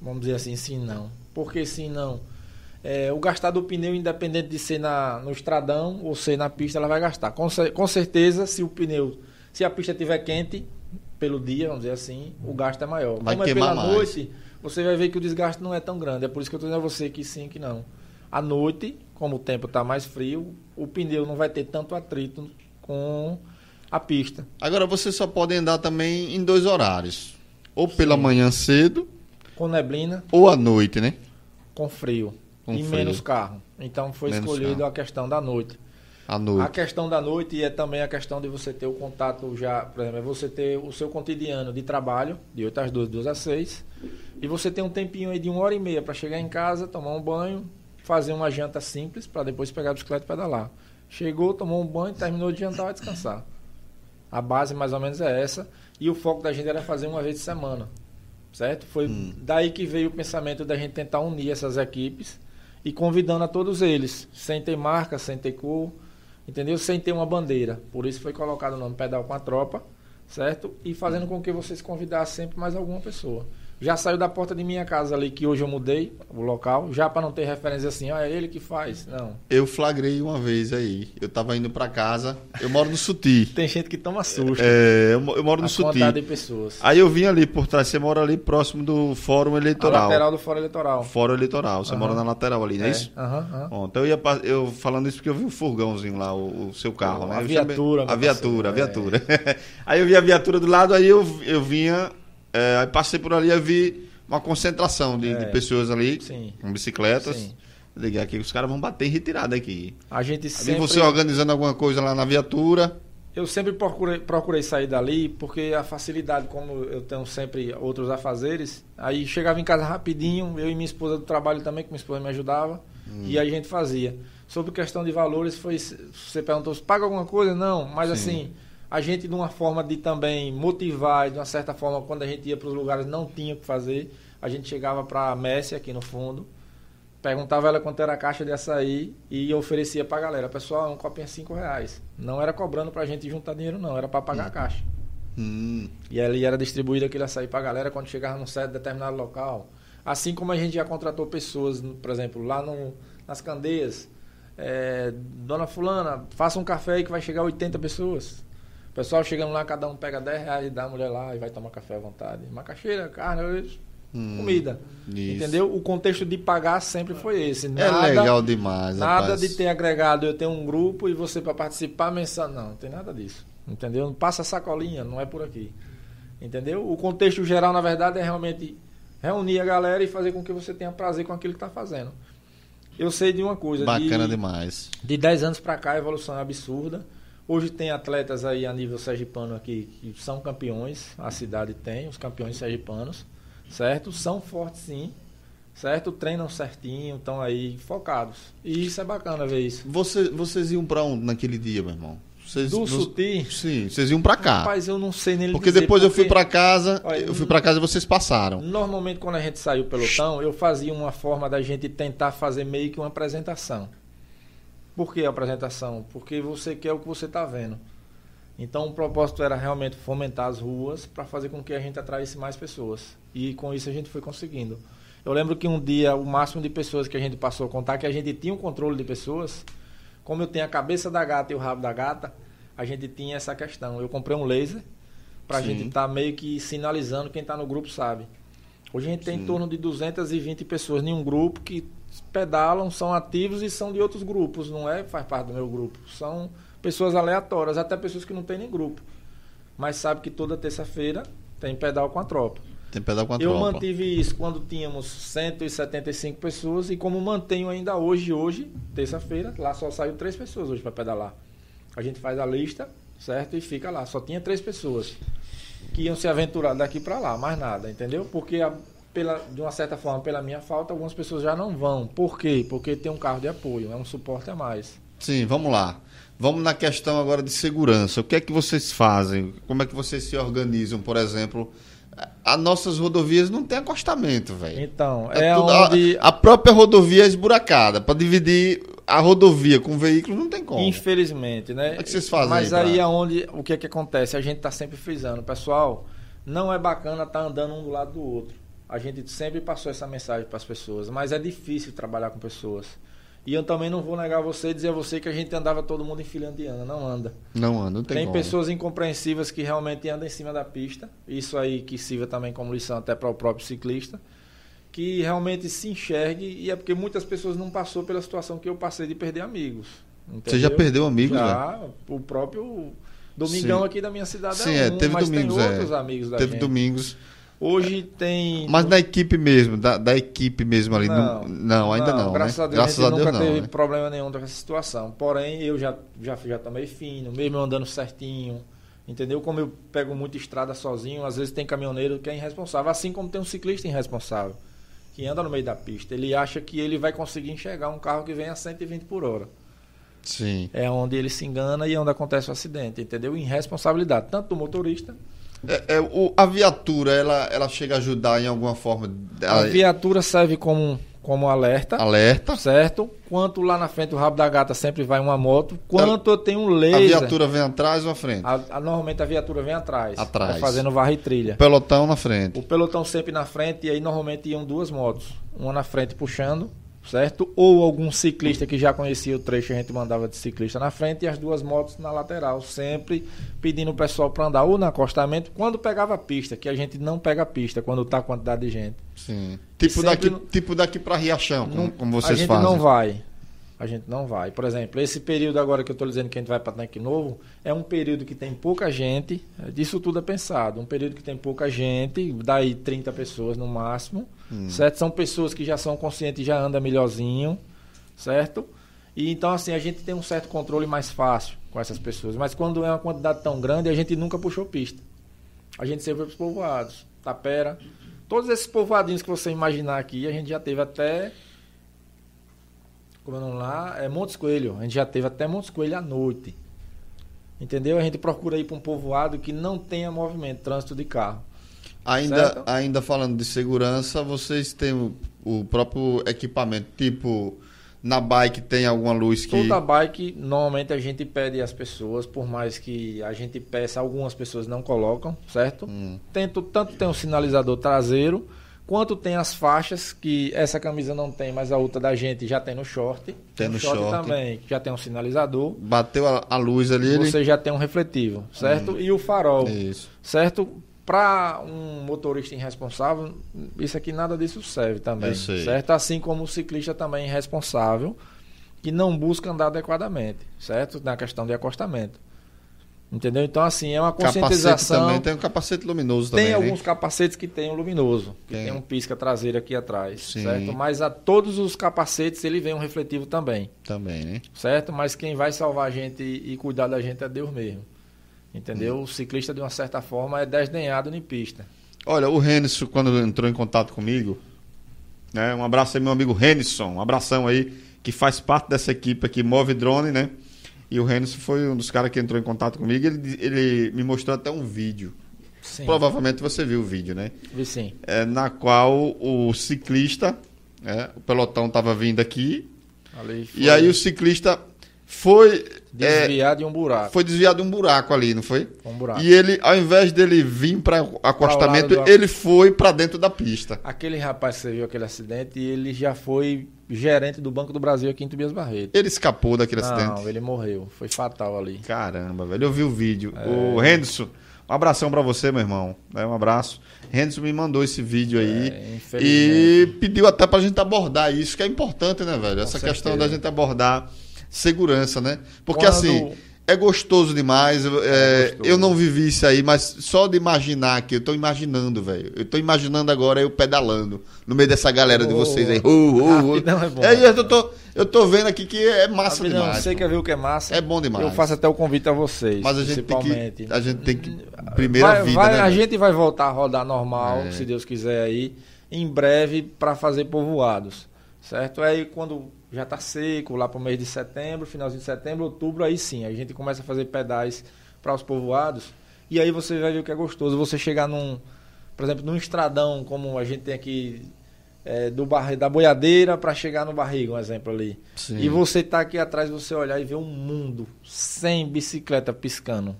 Vamos dizer assim, sim não. Por que sim não? É, o gastar do pneu, independente de ser na, no estradão ou ser na pista, ela vai gastar. Com, com certeza, se o pneu, se a pista estiver quente pelo dia, vamos dizer assim, o gasto é maior. Vai Como é pela mais. noite, você vai ver que o desgaste não é tão grande. É por isso que eu estou dizendo a você que sim que não. À noite, como o tempo está mais frio, o pneu não vai ter tanto atrito com a pista. Agora você só pode andar também em dois horários. Ou pela manhã cedo, Com neblina, ou à noite, né? com frio Com e frio. menos carro. Então foi Menos escolhido carro. a questão da noite. A noite. questão da noite é também a questão de você ter o contato já, por exemplo, é você ter o seu cotidiano de trabalho, de 8 às 2, 2 às 6, e você ter um tempinho aí de uma hora e meia para chegar em casa, tomar um banho, fazer uma janta simples para depois pegar a bicicleta e pedalar. Chegou, tomou um banho, terminou de jantar, vai descansar. A base mais ou menos é essa, e o foco da gente era fazer uma vez de semana. Certo? Foi daí que veio o pensamento da gente tentar unir essas equipes e convidando a todos eles, sem ter marca, sem ter cor, entendeu? Sem ter uma bandeira. Por isso foi colocado o nome Pedal com a Tropa, certo? E fazendo com que vocês convidassem sempre mais alguma pessoa. Já saiu da porta de minha casa ali, que hoje eu mudei o local, já para não ter referência assim, ah, é ele que faz. Não. Eu flagrei uma vez aí. Eu tava indo pra casa. Eu moro no Suti. Tem gente que toma susto. É, eu, eu moro no a Suti. de pessoas. Aí eu vim ali por trás. Você mora ali próximo do Fórum A Eleitoral. lateral do Fórum Eleitoral. Fórum Eleitoral. Você Aham. mora na lateral ali, não é, É, isso? aham, aham. Bom, então eu ia eu falando isso porque eu vi um furgãozinho lá, o, o seu carro, né? A Eu viatura, chamei- a viatura, a viatura. aí eu vi a viatura do lado, aí eu, eu vinha, é, aí passei por ali e vi uma concentração de, de É. pessoas ali Sim. com bicicletas. Sim. Liguei aqui, os caras vão bater em retirada aqui. A gente sempre... você organizando alguma coisa lá na viatura. Eu sempre procurei, procurei sair dali porque a facilidade, como eu tenho sempre outros afazeres, aí chegava em casa rapidinho, eu e minha esposa do trabalho também, que minha esposa me ajudava, e aí a gente fazia. Sobre questão de valores, foi você perguntou se paga alguma coisa? Não, mas Sim. assim, a gente de uma forma de também motivar, de uma certa forma, quando a gente ia para os lugares não tinha o que fazer, a gente chegava para a Messi aqui no fundo, perguntava ela quanto era a caixa de açaí e oferecia pra galera. Pessoal, um copinho é 5 reais. Não era cobrando pra gente juntar dinheiro, não, era pra pagar a caixa. Hum, E ali era distribuído aquele açaí pra galera quando chegava num certo determinado local. Assim como a gente já contratou pessoas, por exemplo, lá no, nas Candeias, é, Dona Fulana, faça um café aí que vai chegar 80 pessoas. O pessoal chegando lá, cada um pega 10 reais e dá a mulher lá e vai tomar café à vontade. Macaxeira, carne, hum, comida. isso. Entendeu? O contexto de pagar sempre foi esse. É Nada, legal demais, Nada rapaz. de ter agregado, eu tenho um grupo e você para participar mensal. Não, não tem nada disso. Entendeu? Não passa sacolinha, não é por aqui. Entendeu? O contexto geral, na verdade, é realmente reunir a galera e fazer com que você tenha prazer com aquilo que está fazendo. Eu sei de uma coisa. Bacana de, demais. de 10 anos para cá a evolução é absurda. Hoje tem atletas aí a nível sergipano aqui que são campeões, a cidade tem, os campeões sergipanos, certo? São fortes sim, certo? Treinam certinho, estão aí focados. E isso é bacana ver isso. Você, vocês iam pra onde naquele dia, meu irmão? Vocês, Do Suti, Sim, vocês iam pra cá. rapaz, eu não sei nem Porque dizer, depois eu fui porque pra casa, Olha, eu fui pra casa e vocês passaram. Normalmente quando a gente saiu pelotão, eu fazia uma forma da gente tentar fazer meio que uma apresentação. Por que a apresentação? Porque você quer o que você está vendo. Então o propósito era realmente fomentar as ruas para fazer com que a gente atraísse mais pessoas. E com isso a gente foi conseguindo. Eu lembro que um dia o máximo de pessoas que a gente passou a contar, que a gente tinha um controle de pessoas, como eu tenho a cabeça da gata e o rabo da gata, a gente tinha essa questão. Eu comprei um laser para a gente estar meio que sinalizando quem está no grupo sabe. Hoje a gente tem Sim. em torno de 220 pessoas em um grupo que pedalam, são ativos e são de outros grupos, não é faz parte do meu grupo. São pessoas aleatórias, até pessoas que não têm nem grupo. Mas sabe que toda terça-feira tem pedal com a tropa. Tem pedal com a Eu tropa. mantive isso quando tínhamos 175 pessoas e como mantenho ainda hoje, hoje, terça-feira, lá só saiu três pessoas hoje para pedalar. A gente faz a lista, certo? E fica lá. Só tinha três pessoas que iam se aventurar daqui para lá, mais nada, entendeu? Porque a- pela, de uma certa forma, pela minha falta, algumas pessoas já não vão. Por quê? Porque tem um carro de apoio, é um suporte a mais. Sim, vamos lá. Vamos na questão agora de segurança. O que é que vocês fazem? Como é que vocês se organizam, por exemplo? As nossas rodovias não tem acostamento, velho. Então, é, tudo- a- onde a, própria rodovia é esburacada. Para dividir a rodovia com o veículo não tem como. Infelizmente, né? Como é que vocês fazem Mas aí pra- aí é onde o que é que acontece? A gente tá sempre frisando, pessoal, não é bacana estar andando um do lado do outro. A gente sempre passou essa mensagem para as pessoas, mas é difícil trabalhar com pessoas. E eu também não vou negar a você e dizer a você que a gente andava todo mundo em fila indiana, não anda. Não, anda, não tem, Tem, como. pessoas incompreensivas que realmente andam em cima da pista. Isso aí que sirva também como lição até para o próprio ciclista. Que realmente se enxergue. E é porque muitas pessoas não passou pela situação que eu passei de perder amigos. Você já entendeu? perdeu amigos? Já, o próprio Domingão Sim. aqui da minha cidade Sim, é é, um, teve mas domingos, tem é. outros amigos da Teve gente. domingos. Hoje tem... Mas da equipe mesmo, da, da equipe mesmo ali. Não, não, ainda não. Graças né? a Deus, Graças a Deus nunca não. teve né? problema nenhum dessa situação. Porém, eu já, já, já tomei fino, mesmo andando certinho. Entendeu? Como eu pego muita estrada sozinho, às vezes tem caminhoneiro que é irresponsável, assim como tem um ciclista irresponsável, que anda no meio da pista. Ele acha que ele vai conseguir enxergar um carro que vem a 120 por hora. Sim. É onde ele se engana e onde acontece o acidente, entendeu? Irresponsabilidade, tanto do motorista. É, é, o- a viatura, ela, ela chega a ajudar em alguma forma? A Ela- viatura serve como, como alerta. Alerta. Certo? Quanto lá na frente o rabo da gata sempre vai uma moto. Quanto eu tenho um A laser. viatura vem atrás ou à frente? a- a- normalmente a viatura vem atrás. Atrás. tá fazendo varre e trilha. Pelotão na frente. O pelotão sempre na frente e aí normalmente iam duas motos. Uma na frente puxando, certo? Ou algum ciclista que já conhecia o trecho, a gente mandava de ciclista na frente e as duas motos na lateral. Sempre pedindo o pessoal para andar ou no acostamento, quando pegava a pista, que a gente não pega a pista quando tá a quantidade de gente. Sim. Tipo daqui, no- tipo daqui para Riachão, como, Não- como a vocês gente fazem. não vai. A gente não vai. Por exemplo, esse período agora que eu estou dizendo que a gente vai para tanque novo, é um período que tem pouca gente. Disso tudo é pensado. Um período que tem pouca gente, daí 30 pessoas no máximo. Hum. Certo? São pessoas que já são conscientes já andam melhorzinho. Certo? E então, assim, a gente tem um certo controle mais fácil com essas pessoas. Mas quando é uma quantidade tão grande, a gente nunca puxou pista. A gente sempre foi os povoados. Tapera. Todos esses povoadinhos que você imaginar aqui, a gente já teve até como é o nome lá, é Montes Coelho. A gente já teve até Montes Coelho à noite. Entendeu? A gente procura ir para um povoado que não tenha movimento, trânsito de carro. Ainda, Certo? ainda falando de segurança, vocês têm o, o próprio equipamento, tipo na bike tem alguma luz que Toda bike, normalmente a gente pede às pessoas, por mais que a gente peça, algumas pessoas não colocam, certo? Hum. Tento, tanto tem um sinalizador traseiro, quanto tem as faixas, que essa camisa não tem, mas a outra da gente já tem no short. Tem no short. também, que já tem um sinalizador. bateu a, a luz ali, ele... Você já tem um refletivo, certo? E o farol. Isso. certo? Para um motorista irresponsável, isso aqui nada disso serve também, certo? Assim como o ciclista também irresponsável, que não busca andar adequadamente, certo? Na questão de acostamento. Entendeu? Então, assim, é uma Capacete conscientização. também, tem um capacete luminoso Tem também, né? alguns capacetes que tem o luminoso, que Tem. tem, um pisca traseiro aqui atrás, Sim. certo? Mas a todos os capacetes ele vem um refletivo também, Também, né? certo? Mas quem vai salvar a gente e cuidar da gente é Deus mesmo. Entendeu? O ciclista, de uma certa forma, é desdenhado em pista. Olha, o Renison, quando entrou em contato comigo, né? Um abraço aí, meu amigo Renison, um abração aí, que faz parte dessa equipe aqui, Move Drone, né? E o Renison foi um dos caras que entrou em contato comigo, ele, ele me mostrou até um vídeo. Sim. Provavelmente você viu o vídeo, né? Vi sim. É, na qual o ciclista, né, o pelotão estava vindo aqui, Ali e aí o ciclista foi é, Desviar de um buraco. foi desviado de um buraco ali, não foi? Um buraco. E ele, ao invés dele vir para acostamento, do- ele foi para dentro da pista. Aquele rapaz que você viu aquele acidente, ele já foi gerente do Banco do Brasil aqui em Tobias Barreto. Ele escapou daquele Não, acidente. ele morreu. Foi fatal ali. Caramba, velho, eu vi o vídeo. É. O Henderson, um abração pra você, meu irmão. É, um abraço. Henderson me mandou esse vídeo aí. É, e pediu até pra gente abordar isso, que é importante, né, velho? Essa Com questão certeza. da gente abordar segurança, né? Porque Quando- assim, é gostoso demais. eu- é, gostoso. Eu não vivi isso aí, mas só de imaginar aqui, eu tô imaginando, velho. Eu tô imaginando agora eu pedalando no meio dessa galera de Oh, vocês aí. Uh. rapidão é bom. É, eu, tô, eu tô vendo aqui que é massa Rapidão, demais. Você quer ver o que é massa? É bom demais. Eu faço até o convite a vocês. Mas a gente tem que. A gente tem que. Primeira vai, vida, vai- né? a velho? gente vai voltar a rodar normal, É. se Deus quiser aí, em breve para fazer povoados, certo? Aí quando já tá seco, lá pro mês de setembro, finalzinho de setembro, outubro, aí sim, a gente começa a fazer pedais para os povoados, e aí você vai ver o que é gostoso, você chegar num, por exemplo, num estradão como a gente tem aqui é, do barri, da boiadeira para chegar no barriga, um exemplo ali. Sim. E você tá aqui atrás, você olhar e ver um mundo sem bicicleta piscando.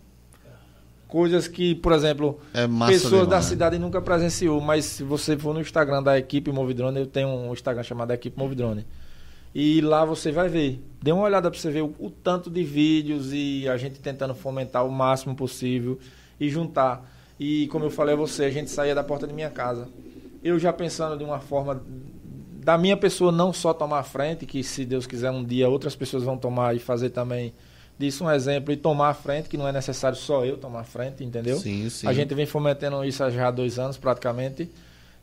Coisas que, por exemplo, É pessoas da demais. cidade nunca presenciou, mas se você for no Instagram da equipe Movidrone, eu tenho um Instagram chamado Equipe Movidrone. E lá você vai ver. Dê uma olhada para você ver o, o tanto de vídeos e a gente tentando fomentar o máximo possível e juntar. E como eu falei a você, a gente saía da porta de minha casa. Eu já pensando de uma forma da minha pessoa não só tomar a frente, que se Deus quiser um dia outras pessoas vão tomar e fazer também disso um exemplo e tomar a frente, que não é necessário só eu tomar a frente, entendeu? Sim, sim. A gente vem fomentando isso há já dois anos praticamente.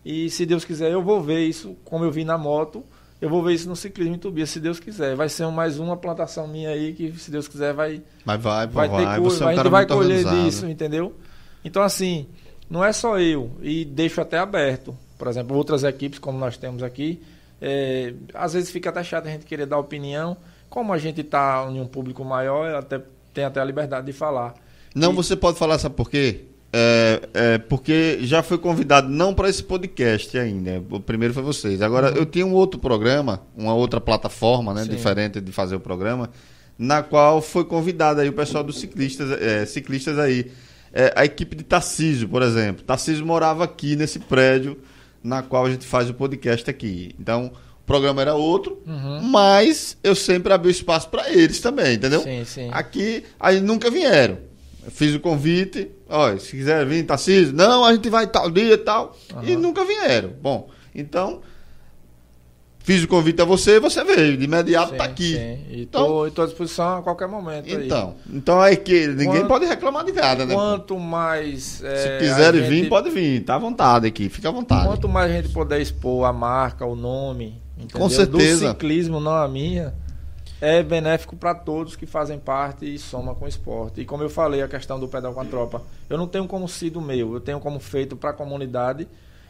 E se Deus quiser, eu vou ver isso, como eu vi na moto, eu vou ver isso no ciclismo em Tubias, se Deus quiser. Vai ser mais uma plantação minha aí, que se Deus quiser vai, Mas vai, vai vai. ter coisa, é um a gente vai colher organizado. disso, entendeu? Então assim, não é só eu, e deixo até aberto. Por exemplo, outras equipes, como nós temos aqui, é, às vezes fica até chato a gente querer dar opinião. Como a gente está em um público maior, até, tem até a liberdade de falar. Não, E- você pode falar, sabe por quê? É, é porque já foi convidado não para esse podcast ainda. O primeiro foi vocês. Agora, eu tinha um outro programa, uma outra plataforma, né, Uhum. Diferente de fazer o programa, na qual foi convidado aí o pessoal dos ciclistas, é, ciclistas aí. É, a equipe de Tarcísio, por exemplo. Tarcísio morava aqui nesse prédio na qual a gente faz o podcast aqui. Então, o programa era outro, Uhum. mas eu sempre abri espaço para eles também, entendeu? Sim, sim. Aqui, aí nunca vieram. Eu fiz o convite, olha, se quiser vir, Tarcísio, não, a gente vai tal dia e tal. E Aham. nunca vieram. Bom, então, fiz o convite a você, você veio, de imediato Sim, tá aqui. sim. E Então- e tô à disposição a qualquer momento. aí. Então, então é que ninguém Quanto- pode reclamar de nada, né? Quanto mais. é, Se quiserem a vir, gente- pode vir, tá à vontade aqui, fica à vontade. Quanto mais a gente puder expor a marca, o nome, entendeu? Com certeza. do ciclismo, não a minha, é benéfico para todos que fazem parte e soma com o esporte. E como eu falei, a questão do pedal com a tropa, eu não tenho como sido meu, eu tenho como feito para a comunidade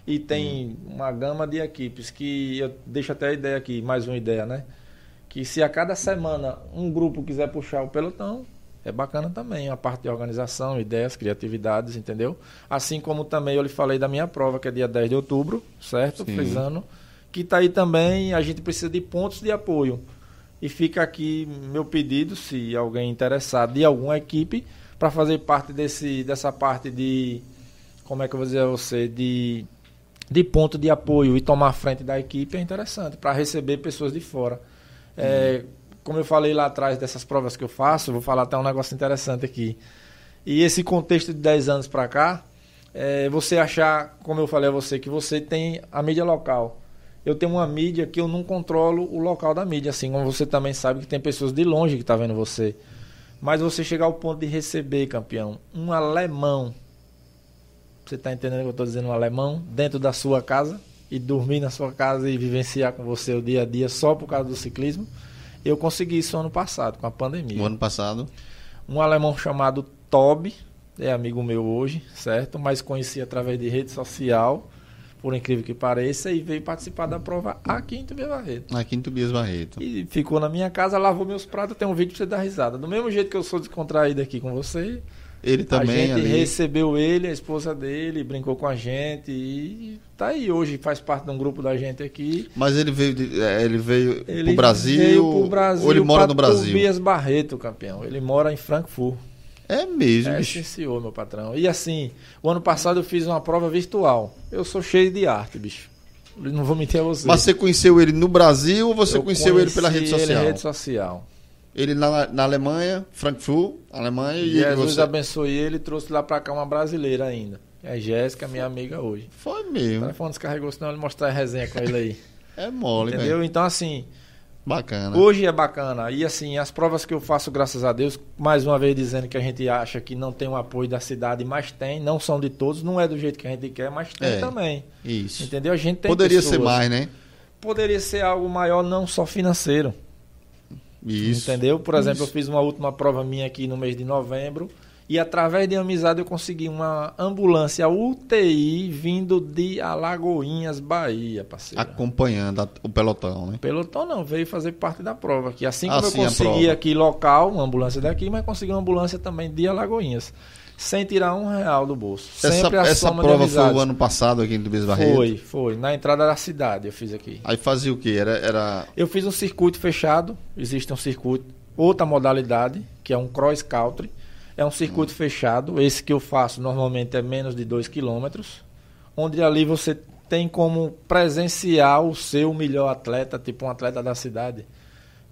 e tem uma gama de equipes que eu deixo até a ideia aqui, mais uma ideia, né? Que se a cada semana um grupo quiser puxar o pelotão, é bacana também, a parte de organização, ideias, criatividades, entendeu? Assim como também eu lhe falei da minha prova, que é dia 10 de outubro, certo? Sim. Frisando. Que está aí também, a gente precisa de pontos de apoio. E fica aqui meu pedido, se alguém interessado de alguma equipe, para fazer parte desse, dessa parte de. Como é que eu vou dizer a você? De, de ponto de apoio e tomar frente da equipe é interessante, para receber pessoas de fora. É, como eu falei lá atrás dessas provas que eu faço, vou falar até um negócio interessante aqui. E esse contexto de 10 anos para cá, é, você achar, como eu falei a você, que você tem a mídia local. Eu tenho uma mídia que eu não controlo o local da mídia, assim como você também sabe que tem pessoas de longe que estão vendo você. Mas você chegar ao ponto de receber, campeão, um alemão, você está entendendo o que eu estou dizendo, um alemão, dentro da sua casa, e dormir na sua casa e vivenciar com você o dia a dia só por causa do ciclismo, eu consegui isso ano passado, com a pandemia O ano passado. um alemão chamado Toby, é amigo meu hoje, certo? Mas conheci através de rede social, por incrível que pareça, e veio participar da prova aqui em Tubia Barreto. Aqui em Tobias Barreto. E ficou na minha casa, lavou meus pratos, tem um vídeo pra você dar risada. Do mesmo jeito que eu sou descontraído aqui com você, Ele também a gente ali. recebeu ele, a esposa dele, brincou com a gente e tá aí hoje, faz parte de um grupo da gente aqui. Mas ele veio, de- é, ele veio Ele pro Brasil, veio pro Brasil ou ele mora no Brasil? Tobias Barreto, campeão. Ele mora em Frankfurt. É mesmo, É, bicho. senhor, meu patrão. E assim, o ano passado eu fiz uma prova virtual. Eu sou cheio de arte, bicho. Não vou mentir a você. Mas você conheceu ele no Brasil ou você Eu conheceu ele pela rede ele social? em rede social. Ele na, na Alemanha, Frankfurt, Alemanha, e Jesus você... abençoe ele e trouxe lá pra cá uma brasileira ainda. É Jéssica, minha amiga hoje. Foi O mesmo. telefone descarregou, senão ele mostrar a resenha com ele aí. É mole, Entendeu? Então, assim, Bacana. hoje é bacana. E assim, as provas que eu faço, graças a Deus, mais uma vez dizendo que a gente acha que não tem o apoio da cidade, mas tem, não são de todos, não é do jeito que a gente quer, mas tem É. também. Isso. Entendeu? A gente tem Poderia ser pessoas. mais, né? Poderia ser algo maior, não só financeiro. Isso. Entendeu? Por exemplo, Isso. eu fiz uma última prova minha aqui no mês de novembro. E através de amizade eu consegui uma ambulância UTI vindo de Alagoinhas, Bahia, parceiro. Acompanhando a- o pelotão, né? Pelotão não, veio fazer parte da prova aqui. Assim como sim, eu consegui aqui local, uma ambulância daqui, mas consegui uma ambulância também de Alagoinhas. Sem tirar um real do bolso. Essa, Sempre a essa prova foi o ano passado aqui em Tobias Barreto? Foi, foi. Na entrada da cidade eu fiz aqui. Aí fazia o quê? Era, era... Eu fiz um circuito fechado. Existe um circuito, outra modalidade, que é um cross country. É um circuito fechado. Esse que eu faço normalmente é menos de 2 quilômetros. Onde ali você tem como presenciar o seu melhor atleta, tipo um atleta da cidade.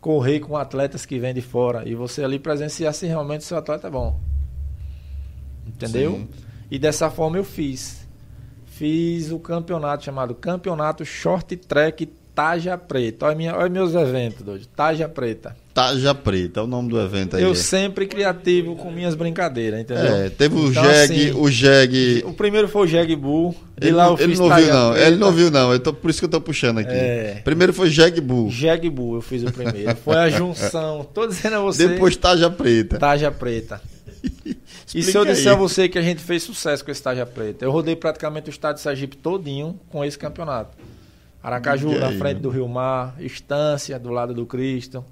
Correr com atletas que vêm de fora. E você ali presenciar se realmente o seu atleta é bom. Entendeu? Sim. E dessa forma eu fiz. Fiz o campeonato chamado Campeonato Short Track Taja Preta. Olha, minha, olha meus eventos, doido. Taja Preta. Taja Preta, é o nome do evento aí. Eu sempre criativo com minhas brincadeiras, entendeu? É, teve o Então, Jeg, assim, o Jeg... O primeiro foi o Jeg Bull. Ele, lá eu ele fiz não viu não, Preta. ele não viu não, eu tô, por isso que eu tô puxando aqui. É. Primeiro foi Jeg Bull, Jeg Bull eu fiz o primeiro. Foi a junção. Tô dizendo a você. depois Taja Preta. Taja Preta. E se eu disser aí. a você que a gente fez sucesso com esse Taja Preta? Eu rodei praticamente o estado de Sergipe todinho com esse campeonato. Aracaju, Diga na aí, frente né? do Rio Mar, Estância, do lado do Cristo.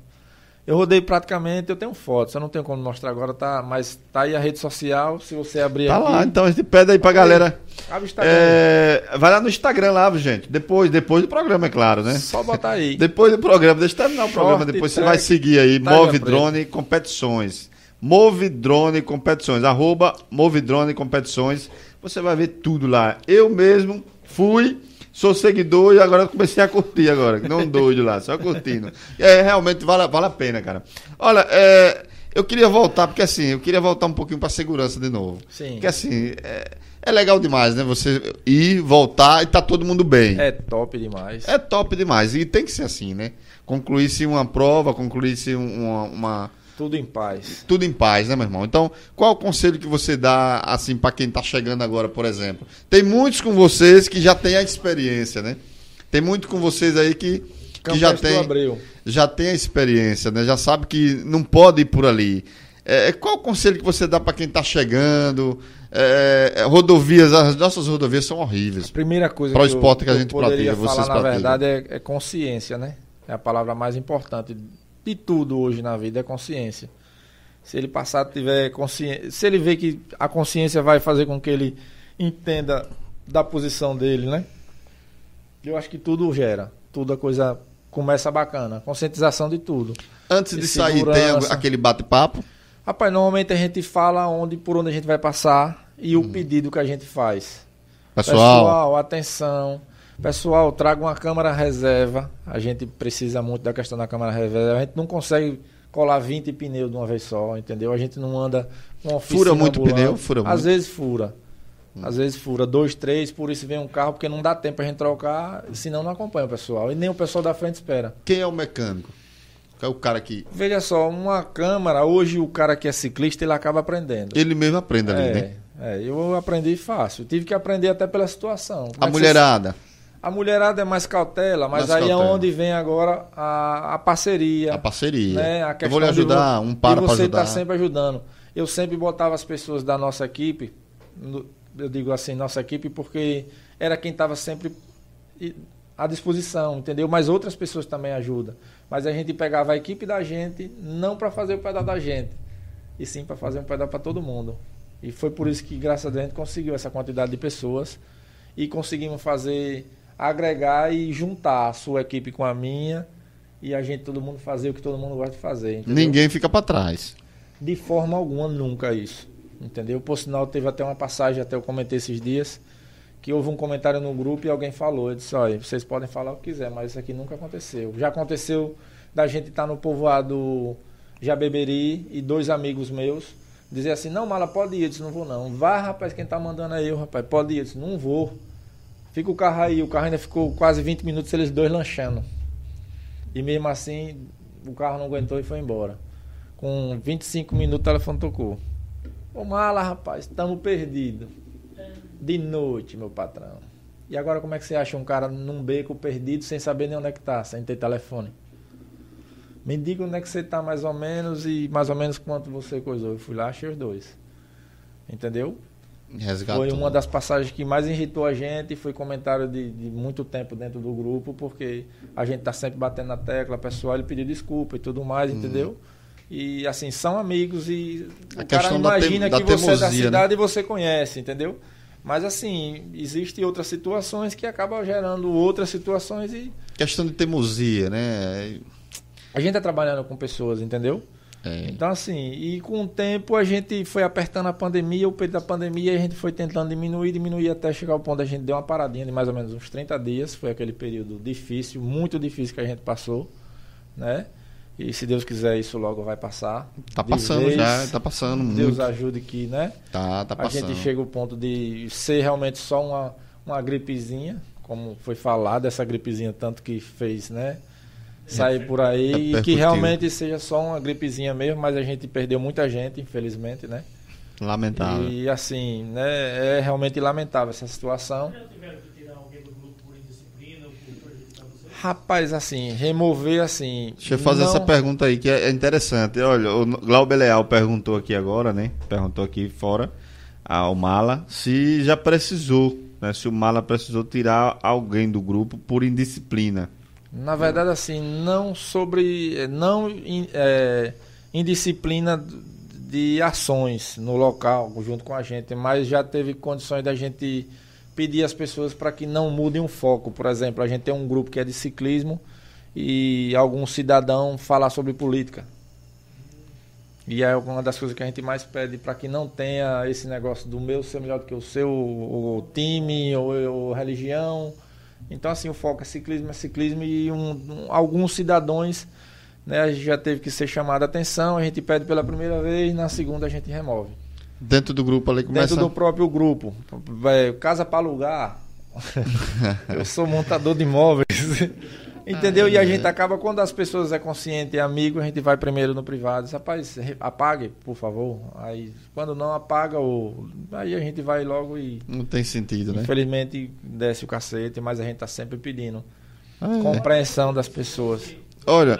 Eu rodei praticamente, eu tenho fotos, eu não tenho como mostrar agora, tá? Mas tá aí a rede social, se você abrir Tá aqui. lá, então a gente pede aí pra galera. Abre o Instagram. É, vai lá no Instagram lá, gente. Depois, depois do programa, é claro, né? Só botar aí. Depois do programa, deixa eu terminar o Short programa, depois você track, vai seguir aí, Taja Move. Drone Competições. Move Drone Competições, arroba Move Drone Competições. Você vai ver tudo lá. Eu mesmo fui, sou seguidor e agora comecei a curtir agora. Não doido lá, só curtindo. É, realmente vale, vale a pena, cara. Olha, é, eu queria voltar, porque assim, eu queria voltar um pouquinho pra segurança de novo. Sim. Porque assim, é, é legal demais, né? Você ir, voltar e tá todo mundo bem. É top demais. É top demais. E tem que ser assim, né? Concluísse uma prova, concluísse uma, uma- Tudo em paz. Tudo em paz, né, meu irmão? Então, qual o conselho que você dá, assim, para quem tá chegando agora, por exemplo? Tem muitos com vocês que já têm a experiência, né? Tem muito com vocês aí que, que já tem, Abreu. já tem a experiência, né? Já sabe que não pode ir por ali. É, qual o conselho que você dá para quem tá chegando? É, é, rodovias, as nossas rodovias são horríveis. Primeira coisa Para o que eu- esporte que a gente poderia pratica, falar, na praticam. verdade, é, é consciência, né? É a palavra mais importante de tudo hoje na vida, é consciência. Se ele passar tiver consciência, se ele vê que a consciência vai fazer com que ele entenda da posição dele, né? Eu acho que tudo gera, tudo a coisa começa bacana, conscientização de tudo. Antes E de sair, tem aquele bate-papo? Rapaz, normalmente a gente fala onde, por onde a gente vai passar e o pedido que a gente faz. Pessoal, atenção. Pessoal, traga uma câmara reserva. A gente precisa muito da questão da câmara reserva. A gente não consegue colar 20 pneus de uma vez só, entendeu? A gente não anda com oficina Fura muito ambulante. pneu? Fura Às muito? vezes fura. Às vezes fura. Dois, três, por isso vem um carro, porque não dá tempo a gente trocar, senão não acompanha o pessoal. E nem o pessoal da frente espera. quem é o mecânico? É o cara que Veja só, uma câmara, hoje o cara que é ciclista, ele acaba aprendendo. ele mesmo aprende ali, né? É, é, eu aprendi fácil. Tive que aprender até pela situação. Como A é que você mulherada. A mulherada é mais cautela, mas Mais aí cautela. é onde vem agora a, a parceria. A parceria. né? A eu vou lhe de ajudar, um para e pra você ajudar. tá sempre ajudando. Eu sempre botava as pessoas da nossa equipe, eu digo assim, nossa equipe, porque era quem estava sempre à disposição, entendeu? Mas outras pessoas também ajudam. Mas a gente pegava a equipe da gente, não para fazer o pedal da gente, e sim para fazer um pedal para todo mundo. E foi por isso que, graças a Deus, a gente conseguiu essa quantidade de pessoas e conseguimos fazer, agregar e juntar a sua equipe com a minha e a gente, todo mundo fazer o que todo mundo gosta de fazer. entendeu? Ninguém fica pra trás. De forma alguma, nunca isso. Entendeu? Por sinal, teve até uma passagem, até eu comentei esses dias, que houve um comentário no grupo e alguém falou. Eu disse, olha, vocês podem falar o que quiser, mas isso aqui nunca aconteceu. Já aconteceu da gente estar no povoado Jabeberi e dois amigos meus dizer assim, não, mala, pode ir. Eu disse, não vou não. Vá, rapaz, quem tá mandando é eu, rapaz, pode ir. Eu disse, não vou. Fica o carro aí. O carro ainda ficou quase 20 minutos, eles dois lanchando. E mesmo assim, o carro não aguentou e foi embora. Com 25 minutos o telefone tocou. Ô mala, rapaz, estamos perdidos. De noite, meu patrão. E agora como é que você acha um cara num beco perdido sem saber nem onde é que tá, sem ter telefone? Me diga onde é que você tá mais ou menos e mais ou menos quanto você coisou. Eu fui lá, achei os dois. Entendeu? Resgatou. Foi uma das passagens que mais irritou a gente, foi comentário de, de muito tempo dentro do grupo, porque a gente tá sempre batendo na tecla, pessoal, ele pediu desculpa e tudo mais, entendeu? E assim, são amigos e A o cara da imagina da que você é da teimosia, né? cidade e você conhece, entendeu? Mas assim, existem outras situações que acabam gerando outras situações e Questão de teimosia, né? a gente tá trabalhando com pessoas, entendeu? É. Então, assim, e com o tempo a gente foi apertando a pandemia, o período da pandemia, a gente foi tentando diminuir, diminuir até chegar ao ponto da gente deu uma paradinha de mais ou menos uns 30 dias. Foi aquele período difícil, muito difícil que a gente passou, né? E se Deus quiser, isso logo vai passar. Tá De passando vez. já, tá passando Deus muito. ajude que, né? Tá, tá a passando. gente chega ao ponto de ser realmente só uma, uma gripezinha, como foi falado, essa gripezinha tanto que fez, né? Sair por aí e que realmente seja só uma gripezinha mesmo, mas a gente perdeu muita gente, infelizmente, né? Lamentável. E assim, né? É realmente lamentável essa situação. Rapaz, assim, remover assim. Deixa eu fazer não- essa pergunta aí que é é interessante. Olha, o Glauber Leal perguntou aqui agora, né? Perguntou aqui fora ao Mala se já precisou, né? Se o Mala precisou tirar alguém do grupo por indisciplina. Na verdade, assim, não sobre. Não in- é, indisciplina de ações no local, junto com a gente, mas já teve condições da gente pedir às pessoas para que não mudem o foco. Por exemplo, a gente tem um grupo que é de ciclismo e algum cidadão falar sobre política. E é uma das coisas que a gente mais pede para que não tenha esse negócio do meu ser melhor do que o seu, o time ou, ou religião. Então, assim, o foco é ciclismo, é ciclismo e um- um- alguns cidadãos né, a gente já teve que ser chamado a atenção, a gente pede pela primeira vez, na segunda a gente remove. Dentro do grupo ali começa. Dentro do próprio grupo. Vai, casa para alugar. Eu sou montador de imóveis. Entendeu? E a gente acaba, quando as pessoas é consciente e amigo, a gente vai primeiro no privado. Diz, Rapaz, apague, por favor. Aí, quando não apaga, ou... aí a gente vai logo e, Não tem sentido, né? infelizmente, desce o cacete, mas a gente tá sempre pedindo Ah, é. compreensão das pessoas. Olha.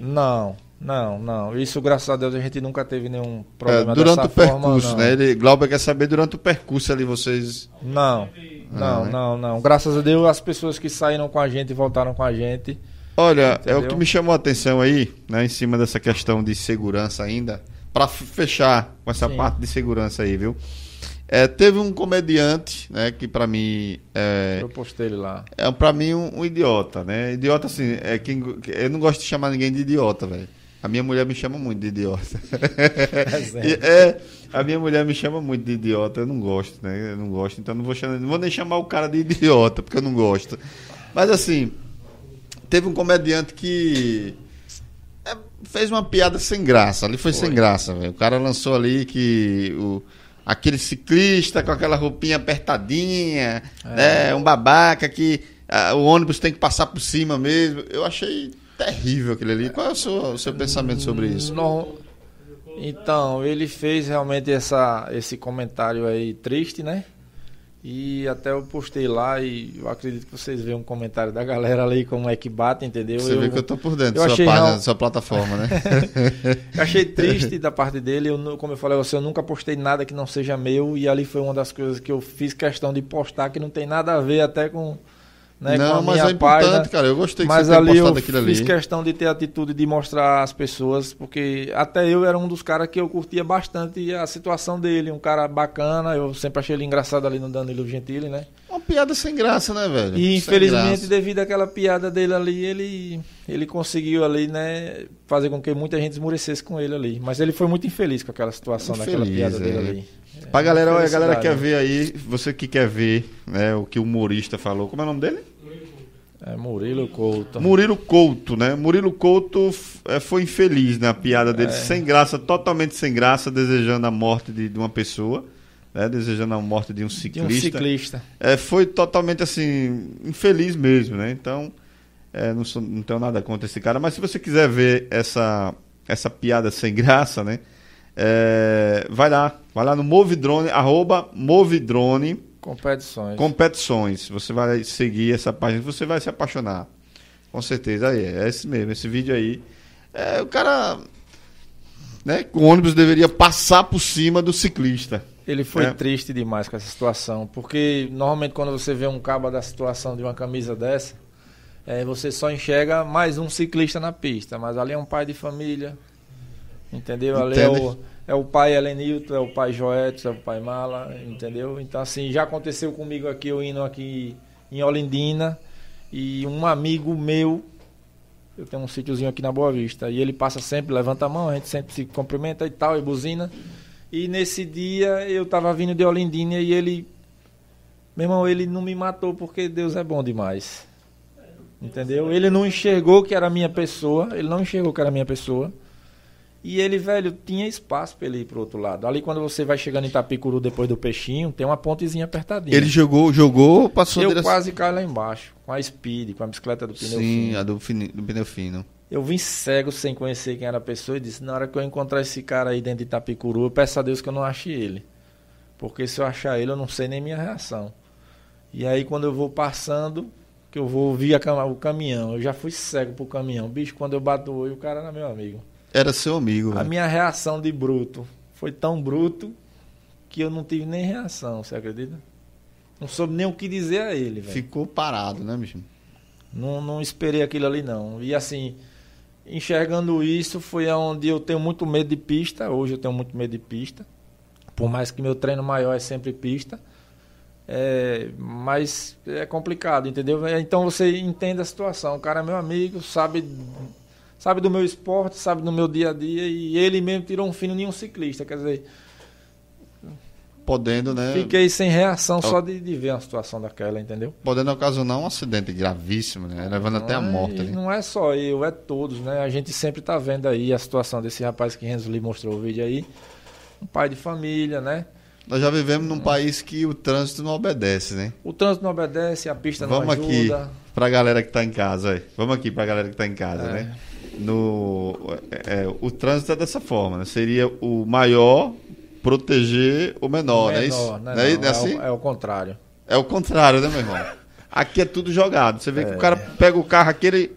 Não, não, não. Isso, graças a Deus, a gente nunca teve nenhum é, problema durante dessa o percurso, forma, né? Ele, Glauber quer saber durante o percurso ali vocês. Não, Não, não, né? não, não. Graças a Deus, as pessoas que saíram com a gente e voltaram com a gente. Olha, é o Entendeu? que me chamou a atenção aí, né, em cima dessa questão de segurança ainda, Pra f- fechar com essa Sim. parte de segurança aí, viu? É, teve um comediante, né, que pra mim é, Eu postei ele lá. é para mim um, um idiota, né? Idiota assim, é quem eu não gosto de chamar ninguém de idiota, velho. A minha mulher me chama muito de idiota. E, é, a minha mulher me chama muito de idiota, eu não gosto, né? Eu não gosto, então não vou chamar, não vou nem chamar o cara de idiota, porque eu não gosto. Mas assim, teve um comediante que é, fez uma piada sem graça, ali foi, sem graça, velho. O cara lançou ali que o aquele ciclista com aquela roupinha apertadinha, né, um babaca que ah, o ônibus tem que passar por cima mesmo. Eu achei terrível aquele ali. Qual é o seu, o seu pensamento sobre isso? No- Então, ele fez realmente essa, esse comentário aí triste, né? E até eu postei lá e eu acredito que vocês veem um comentário da galera ali como é que bate, entendeu? Você vê que eu tô por dentro eu da sua página, da sua plataforma, né? Eu achei triste da parte dele. Eu, como eu falei, eu nunca postei nada que não seja meu. E ali foi uma das coisas que eu fiz questão de postar, que não tem nada a ver até com, Né, Não, mas é importante, página. cara. Eu gostei que Mas você ali eu postado aquilo ali. fiz questão de ter atitude de mostrar às pessoas, porque até eu era um dos caras que eu curtia bastante a situação dele, um cara bacana, eu sempre achei ele engraçado ali no Danilo Gentili, né? Uma piada sem graça, né, velho? E Sem infelizmente, graça. devido àquela piada dele ali, ele, ele conseguiu ali, né, fazer com que muita gente esmurecesse com ele ali. Mas ele foi muito infeliz com aquela situação daquela Infeliz, piada é. dele ali. Pra galera, a galera quer ver aí, você que quer ver né, o que o humorista falou. Como é o nome dele? É Murilo Couto. Murilo Couto, né? Murilo Couto é, foi infeliz na piada dele, É. sem graça, totalmente sem graça, desejando a morte de, de uma pessoa, né? desejando a morte de um de um ciclista. ciclista. É, foi totalmente assim, infeliz mesmo, né? Então, é, não, sou- não tenho nada contra esse cara, mas se você quiser ver essa, essa piada sem graça, né? É, vai lá, vai lá no Movidrone, arroba Movidrone Competições. Competições. Você vai seguir essa página, você vai se apaixonar. Com certeza, aí, é esse mesmo, esse vídeo aí. É, o cara, né, o ônibus deveria passar por cima do ciclista. Ele foi É. triste demais com essa situação, porque normalmente quando você vê um cabo da situação de uma camisa dessa, é, você só enxerga mais um ciclista na pista, mas ali é um pai de família, entendeu? Ali é o, é o pai Helenilton, é o pai Joetos, é o pai Mala, entendeu? Então assim, já aconteceu comigo aqui, eu indo aqui em Olindina, e um amigo meu, eu tenho um sítiozinho aqui na Boa Vista, e ele passa sempre, levanta a mão, a gente sempre se cumprimenta e tal, e buzina. E nesse dia eu tava vindo de Olindina e ele. Meu irmão, ele não me matou porque Deus é bom demais. Entendeu? Ele não enxergou que era a minha pessoa, ele não enxergou que era a minha pessoa. E ele, velho, tinha espaço pra ele ir pro outro lado. Ali quando você vai chegando em Itapicuru depois do peixinho, tem uma pontezinha apertadinha. Ele jogou, jogou, passou eu direção- quase caio lá embaixo, com a Speed, com a bicicleta do pneu Sim, fino. a do, fini- do pneu fino. Eu vim cego sem conhecer quem era a pessoa e disse: na hora que eu encontrar esse cara aí dentro de Itapicuru, eu peço a Deus que eu não ache ele. Porque se eu achar ele, eu não sei nem minha reação. E aí, quando eu vou passando, que eu vou ouvir cam- o caminhão, eu já fui cego pro caminhão. Bicho, quando eu bato o olho, o cara era meu amigo. Era seu amigo, A minha reação de bruto foi tão bruto que eu não tive nem reação, você acredita? Não soube nem o que dizer a ele, velho. Ficou parado, né, bicho? Não, não esperei aquilo ali, não. E assim, enxergando isso, foi onde eu tenho muito medo de pista. Hoje eu tenho muito medo de pista. Por mais que meu treino maior é sempre pista. É, mas é complicado, entendeu? Então você entende a situação. O cara é meu amigo, sabe, sabe do meu esporte, sabe do meu dia a dia. E ele mesmo tirou um fino em um ciclista. Quer dizer, Podendo, né? fiquei sem reação só de, de ver uma situação daquela, entendeu? Podendo ocasionar um acidente gravíssimo, né? Levando até a Não é- morte ali. Não é só eu, é todos, né? A gente sempre tá vendo aí a situação desse rapaz que Renzo Lee mostrou o vídeo aí. Um pai de família, né? Nós já vivemos num país que o trânsito não obedece, né? O trânsito não obedece, a pista não Vamos aqui ajuda. pra galera que tá em casa, aí. Vamos aqui pra galera que tá em casa, É. né? No, é, é, o trânsito é dessa forma, né? Seria o maior proteger o menor, não é isso? Menor, né? Não é, Não, não é assim? o, é o contrário. É o contrário, né, meu irmão? Aqui é tudo jogado. Você vê que É. o cara pega o carro, aquele.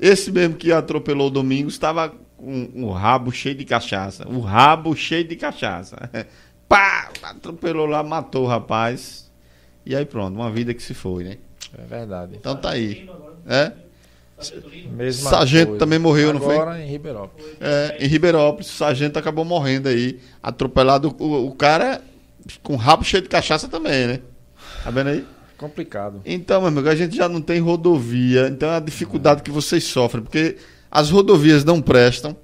Esse mesmo que atropelou o domingo estava com o rabo cheio de cachaça. O rabo cheio de cachaça. Pá! Atropelou lá, matou o rapaz. E aí pronto, uma vida que se foi, né? É verdade. Então tá aí. É? Mesma Sargento coisa. também morreu, não foi? Agora em Ribeirópolis. É, em Ribeirópolis, o sargento acabou morrendo aí. Atropelado. O, o cara com o rabo cheio de cachaça também, né? Tá vendo aí? Complicado. Então, meu amigo, a gente já não tem rodovia, então é a dificuldade que vocês sofrem, porque as rodovias não prestam,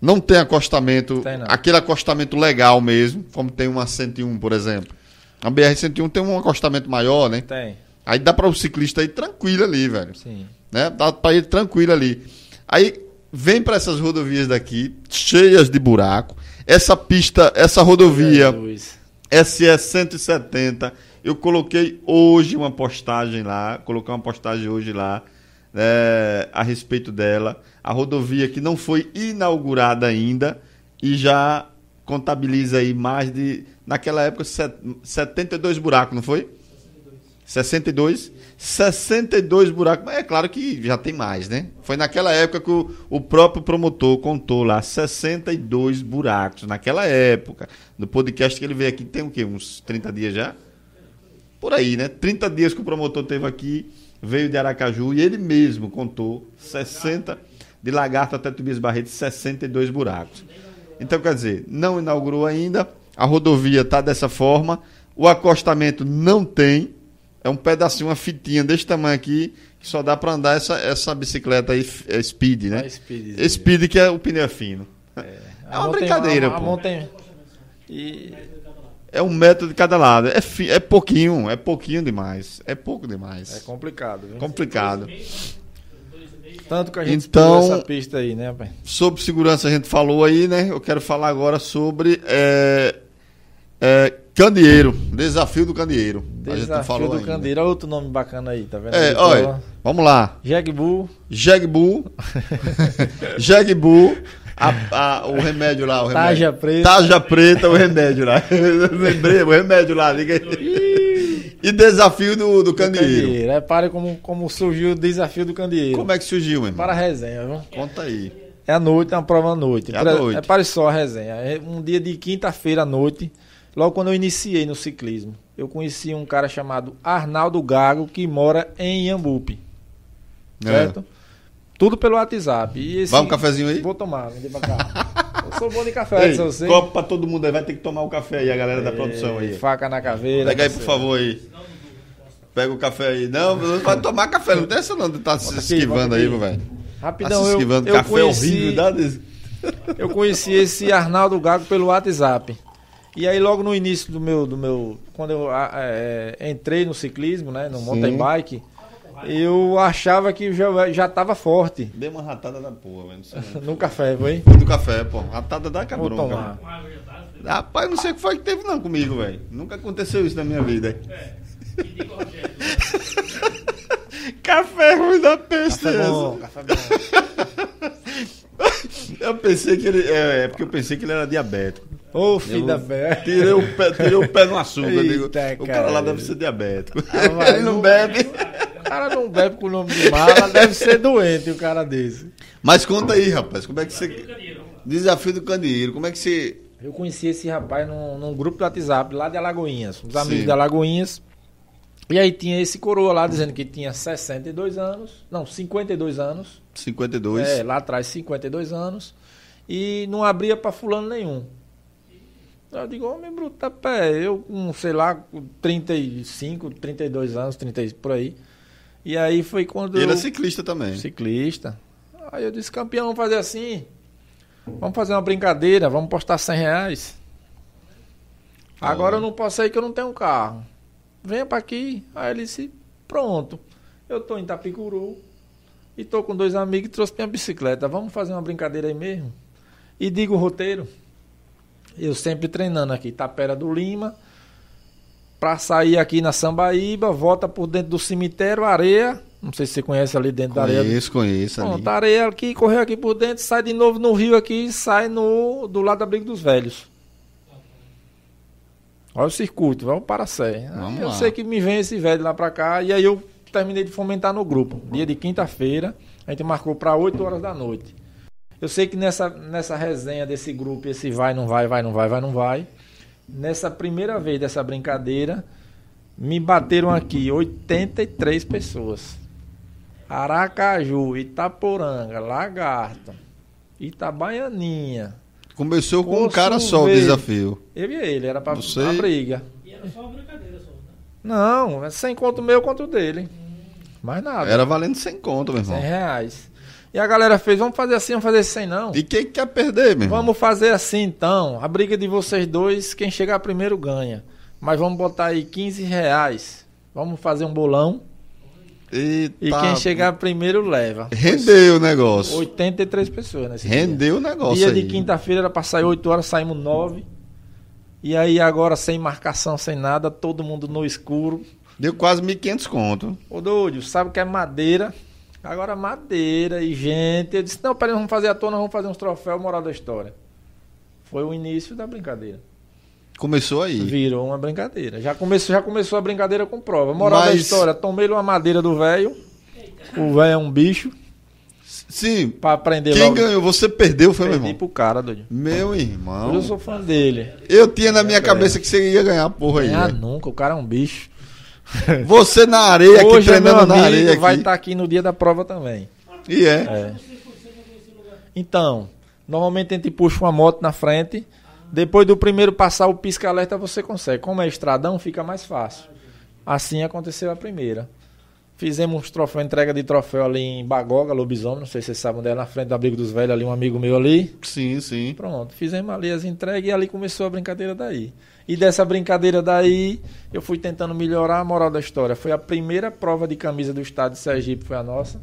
não tem acostamento, Tem não. aquele acostamento legal mesmo, como tem uma 101, por exemplo. A BR-101 tem um acostamento maior, né? Tem, Aí dá para o ciclista ir tranquilo ali, velho. sim. Né? Dá para ir tranquilo ali. Aí vem para essas rodovias daqui, cheias de buraco. Essa pista, essa rodovia. SE 170. Eu coloquei hoje uma postagem lá, coloquei uma postagem hoje lá né, a respeito dela. A rodovia que não foi inaugurada ainda e já contabiliza aí mais de. Naquela época, set- 72 buracos, não foi? 62? 62 buracos. Mas é claro que já tem mais, né? Foi naquela época que o, o próprio promotor contou lá 62 buracos. Naquela época. No podcast que ele veio aqui, tem o quê? Uns 30 dias já? Por aí, né? 30 dias que o promotor teve aqui veio de Aracaju e ele mesmo contou 60 de lagarto até Tobias Barreto, 62 buracos. Então, quer dizer, não inaugurou ainda, a rodovia está dessa forma, o acostamento não tem, é um pedacinho, uma fitinha desse tamanho aqui, que só dá para andar essa, essa bicicleta aí, é speed, né? A Speed. Speed que é o pneu fino. É, A uma brincadeira, a, a pô. E É um metro de cada lado. É, fi- é pouquinho, é pouquinho demais. É pouco é demais. complicado, viu? Complicado. Tanto que a gente Então- essa pista aí, né, pai? Sobre segurança a gente falou aí, né? Eu quero falar agora sobre é, é, candeeiro. Desafio do candeeiro. Desafio do ainda. Candeiro. Olha outro nome bacana aí, tá vendo? É, olha, vamos lá. Jegbu. Jegbu. Jegbu. A, a- o remédio lá, o remédio. Taja preta. Taja preta, o remédio lá. Lembrei, o remédio lá. liga aí. E desafio do, do candeeiro. Candeeiro. Repare como, como surgiu o desafio do Candeeiro. Como é que surgiu, irmão? Para a resenha, viu? Conta aí. É à noite, é uma prova à noite. É à noite. Repare só a resenha. É um dia de quinta-feira à noite, logo quando eu iniciei no ciclismo, eu conheci um cara chamado Arnaldo Gago, que mora em Iambupe. Certo? Tudo pelo WhatsApp. E esse... É. Vai um cafezinho aí? Vou tomar, me dê pra cá. eu sou bom de café, Ei, se você. copo pra todo mundo aí. Vai ter que tomar o café aí, a galera da produção aí. Faca na caveira. Pega aí, por favor, aí. Pega o café aí. Não, vai tomar café. Não dessa não, tá se esquivando aí, velho. Tá Rapidão, se eu, esquivando. eu café conheci, horrível. Dá desse... Eu conheci esse Arnaldo Gago pelo WhatsApp. E aí logo no início do meu, do meu, quando eu ah, é, entrei no ciclismo, né, no mountain bike, eu achava que já já estava forte Dei uma ratada da porra, velho. No café, foi? Do café, pô. Ratada da cabrão, cara. Rapaz, não sei o que foi que teve não comigo, velho. Nunca aconteceu isso na minha vida. Café ruim da peste. Café essa. bom, café bom. Eu pensei que ele. É, é porque eu pensei que ele era diabético. Ô, filho Eu da pé. Tirei o pé, tirei o pé no açúcar. digo, Eita, o cara lá deve ser diabético. Ah, vai, ele não não- bebe. O cara não bebe com o nome de mala, deve ser doente o cara desse. Mas conta aí, rapaz, como é que você. Desafio do candeeiro, como é que você. Eu conheci esse rapaz num, num grupo do WhatsApp lá de Alagoinhas, os amigos Sim. de Alagoinhas. E aí tinha esse coroa lá dizendo que tinha 62 anos, não, 52 anos. 52. É, lá atrás 52 anos. E não abria pra fulano nenhum. Eu digo, homem bruto, tá pé. Eu com, sei lá, com 35, 32 anos, 30 e por aí. E aí foi quando Ele eu... é ciclista também. Ciclista. Aí eu disse, campeão, vamos fazer assim. Vamos fazer uma brincadeira, vamos postar 100 reais. Agora eu não posso sair que eu não tenho um carro. Venha pra aqui. Aí ele disse, pronto. Eu tô em Tapicuru e tô com dois amigos e trouxe minha bicicleta. Vamos fazer uma brincadeira aí mesmo? E digo o roteiro. Eu sempre treinando aqui, Tapera do Lima. Pra sair aqui na Sambaíba, volta por dentro do cemitério, areia. Não sei se você conhece ali dentro da areia. Conheço, conheço ali. Pronto, areia aqui, correu aqui por dentro, sai de novo no rio aqui e sai no, do lado da Briga dos Velhos. Olha o circuito, vai o Paracé. Vamos eu lá. sei que me vem esse velho lá pra cá e aí eu terminei de fomentar no grupo. Dia de quinta-feira, a gente marcou pra 8 horas da noite. Eu sei que nessa, nessa resenha desse grupo, esse vai, não vai, vai, não vai, vai, não vai. Nessa primeira vez dessa brincadeira, me bateram aqui 83 pessoas. Aracaju, Itaporanga, Lagarto, Itabaianinha. Começou com um cara só o desafio. Eu e ele, era pra, Você- pra briga. E era só uma brincadeira só, né? Não, é sem conto meu, conto dele. Mais nada. Era valendo sem conta, meu 100 irmão. reais. E a galera fez, vamos fazer assim, vamos fazer sem não. E quem quer perder, meu? Vamos fazer assim então. A briga de vocês dois, quem chegar primeiro ganha. Mas vamos botar aí 15 reais. Vamos fazer um bolão. Eita, E quem chegar primeiro leva. Rendeu o negócio. 83 pessoas nesse dia. Rendeu o negócio Dia aí. de quinta-feira era pra sair 8 horas, saímos 9. E aí agora sem marcação, sem nada, todo mundo no escuro. Deu quase 1.500 conto. Ô doido, sabe que é madeira? Agora madeira e gente. Eu disse, não, peraí, vamos fazer a tona, vamos fazer uns troféus, moral da história. Foi o início da brincadeira. Começou aí. Virou uma brincadeira. Já começou, já começou a brincadeira com prova. Moral da Mas- história, tomei uma madeira do velho. O velho é um bicho. Sim. Pra aprender Quem logo. ganhou? Você perdeu, foi, meu Perdi irmão? pro cara, doido. Meu irmão. Eu sou fã dele. Eu tinha na minha cabeça que você ia ganhar porra aí. Ah, velho. nunca, o cara é um bicho. Você na areia, aqui Hoje meu treinando na areia. vai aqui. estar aqui no dia da prova também. E é. É. Então, normalmente a gente puxa uma moto na frente. Depois do primeiro passar o pisca-alerta, você consegue. Como é estradão, fica mais fácil. Assim aconteceu a primeira. Fizemos troféu, entrega de troféu ali em Bagoga, Lobisomem. Não sei se vocês sabem onde é, na frente do Abrigo dos Velhos, ali, um amigo meu ali. Sim, sim. Pronto, fizemos ali as entregas e ali começou a brincadeira daí. E dessa brincadeira daí, eu fui tentando melhorar a moral da história. Foi a primeira prova de camisa do estado de Sergipe, foi a nossa.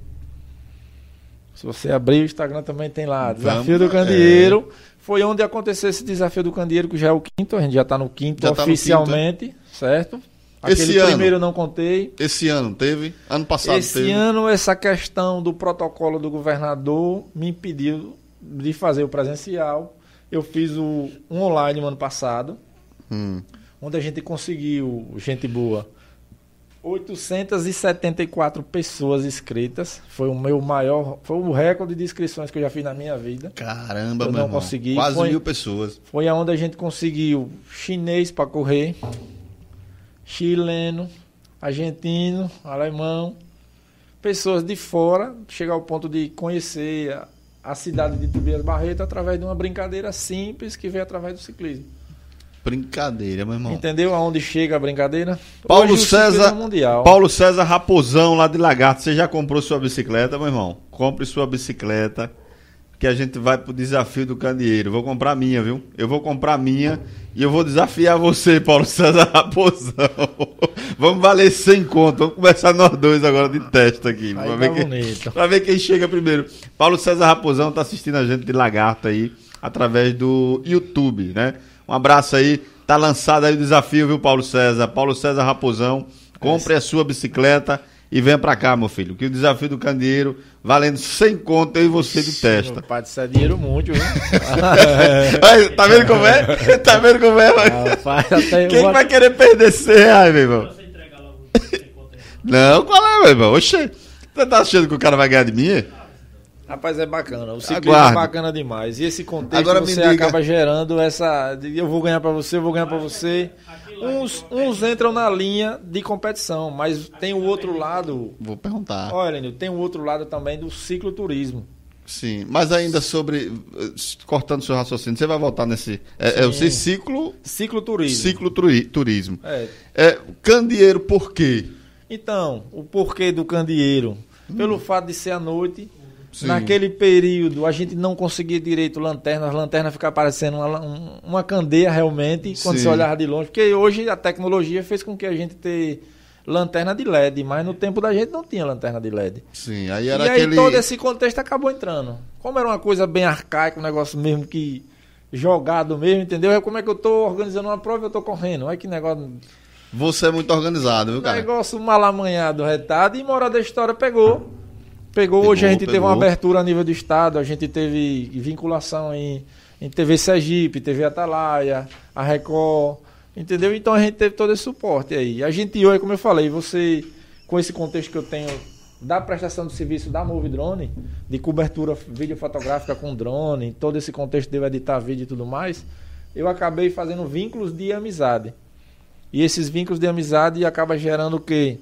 Se você abrir o Instagram também tem lá, Desafio Vamos, do Candeeiro. Foi onde aconteceu esse Desafio do Candeeiro, que já é o quinto, a gente já está no quinto Já tá no oficialmente, certo? Esse Aquele ano? primeiro eu não contei. Esse ano teve? Ano passado Esse teve. ano, essa questão do protocolo do governador me impediu de fazer o presencial. Eu fiz o um online no ano passado, Hum. onde a gente conseguiu, gente boa, 874 pessoas inscritas. Foi o meu maior, foi o recorde de inscrições que eu já fiz na minha vida. Caramba, Eu meu não irmão. consegui, Quase foi- mil pessoas. Foi aonde a gente conseguiu chinês para correr, chileno, argentino, alemão, pessoas de fora, chegar ao ponto de conhecer a, a cidade de Tobias Barreto através de uma brincadeira simples que veio através do ciclismo. Brincadeira, meu irmão. Entendeu aonde chega a brincadeira? Paulo Hoje César, é mundial. Paulo César Raposão lá de Lagarto, você já comprou sua bicicleta, meu irmão? Compre sua bicicleta, que a gente vai pro desafio do candeeiro. Vou comprar a minha, viu? Eu vou comprar a minha e eu vou desafiar você, Paulo César Raposão. Vamos valer 100 conto. Vamos começar nós dois agora de teste aqui. Aí pra, tá ver quem, bonito. pra ver quem chega primeiro. Paulo César Raposão tá assistindo a gente de Lagarto aí, através do YouTube, né? Um abraço aí. Tá lançado aí o desafio, viu, Paulo César? Paulo César Raposão, compre a sua bicicleta e venha pra cá, meu filho. Que o desafio do candeeiro, valendo 100 conto, eu e você de testa. Meu pai, isso é dinheiro muito, viu? Tá vendo como é? Tá vendo como é? mano? Rapaz, Quem vou- vai querer perder 100 reais, meu irmão? Sem conta. Não, qual é, meu irmão? Oxê, você tá achando que o cara vai ganhar de mim? Rapaz, é bacana. O ciclismo Aguarde. é bacana demais. E esse contexto Agora você acaba gerando essa. Eu vou ganhar pra você, eu vou ganhar pra você. Uns, uns entram na linha de competição, mas tem o outro lado. Vou perguntar. Olha, Lenil, tem o outro lado também do cicloturismo. Sim, mas ainda sobre. eh, Cortando seu raciocínio, você vai voltar nesse. É, é o ciclo. Cicloturismo. Ciclo turi- turismo. É. É, candeeiro, por quê? Então, o porquê do candeeiro? Pelo fato de ser à noite. Sim. Naquele período a gente não conseguia direito lanterna, as lanternas ficavam parecendo uma, um- uma candeia realmente quando Sim. você olhava de longe. Porque hoje a tecnologia fez com que a gente ter lanterna de LED, mas no tempo da gente não tinha lanterna de LED. Sim, aí era e aí aquele. todo esse contexto acabou entrando. Como era uma coisa bem arcaica, um negócio mesmo que jogado mesmo, entendeu? É como é que eu tô organizando uma prova e eu tô correndo. Olha que negócio, Você é muito organizado, viu, cara? negócio malamanhado, retado e moral da história pegou. Pegou, Pegou, hoje a gente teve uma pegou. abertura a nível do estado, a gente teve vinculação em, em TV Sergipe, TV Atalaia, a Record, entendeu? Então a gente teve todo esse suporte aí. A gente hoje, como eu falei, você, com esse contexto que eu tenho da prestação do serviço da Move Drone, de cobertura videofotográfica com drone, todo esse contexto de eu editar vídeo e tudo mais, eu acabei fazendo vínculos de amizade. E esses vínculos de amizade acaba gerando o quê?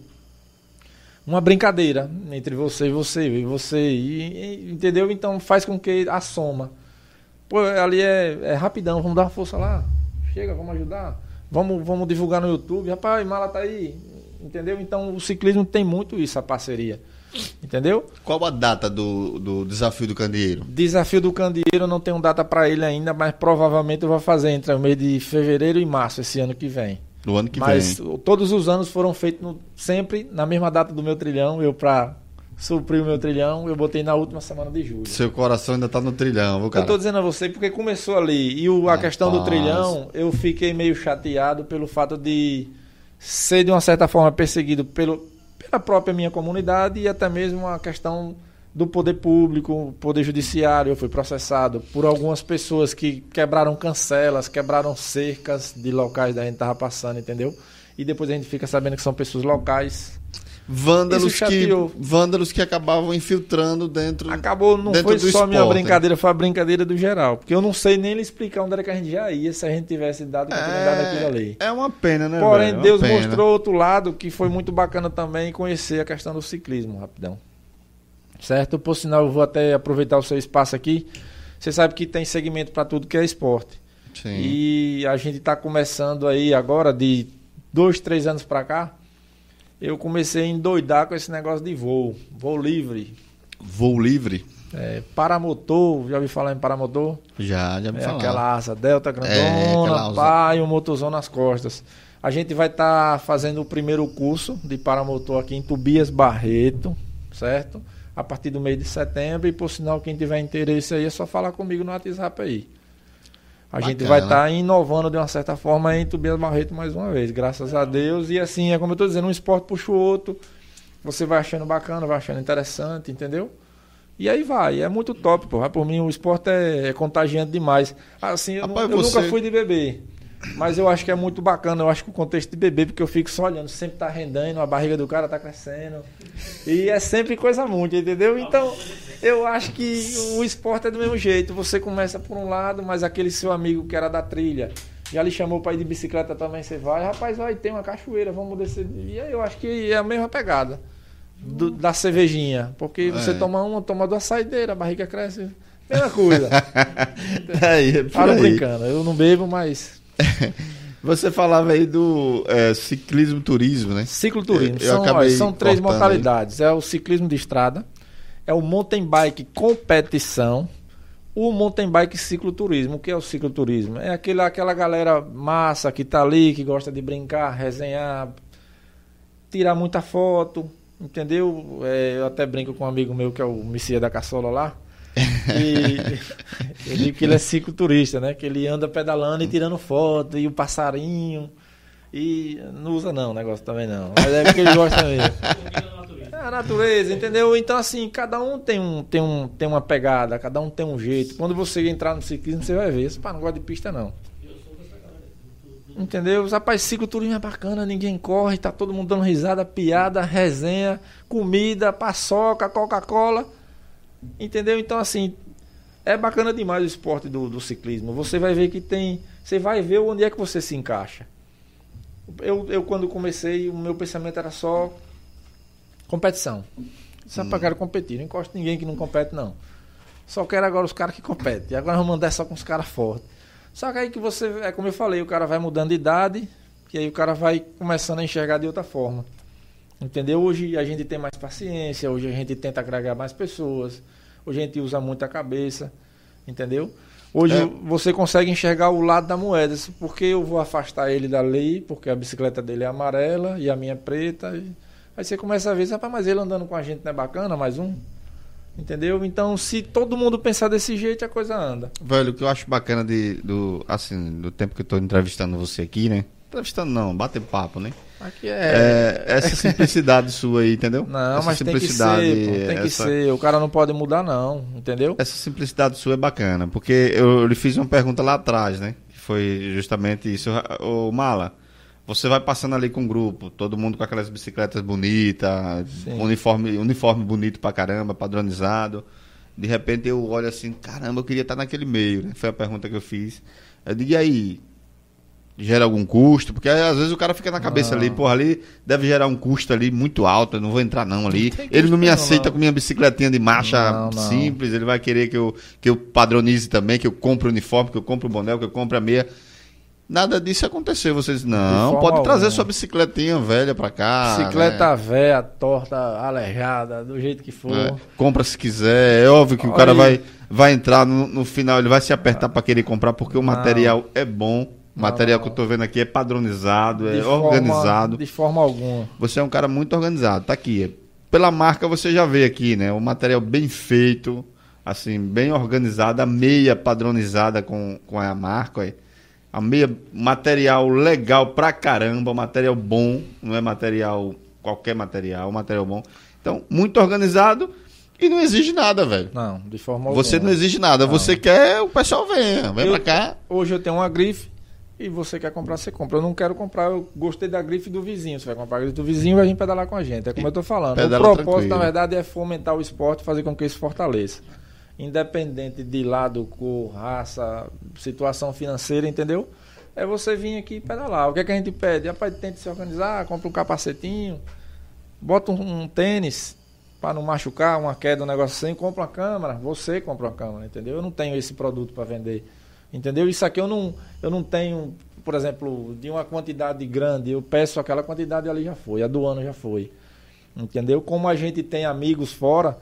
Uma brincadeira entre você e você, e você, e, e- entendeu? Então faz com que a soma. Pô, ali é, é rapidão, vamos dar uma força lá. Chega, vamos ajudar. Vamos, vamos divulgar no YouTube. Rapaz, Mala tá aí. Entendeu? Então o ciclismo tem muito isso, a parceria. Entendeu? Qual a data do, do desafio do candeeiro? Desafio do Candeeiro, eu não tenho data para ele ainda, mas provavelmente eu vou fazer entre o mês de fevereiro e março esse ano que vem. No ano que Mas vem. o- todos os anos foram feitos no- sempre na mesma data do meu trilhão. Eu, pra suprir o meu trilhão, eu botei na última semana de julho. Seu coração ainda tá no trilhão, viu, cara? Eu tô dizendo a você porque começou ali. E o, a Rapaz. questão do trilhão, eu fiquei meio chateado pelo fato de ser, de uma certa forma, perseguido pelo, pela própria minha comunidade e até mesmo a questão do poder público, poder judiciário. Eu fui processado por algumas pessoas que quebraram cancelas, quebraram cercas de locais da gente tava passando, entendeu? E depois a gente fica sabendo que são pessoas locais. Vândalos que, vândalos que acabavam infiltrando dentro. Acabou, não dentro foi só a minha esporte. brincadeira, foi a brincadeira do geral. Porque eu não sei nem lhe explicar onde era que a gente já ia se a gente tivesse dado continuidade naquilo ali. É, é uma pena, né? Porém, velho? É Deus pena. mostrou outro lado que foi muito bacana também conhecer a questão do ciclismo, rapidão. Certo? Por sinal, eu vou até aproveitar o seu espaço aqui. Você sabe que tem segmento para tudo que é esporte. Sim. E a gente está começando aí agora, de dois, três anos para cá, eu comecei a endoidar com esse negócio de voo, voo livre. Voo livre? É, paramotor, já ouviu falar em paramotor? Já, já me É falaram. aquela asa delta É, grandona, asa. pá, e um motorzão nas costas. A gente vai estar fazendo o primeiro curso de paramotor aqui em Tobias Barreto, certo? A partir do mês de setembro. E por sinal, quem tiver interesse aí é só falar comigo no WhatsApp aí. A gente Bacana. vai estar inovando de uma certa forma em Tobias Barreto mais uma vez, graças a Deus. E assim, é como eu estou dizendo, um esporte puxa o outro. Você vai achando bacana, vai achando interessante, entendeu? E aí vai, é muito top, porra. Por mim, o esporte é, é contagiante demais. Assim, eu, Rapaz, eu você- nunca fui de beber. Mas eu acho que é muito bacana, eu acho que o contexto de beber, porque eu fico só olhando, sempre tá rendendo, a barriga do cara tá crescendo. E é sempre coisa muito, entendeu? Então, eu acho que o esporte é do mesmo jeito. Você começa por um lado, mas aquele seu amigo que era da trilha, já lhe chamou pra ir de bicicleta também, você vai, rapaz, vai, tem uma cachoeira, vamos descer. E aí eu acho que é a mesma pegada do- da cervejinha. Porque você É. toma uma, toma duas saideiras, a barriga cresce. Mesma coisa. É, é Para aí. brincando, eu não bebo, mas. Você falava aí do é, ciclismo turismo, né? Cicloturismo. Eu- eu São, olha, são três modalidades. É o ciclismo de estrada, é o mountain bike competição, o mountain bike cicloturismo. O que é o cicloturismo? É aquele, aquela galera massa que tá ali, que gosta de brincar, resenhar, tirar muita foto, entendeu? É, eu até brinco com um amigo meu que é o Messia da Caçola lá. E eu digo que ele é cicloturista, né? Que ele anda pedalando e tirando foto, e o passarinho. E não usa não o negócio também não. Mas é porque ele gosta mesmo. É a natureza, entendeu? Então, assim, cada um tem, um, tem, um, tem uma pegada, cada um tem um jeito. Quando você entrar no ciclismo, você vai ver. Pá, não gosta de pista, não. Entendeu? Rapaz, cicloturismo é bacana, ninguém corre, tá todo mundo dando risada, piada, resenha, comida, paçoca, Coca-Cola. Entendeu? Então, assim, é bacana demais o esporte do, do ciclismo. Você vai ver que tem. Você vai ver onde é que você se encaixa. Eu, eu quando comecei, o meu pensamento era só competição. Só pra quero competir. Não encosto ninguém que não compete, não. Só quero agora os caras que competem. E agora vamos mandar só com os caras fortes. Só que aí que você, é como eu falei, o cara vai mudando de idade, e aí o cara vai começando a enxergar de outra forma. Entendeu? Hoje a gente tem mais paciência, hoje a gente tenta agregar mais pessoas, hoje a gente usa muito a cabeça, entendeu? Hoje É. você consegue enxergar o lado da moeda, porque eu vou afastar ele da lei, porque a bicicleta dele é amarela e a minha é preta. e- Aí você começa a ver, rapaz, mas ele andando com a gente não é bacana, mais um? Entendeu? Então, se todo mundo pensar desse jeito, a coisa anda. Velho, o que eu acho bacana de, do, assim, do tempo que eu tô entrevistando você aqui, né? Entrevistando não, bater papo, né? Aqui é. É, essa simplicidade sua aí, entendeu? Não, essa mas tem que ser, pô, tem que essa- ser. O cara não pode mudar, não, entendeu? Essa simplicidade sua é bacana, porque eu, lhe fiz uma pergunta lá atrás, né? Que foi justamente isso. Ô, Mala, você vai passando ali com o grupo, todo mundo com aquelas bicicletas bonitas, Sim. uniforme, uniforme bonito pra caramba, padronizado. De repente eu olho assim, caramba, eu queria estar naquele meio, né? Foi a pergunta que eu fiz. Eu digo, e aí? Gera algum custo? Porque às vezes o cara fica na cabeça Não. ali, porra, ali deve gerar um custo ali muito alto, eu não vou entrar não ali. tem Ele não me não, aceita não. com minha bicicletinha de marcha Não, não. simples, ele vai querer que eu, que eu padronize também, que eu compre o uniforme, que eu compre o boné, que eu compre a meia. Nada disso aconteceu. Vocês, não, pode trazer alguma. sua bicicletinha velha pra cá. Bicicleta né? véia, torta, aleijada, do jeito que for. É, compra se quiser. É óbvio que o Olha cara aí. vai, vai entrar no, no final, ele vai se apertar pra querer comprar, porque o Não. material é bom. O material não. que eu tô vendo aqui é padronizado, é De forma- organizado. de forma alguma. Você é um cara muito organizado. Tá aqui. Pela marca você já vê aqui, né? O material bem feito, assim, bem organizado, a meia padronizada com, com a marca. Aí. A meia, material legal pra caramba, material bom, não é material, qualquer material, material bom. Então, muito organizado e não exige nada, velho. Não, de forma Você não alguma. exige nada, Não. você quer, o pessoal venha, vem Eu- pra cá. Hoje eu tenho uma grife e você quer comprar, você compra. Eu não quero comprar, eu gostei da grife do vizinho. Você vai comprar a grife do vizinho vai vir pedalar com a gente. É como eu estou falando. O propósito, tranquilo. na verdade, é fomentar o esporte, fazer com que isso fortaleça. Independente de lado, cor, raça, situação financeira, entendeu? É você vir aqui e pedalar. O que, é que a gente pede? Rapaz, tente se organizar, compra um capacetinho, bota um, um tênis para não machucar, uma queda, um negócio assim, compra uma câmera, você compra uma câmera, entendeu? Eu não tenho esse produto para vender. Entendeu? Isso aqui eu não, eu não tenho, por exemplo, de uma quantidade grande, eu peço aquela quantidade ali já foi, a do ano já foi. Entendeu? Como a gente tem amigos fora,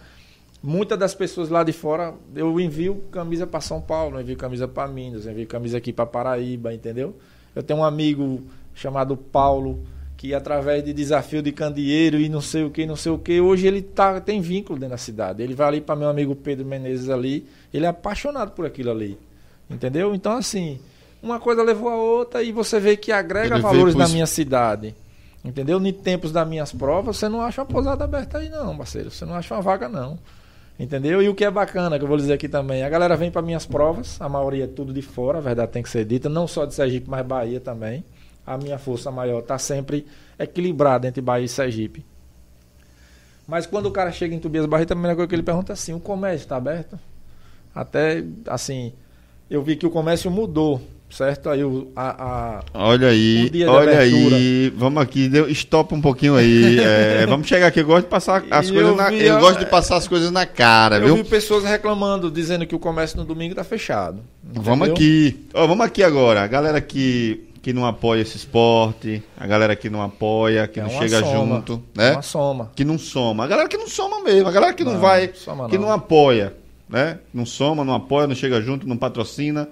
muitas das pessoas lá de fora, eu envio camisa para São Paulo, eu envio camisa para Minas, eu envio camisa aqui para Paraíba, entendeu? Eu tenho um amigo chamado Paulo, que através de desafio de candeeiro e não sei o que, não sei o que, hoje ele tá, tem vínculo dentro da cidade. Ele vai ali para meu amigo Pedro Menezes ali, ele é apaixonado por aquilo ali. Entendeu? Então, assim, uma coisa levou a outra e você vê que agrega Ele valores na minha cidade. Entendeu? Em tempos das minhas provas, você não acha uma pousada aberta aí, não, parceiro. Você não acha uma vaga, não. Entendeu? E o que é bacana, que eu vou dizer aqui também, a galera vem para minhas provas, a maioria é tudo de fora, a verdade tem que ser dita, não só de Sergipe, mas Bahia também. A minha força maior está sempre equilibrada entre Bahia e Sergipe. Mas quando o cara chega em Tobias Barreto, a primeira coisa que ele pergunta é assim: o comércio está aberto? Até, assim, eu vi que o comércio mudou, certo? Aí o, a, a- Olha aí, olha aí. Vamos aqui, deu, stop um pouquinho aí. é, vamos chegar aqui. Eu gosto de passar as E coisas eu na, vi eu gosto de passar as coisas na cara, eu viu? vi pessoas reclamando, dizendo que o comércio no domingo está fechado. Vamos entendeu? aqui. Ó, vamos aqui agora. A galera que, que não apoia esse esporte, a galera que não apoia, que É não chega soma, junto, É né? uma soma. Que não soma. A galera que não soma mesmo, a galera que não, Não, vai, que não. não apoia, né? Não soma, não apoia, não chega junto, não patrocina.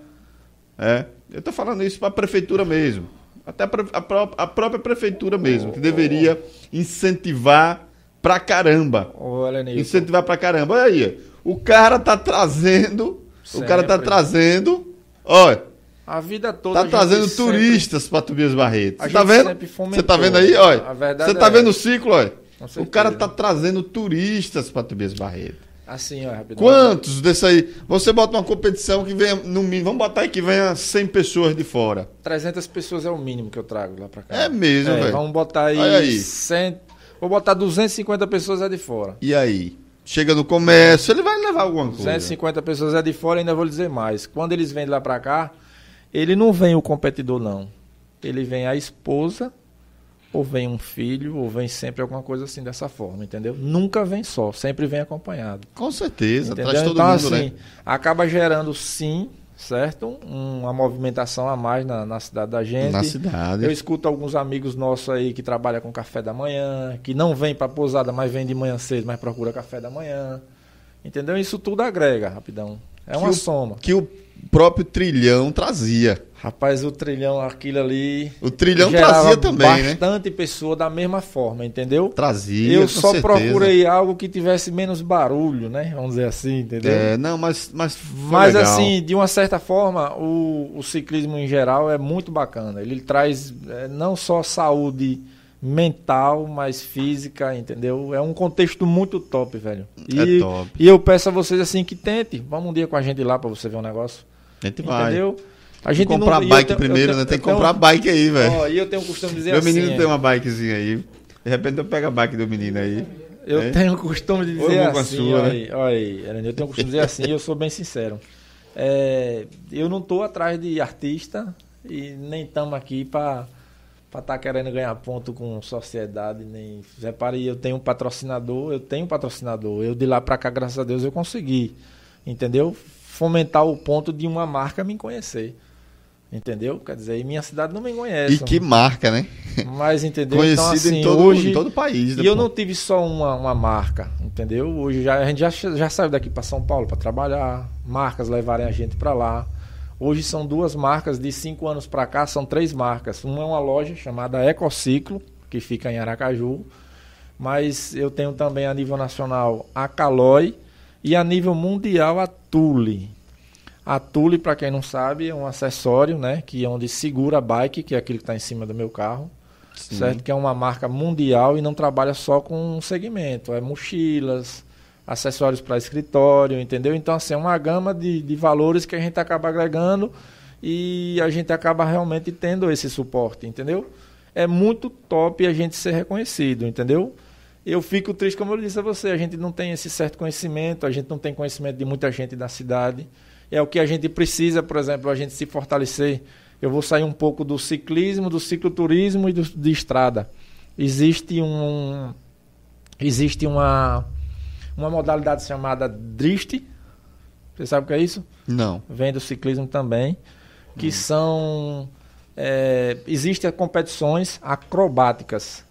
É. Eu tô falando isso para a prefeitura mesmo. Até a, a a própria prefeitura mesmo, que deveria incentivar pra caramba. Helenilson, Incentivar pra caramba. Olha aí, o cara tá trazendo, o cara tá Sempre. trazendo, olha, a vida toda. tá trazendo sempre- turistas pra Tobias Barreto. Você tá vendo? sempre. Você tá vendo aí, olha? Você tá é vendo o ciclo, olha? O cara tá trazendo turistas pra Tobias Barreto. Assim, ó, rapidão. Quantos desse aí? Você bota uma competição que venha, no mínimo, vamos botar aí que venha 100 pessoas de fora. 300 pessoas é o mínimo que eu trago lá pra cá. É mesmo, É, velho. Vamos botar aí, aí. 100, vou botar 250 pessoas é de fora. E aí? Chega no comércio, ele vai levar alguma coisa. 250 pessoas é de fora, ainda vou dizer mais. Quando eles vêm lá pra cá, ele não vem o competidor, não. Ele vem a esposa, ou vem um filho, ou vem sempre alguma coisa assim dessa forma, entendeu? Nunca vem só, sempre vem acompanhado. Com certeza, Entendeu? traz todo então, mundo, assim, né? acaba gerando sim, certo? Um- Uma movimentação a mais na, na cidade da gente. Na cidade. Eu escuto alguns amigos nossos aí que trabalham com café da manhã, que não vem para pousada, mas vem de manhã cedo, mas procura café da manhã. Entendeu? Isso tudo agrega, rapidão. É uma o- soma. Que o próprio trilhão trazia. Rapaz, o trilhão, aquilo ali. O trilhão trazia também, né? bastante pessoa da mesma forma, entendeu? Trazia. Eu só certeza. procurei algo que tivesse menos barulho, né? Vamos dizer assim, entendeu? É, não, mas. Mas, Mas legal. assim, de uma certa forma, o, o ciclismo em geral é muito bacana. Ele traz é, não só saúde mental, mas física, entendeu? É um contexto muito top, velho. E, É top. e eu peço a vocês assim que tente. Vamos um dia com a gente lá pra você ver um negócio. A gente vai. Entendeu? A Tem gente que comprar não, bike tenho- primeiro, tenho- né? Tem que comprar bike aí, velho. Ó, e eu tenho o costume de dizer Meu assim. menino é, tem uma bikezinha aí. De repente eu pego a bike do menino aí. Eu É? tenho o costume de dizer assim, sua, olha né? aí, olha aí, eu tenho o costume de dizer assim, e eu sou bem sincero. É, eu não estou atrás de artista e nem estamos aqui para estar tá querendo ganhar ponto com sociedade, nem. Repare, eu tenho um patrocinador, eu tenho um patrocinador. Eu de lá para cá, graças a Deus, eu consegui. Entendeu? Fomentar o ponto de uma marca me conhecer. Entendeu? Quer dizer, e minha cidade não me conhece. E que marca, né? Mas entendeu? Conhecido então, assim, em, todo, hoje, em todo o país. né, e eu pô? não tive só uma, uma marca, entendeu? Hoje já, a gente já, já saiu daqui para São Paulo para trabalhar, marcas levarem a gente para lá. Hoje são duas marcas, de cinco anos para cá são três marcas. Uma é uma loja chamada Ecociclo, que fica em Aracaju, mas eu tenho também a nível nacional a Caloi e a nível mundial a Tule. A Tule, para quem não sabe, é um acessório, né, que é onde segura a bike, que é aquilo que está em cima do meu carro Sim. certo? Que é uma marca mundial e não trabalha só com um segmento, é mochilas, acessórios para escritório, entendeu? Então, assim, é uma gama de, de valores que a gente acaba agregando e a gente acaba realmente tendo esse suporte, entendeu? É muito top a gente ser reconhecido, entendeu? Eu fico triste, como eu disse a você, a gente não tem esse certo conhecimento, a gente não tem conhecimento de muita gente da cidade. É o que a gente precisa, por exemplo, a gente se fortalecer. Eu vou sair um pouco do ciclismo, do cicloturismo e do, de estrada. Existe um existe uma uma modalidade chamada drift. Você sabe o que é isso? Não. Vem do ciclismo também, que são é, existem competições acrobáticas,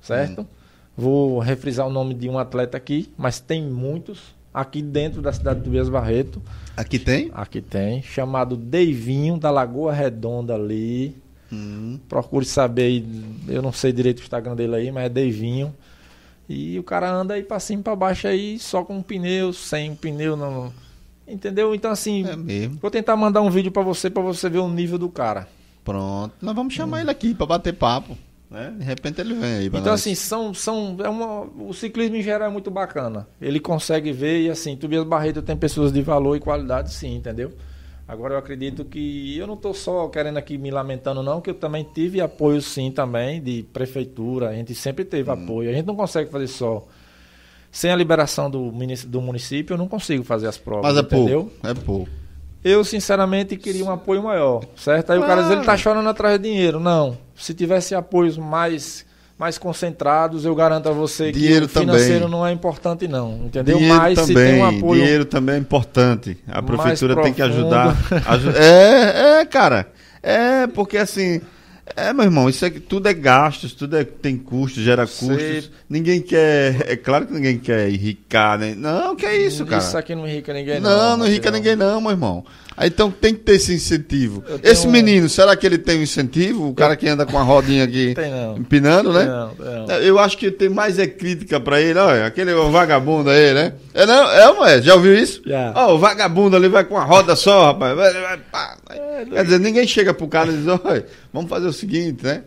certo? Vou refrisar o nome de um atleta aqui, mas tem muitos aqui dentro da cidade do Vias Barreto. Aqui tem? Aqui tem, chamado Deivinho da Lagoa Redonda ali. Hum. Procure saber, aí, eu não sei direito o Instagram dele aí, mas é Deivinho. E o cara anda aí pra cima e pra baixo aí, só com um pneu, sem pneu, não. Entendeu? Então assim, É mesmo. vou tentar mandar um vídeo pra você, pra você ver o nível do cara. Pronto. Nós vamos chamar ele aqui pra bater papo. Né? De repente ele vem aí Então, nós. assim, são, são, é uma, o ciclismo em geral é muito bacana. Ele consegue ver e, assim, Tobias Barreto tem pessoas de valor e qualidade, sim, entendeu? Agora, eu acredito que eu não estou só querendo aqui me lamentando, não, que eu também tive apoio, sim, também, de prefeitura. A gente sempre teve apoio. A gente não consegue fazer só. Sem a liberação do, do município, eu não consigo fazer as provas, Mas é entendeu? pouco. É pouco. Eu, sinceramente, queria um apoio maior, certo? Aí o cara diz, ele tá chorando atrás de dinheiro. Não. Se tivesse apoios mais, mais concentrados, eu garanto a você Dinheiro que o financeiro também. não é importante, não. Entendeu? Dinheiro Mas se também, tem um apoio. dinheiro também é importante. A prefeitura tem que ajudar. Aju- é, é, cara. É, porque assim. É, meu irmão, isso é, tudo é gastos, tudo é, tem custos, gera Sei. custos. Ninguém quer. É claro que ninguém quer enricar, né? Não, que é isso, cara. Isso aqui não enrica ninguém, não. Não, não enrica ninguém não, meu irmão. Aí, então tem que ter esse incentivo. Esse um- menino, será que ele tem um incentivo? O cara que anda com a rodinha aqui Tem não. empinando, né? Não, não. Eu acho que tem mais é crítica pra ele, olha, aquele vagabundo aí, né? É, não, é, não é? Já ouviu isso? Já. Ó, o vagabundo ali vai com uma roda só, rapaz. Vai, vai, pá. É, Quer dizer, ninguém chega pro cara e diz, olha, vamos fazer o seguinte, né?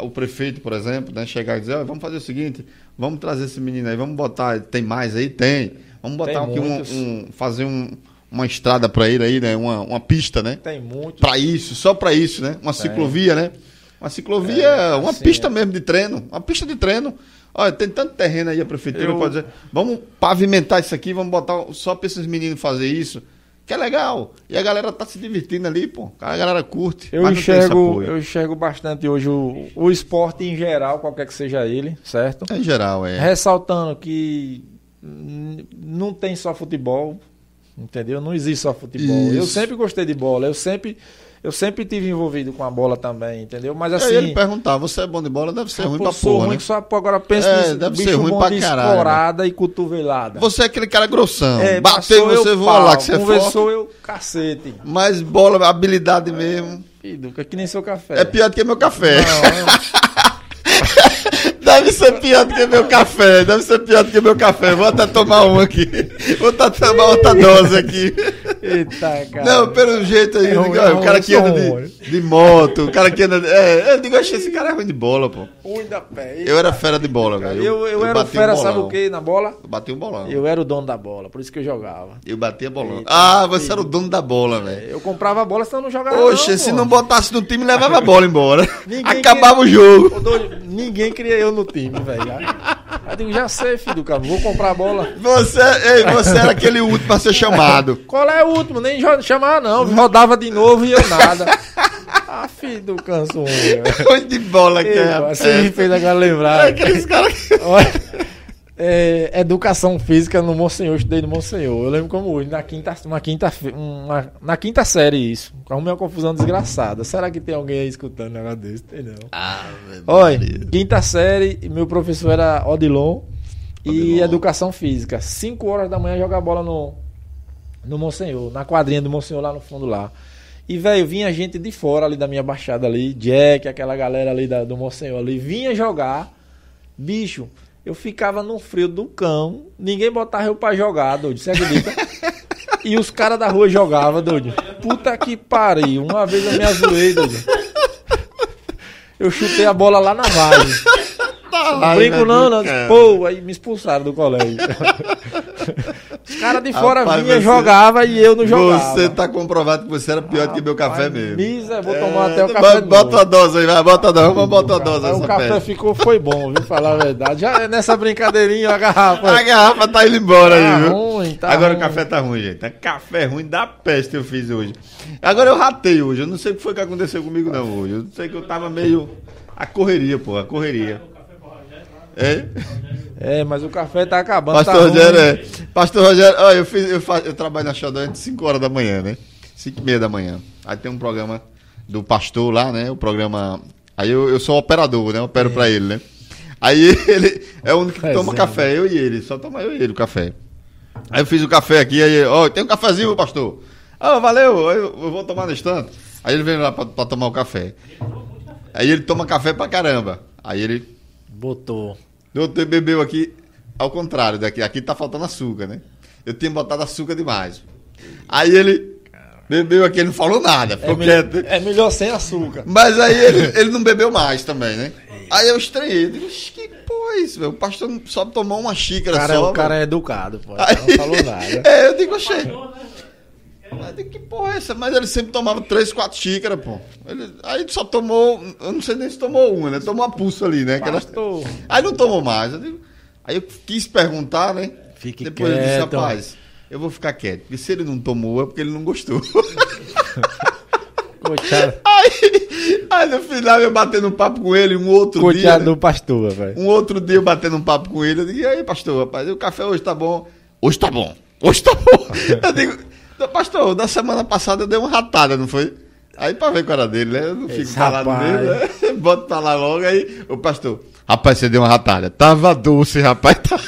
O prefeito, por exemplo, né, chegar e dizer, olha, vamos fazer o seguinte, vamos trazer esse menino aí, vamos botar, tem mais aí? Tem. Vamos botar Tem aqui um, um- fazer um- uma estrada pra ele aí, né? Uma, uma pista, né? Tem muito. Pra isso, só pra isso, né? Uma ciclovia, né? Uma ciclovia, É, uma assim, pista é. mesmo de treino. Uma pista de treino. Olha, tem tanto terreno aí, a prefeitura Eu- pode dizer, vamos pavimentar isso aqui, vamos botar só pra esses meninos fazer isso. Que é legal. E a galera tá se divertindo ali, pô. A galera curte. Eu tem enxergo, eu enxergo bastante hoje o, o esporte em geral, qualquer que seja ele, certo? Em geral, é. Ressaltando que não tem só futebol, entendeu? Não existe só futebol. Eu Isso. sempre gostei de bola, eu sempre, eu sempre tive envolvido com a bola também, entendeu? Mas Assim, eu ia lhe perguntar, você é bom de bola, deve ser ruim pra sou porra, ruim né? que só pô, agora pensa É, deve bicho ser ruim bom pra de caralho, esporada e cotovelada. Você é aquele cara grossão. É, Bateu você eu voa pau, lá que você é. Conversou eu cacete. Mas bola, habilidade mesmo. Filho, que nem seu café. É pior do que meu café. Não, Deve ser pior do que meu café. Deve ser pior do que meu café. Vou até tomar um aqui. Vou até tomar outra dose aqui. Eita, cara. Não, pelo jeito aí. É eu ruim, digo, é o cara ruim, que eu anda de, de moto, o cara que anda. É, eu digo, achei esse cara é ruim de bola, pô. Ruim da pé. Eu era fera de bola, velho. Eu, eu, era o bati um fera, sabe o que na bola? Eu bati um bolão. Eu, Eu era o dono da bola, por isso que eu jogava. batia bolão. Eita, Ah, você filho. era o dono da bola, velho. Eu comprava a bola, senão eu não jogava. Oxe, não, se pô. não botasse no time, levava a bola embora. Ninguém Acabava o jogo. Ninguém queria eu no time, velho. Aí Eu digo, já sei, filho do cara, vou comprar a bola. Você, ei, você era aquele último a ser chamado. Qual é o último? Nem chamava, não. Rodava de novo e eu nada. Ah, filho do canso, velho. Ruim de bola que é. Você me fez agora É lembrar. aqueles caras que. É, educação física no Monsenhor, eu estudei no Monsenhor. Eu lembro como hoje, na quinta, uma quinta, uma, na quinta série isso. Arrumei uma confusão desgraçada. Será que tem alguém aí escutando um negócio desse? Tem não. Olha, quinta série, meu professor era Odilon e Odilon. educação física. 5 horas da manhã jogar bola no, no Monsenhor, na quadrinha do Monsenhor lá no fundo lá. E, velho, vinha gente de fora ali da minha baixada ali, Jack, aquela galera ali da- do Monsenhor ali, vinha jogar. Bicho, eu ficava no frio do cão, ninguém botava eu pra jogar, doido, você acredita? E os caras da rua jogavam, doido. Puta que pariu, uma vez eu me azoei, doido. Eu chutei a bola lá na vargem. Não brinco não, não. Pô, aí me expulsaram do colégio. Os caras de fora Rapaz, vinham, você- jogava e eu não jogava. Você tá comprovado que você era pior do que meu café Rapaz, mesmo. Misa, vou tomar É, até o café. Bota a dose aí, vai, bota a dose, vamos botar a dose o café pedra. ficou, foi bom, viu? Falar a verdade. Já nessa brincadeirinha, a garrafa. A garrafa tá indo embora Tá aí, viu? ruim, tá Agora ruim. o café tá ruim, gente. É café ruim da peste eu fiz hoje. Agora eu ratei hoje. Eu não sei o que foi que aconteceu comigo, não, hoje. Eu sei que eu tava meio. A correria, pô, a correria. É? É, mas o café tá acabando. Pastor tá Rogério, é. Pastor Rogério, ó, eu, fiz, eu, fa- eu trabalho na Xodó de 5 horas da manhã, né? 5 e meia da manhã. Aí tem um programa do pastor lá, né? O programa. Aí eu, eu sou operador, né? Eu opero pra ele, né? Aí ele é o único que toma café, eu e ele. Só toma eu e ele o café. Aí eu fiz o café aqui, aí, ó, tem um cafezinho, pastor. Ah, valeu, eu, eu vou tomar no instante. Aí ele vem lá pra, pra tomar o café. Aí ele toma café pra caramba. Aí ele Botou. Doutor bebeu aqui, ao contrário daqui. Aqui tá faltando açúcar, né? Eu tinha botado açúcar demais. Aí ele bebeu aqui, ele não falou nada, É, melhor, quieto. é melhor sem açúcar. Mas aí ele, ele não bebeu mais também, né? Aí eu estranhei. eu digo, "Ixi, que porra é isso, meu? O pastor só tomou uma xícara Cara, só. o cara velho." é educado, pô. Aí- Não falou nada. É, eu digo, achei. Eu digo, que porra é essa? Mas ele sempre tomava três, quatro xícaras, pô. Ele, aí só tomou, eu não sei nem se tomou uma, né? Tomou uma pulsa ali, né? Aquela-. Aí não tomou mais. Eu digo- aí eu quis perguntar, né? Fique Depois eu disse, quieto. rapaz, eu vou ficar quieto. Porque se ele não tomou, é porque ele não gostou. Coitado, aí, aí no final eu batendo um papo com ele, um outro dia. coitado né? do pastor, velho. Um outro dia eu batendo um papo com ele, eu digo, e aí, pastor, rapaz, o café hoje tá bom? Hoje tá bom, hoje tá bom. eu digo, "Não, pastor, da semana passada eu dei uma ratada, não foi? Aí pra ver com a cara dele, né? Eu não fico rapaz. nele, né? Boto pra lá logo, aí o pastor, rapaz, você deu uma ratada. Tava doce, rapaz. Tava...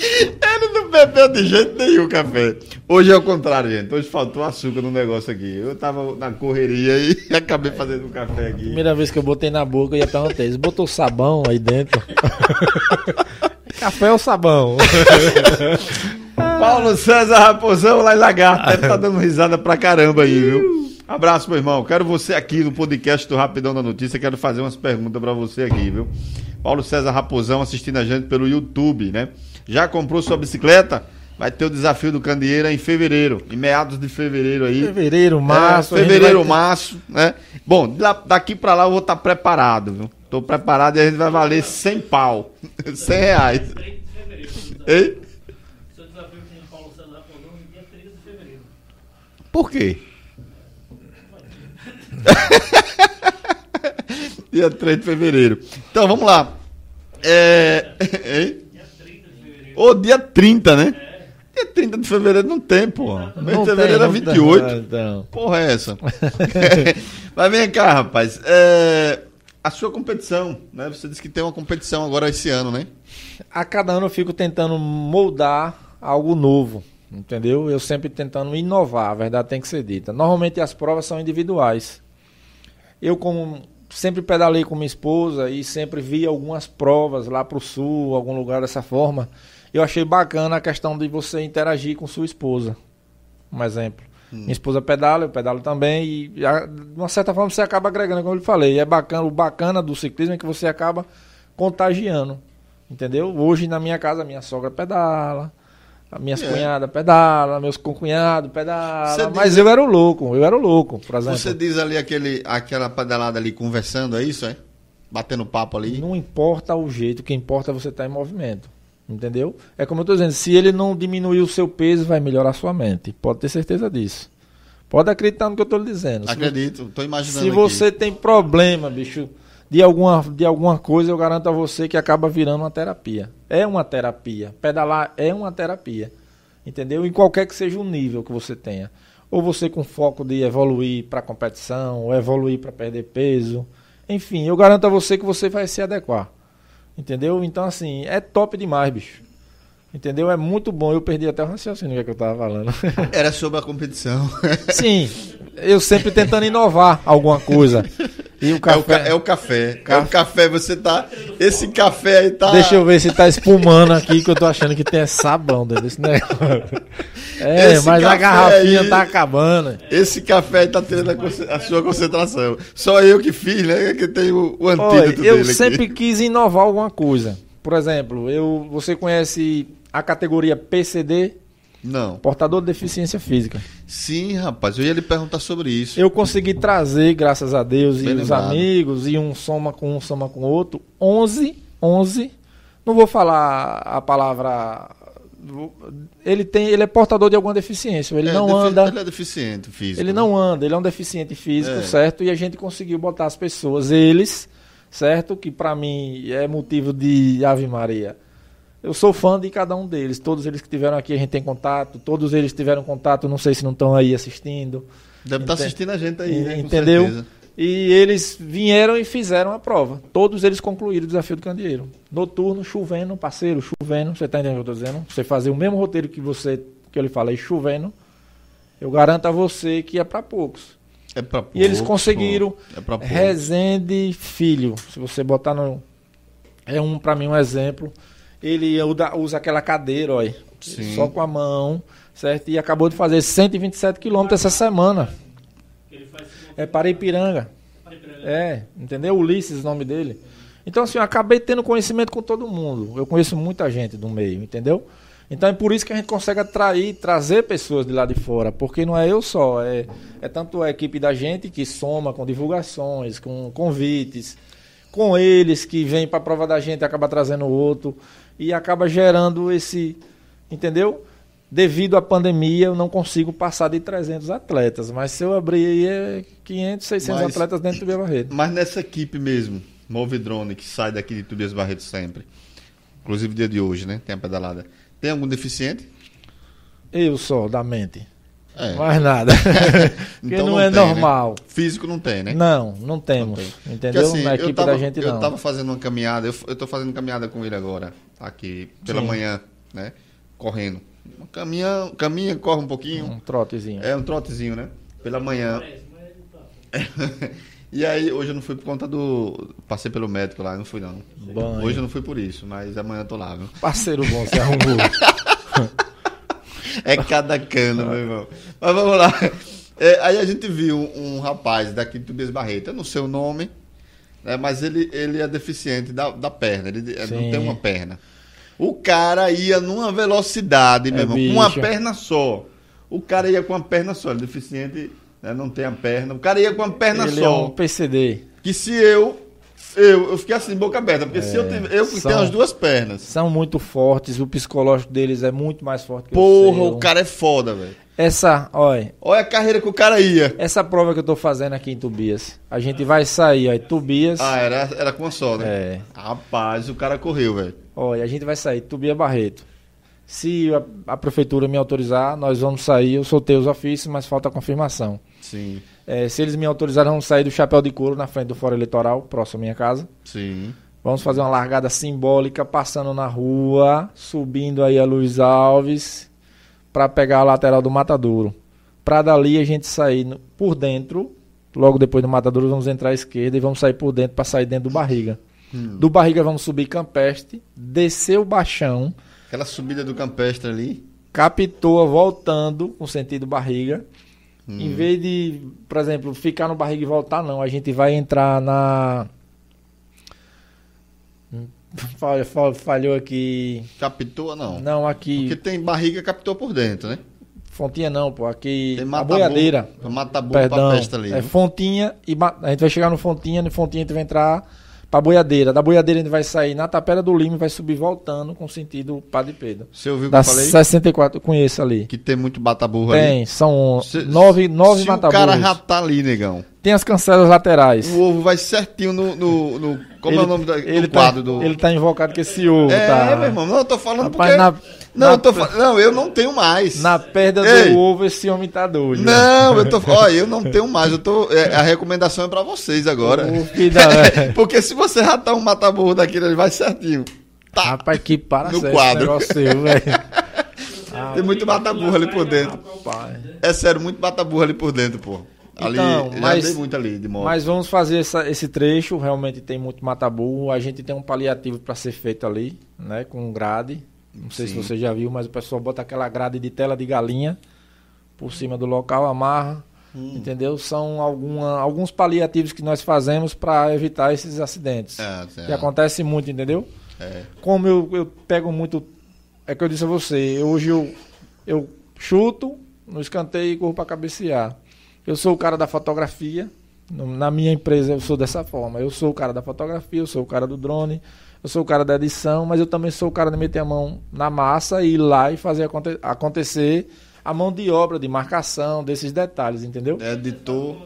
Ele não bebeu de jeito nenhum café. Hoje é o contrário, gente. Hoje faltou açúcar no negócio aqui. Eu tava na correria e acabei fazendo um café aqui. Primeira vez que eu botei na boca, eu ia perguntar isso. Botou sabão aí dentro? Café ou sabão? Paulo César Raposão lá em Lagarto. Deve tá dando risada pra caramba aí, viu? Abraço, meu irmão. Quero você aqui no podcast do Rapidão da Notícia. Quero fazer umas perguntas pra você aqui, viu? Paulo César Raposão assistindo a gente pelo YouTube, né? Já comprou sua bicicleta? Vai ter o desafio do Candeeira em fevereiro, em meados de fevereiro aí. Fevereiro, março. É, a gente fevereiro, ter- março, né? Bom, da- daqui pra lá eu vou estar preparado, viu? Tô preparado e a gente vai valer 100 pau. 100 reais. 30 de fevereiro. Ei? Seu desafio com o Paulo César Raposão no dia 30 de fevereiro. Por quê? Dia 3 de fevereiro. Então vamos lá. É. Hein? Dia 30 de fevereiro. Ô, dia 30, né? Dia 30 de fevereiro não tem, pô. Mês de fevereiro é tem, não 28. tem. Então. Porra, é essa? Mas vem cá, rapaz. É, A sua competição, né? Você disse que tem uma competição agora esse ano, né? A cada ano eu fico tentando moldar algo novo, entendeu? Eu sempre tentando inovar, a verdade tem que ser dita. Normalmente as provas são individuais. Eu, como sempre pedalei com minha esposa e sempre vi algumas provas lá pro sul, algum lugar dessa forma, eu achei bacana a questão de você interagir com sua esposa. Um exemplo. Minha esposa pedala, eu pedalo também, e de uma certa forma você acaba agregando, como eu lhe falei. É bacana, o bacana do ciclismo é que você acaba contagiando. Entendeu? Hoje na minha casa, minha sogra pedala, minhas É. cunhadas pedala, meus concunhados pedala. Mas diz- eu era o louco, eu era o louco, por exemplo. Você diz ali aquele, aquela pedalada ali conversando, é isso, é? Batendo papo ali. Não importa o jeito, o que importa é você estar em movimento. Entendeu? É como eu estou dizendo, se ele não diminuir o seu peso, vai melhorar a sua mente. Pode ter certeza disso. Pode acreditar no que eu estou lhe dizendo. Acredito, tô imaginando. Se aqui. você tem problema, bicho, de alguma, de alguma coisa, eu garanto a você que acaba virando uma terapia. É uma terapia. Pedalar é uma terapia. Entendeu? Em qualquer que seja o nível que você tenha. Ou você com foco de evoluir para competição, ou evoluir para perder peso. Enfim, eu garanto a você que você vai se adequar. Entendeu? Então, assim, é top demais, bicho. Entendeu? É muito bom. Eu perdi até o raciocínio que, é que eu tava falando. Era sobre a competição. Sim, eu sempre tentando inovar alguma coisa. E o É o, café. ca- é o café. É o café, você tá. Esse café aí tá. Deixa eu ver se tá espumando aqui, que eu tô achando que tem sabão dentro desse negócio. É, Esse mas a café garrafinha aí- tá acabando. Esse café aí tá tirando a, a sua concentração. Só eu que fiz, né? Que tem o, o Olha, antídoto eu dele sempre aqui. quis inovar alguma coisa. Por exemplo, eu, você conhece a categoria PCD, Não. portador de deficiência física. Sim, rapaz, eu ia lhe perguntar sobre isso. Eu consegui trazer, graças a Deus, Bem e os amigos, e um soma com um, soma com o outro, 11, 11, não vou falar a palavra... Ele, tem, ele é portador de alguma deficiência, ele É, não defi- anda... Ele é deficiente físico. Ele né? não anda, ele é um deficiente físico, É. certo? E a gente conseguiu botar as pessoas, eles, certo? Que pra mim é motivo de Ave Maria. Eu sou fã de cada um deles. Todos eles que tiveram aqui a gente tem contato, todos eles tiveram contato, não sei se não estão aí assistindo. Deve estar Ente- assistindo a gente aí, né? Entendeu? certeza. E eles vieram e fizeram a prova. Todos eles concluíram o desafio do candeeiro. Noturno, chovendo, parceiro, chovendo. Você tá entendendo o que eu tô dizendo? Você fazer o mesmo roteiro que você que eu lhe falei, chovendo. Eu garanto a você que é para poucos. É pra E eles poucos, conseguiram. É pra poucos. Rezende Filho. Se você botar no. É um, para mim, um exemplo. Ele usa, usa aquela cadeira, olha. Sim. Só com a mão, certo? E acabou de fazer 127 quilômetros essa semana. É para Ipiranga. É, entendeu? Ulisses, o nome dele. Então, assim, eu acabei tendo conhecimento com todo mundo. Eu conheço muita gente do meio, entendeu? Então é por isso que a gente consegue atrair, trazer pessoas de lá de fora, porque não é eu só, é, é tanto a equipe da gente que soma com divulgações, com convites, com eles que vêm para a prova da gente e acaba trazendo outro e acaba gerando esse, entendeu? Devido à pandemia, eu não consigo passar de 300 atletas, mas se eu abrir aí é 500, 600 Mas- atletas dentro do Bia Barreto. Mas nessa equipe mesmo, Move Drone, que sai daqui de Tobias Barreto sempre, inclusive dia de hoje, né? Tem a pedalada. Tem algum deficiente? Eu só, da mente. É. Mais nada. Porque Então não, não é tem, né? normal. Físico não tem, né? Não, não temos. tem. Entendeu? Porque, assim, Na eu equipe tava, da gente eu não. tava fazendo uma caminhada, eu, eu tô fazendo caminhada com ele agora, aqui, pela Sim. manhã, né? Correndo. Caminha, caminha, corre um pouquinho. Um trotezinho. É um trotezinho, né? Pela manhã. E aí, hoje eu não fui por conta do. Passei pelo médico lá, não fui não. Banho. Hoje eu não fui por isso, mas amanhã eu tô lá, viu? Parceiro bom, você arrumou. É cada cano, meu irmão. Mas vamos lá. É, aí a gente viu um, um rapaz daqui de Tobias Barreto, eu não sei o nome, né, mas ele, ele é deficiente da, da perna, ele é, não Sim. tem uma perna. O cara ia numa velocidade, meu É, irmão, com uma bicho. perna só. O cara ia com uma perna só, ele é deficiente, né, não tem a perna. O cara ia com uma perna Ele é só. um PCD. Que se eu, eu. Eu fiquei assim, boca aberta, porque se eu É, tiver. Eu são- tenho as duas pernas. São muito fortes, o psicológico deles é muito mais forte que Porra, o o cara é foda, velho. Essa, olha, Olha a carreira que o cara ia. essa prova que eu tô fazendo aqui em Tubias, a gente vai sair, ó, Tubias. Ah, era, era com uma só, né? É. Rapaz, o cara correu, velho. Olha, a gente vai sair Tubia Barreto. Se a, a prefeitura me autorizar, nós vamos sair. Eu soltei os ofícios, mas falta a confirmação. Sim, É, se eles me autorizarem, vamos sair do Chapéu de Couro na frente do Fórum Eleitoral, próximo à minha casa. sim. Vamos fazer uma largada simbólica, passando na rua, subindo aí a Luiz Alves, para pegar a lateral do Matadouro. Para dali a gente sair no- por dentro, logo depois do Matadouro, vamos entrar à esquerda e vamos sair por dentro para sair dentro do Barriga. Hum. Do Barriga vamos subir Campestre, descer o Baixão, Aquela subida do campestre ali. Capitoa voltando com sentido Barriga. Hum. Em vez de, por exemplo, ficar no Barriga e voltar, não. A gente vai entrar na. Falhou aqui. Captou, não. Não, aqui. Porque tem barriga captou por dentro, né? Fontinha não, pô. Aqui. Tem a matabu- boiadeira. Matabu Perdão. pra peste ali. É né? Fontinha e a gente vai chegar no Fontinha, no Fontinha a gente vai entrar pra boiadeira. Da boiadeira gente vai sair na Tapera do Lima e vai subir voltando com sentido Padre Pedro. Você ouviu o que eu falei? 64, eu conheço ali. Que tem muito bataburro ali. Tem, são Se- nove, nove Se o mataburros. cara já tá ali, negão. Tem as cancelas laterais. O ovo vai certinho no. no, no- como é o nome da, ele do tá, quadro do. Ele tá invocado com esse ovo, é, tá? meu irmão. Não, eu tô falando Rapaz, porque. na- não, na eu tô não, eu não tenho mais. Na perda Ei! do ovo, esse homem tá doido. Não, eu tô. Olha, eu não tenho mais. Eu tô. é, a recomendação é pra vocês agora. É. Porque se você ratar um mataburro daquele, ele vai certinho. Tá. Rapaz, que para No sério quadro. negócio seu, velho. Tem muito mataburro ali por dentro. Rapaz. É sério, muito mataburro ali por dentro, pô. Ali, Então, já mas- andei muito ali de moto. Mas vamos fazer essa- esse trecho, realmente tem muito mataburro. A gente tem um paliativo para ser feito ali, né? Com grade. Não sei Sim. se você já viu, mas o pessoal bota aquela grade de tela de galinha por cima do local, amarra. Hum. Entendeu? São alguma, alguns paliativos que nós fazemos para evitar esses acidentes. É, Que acontece muito, entendeu? é. Como eu, eu pego muito é que eu disse a você, hoje eu, eu chuto no escanteio e corro para cabecear. Eu sou o cara da fotografia, na minha empresa eu sou dessa forma. Eu sou o cara da fotografia, eu sou o cara do drone, eu sou o cara da edição, mas eu também sou o cara de meter a mão na massa e ir lá e fazer aconte- acontecer a mão de obra, de marcação, desses detalhes, entendeu? Editor.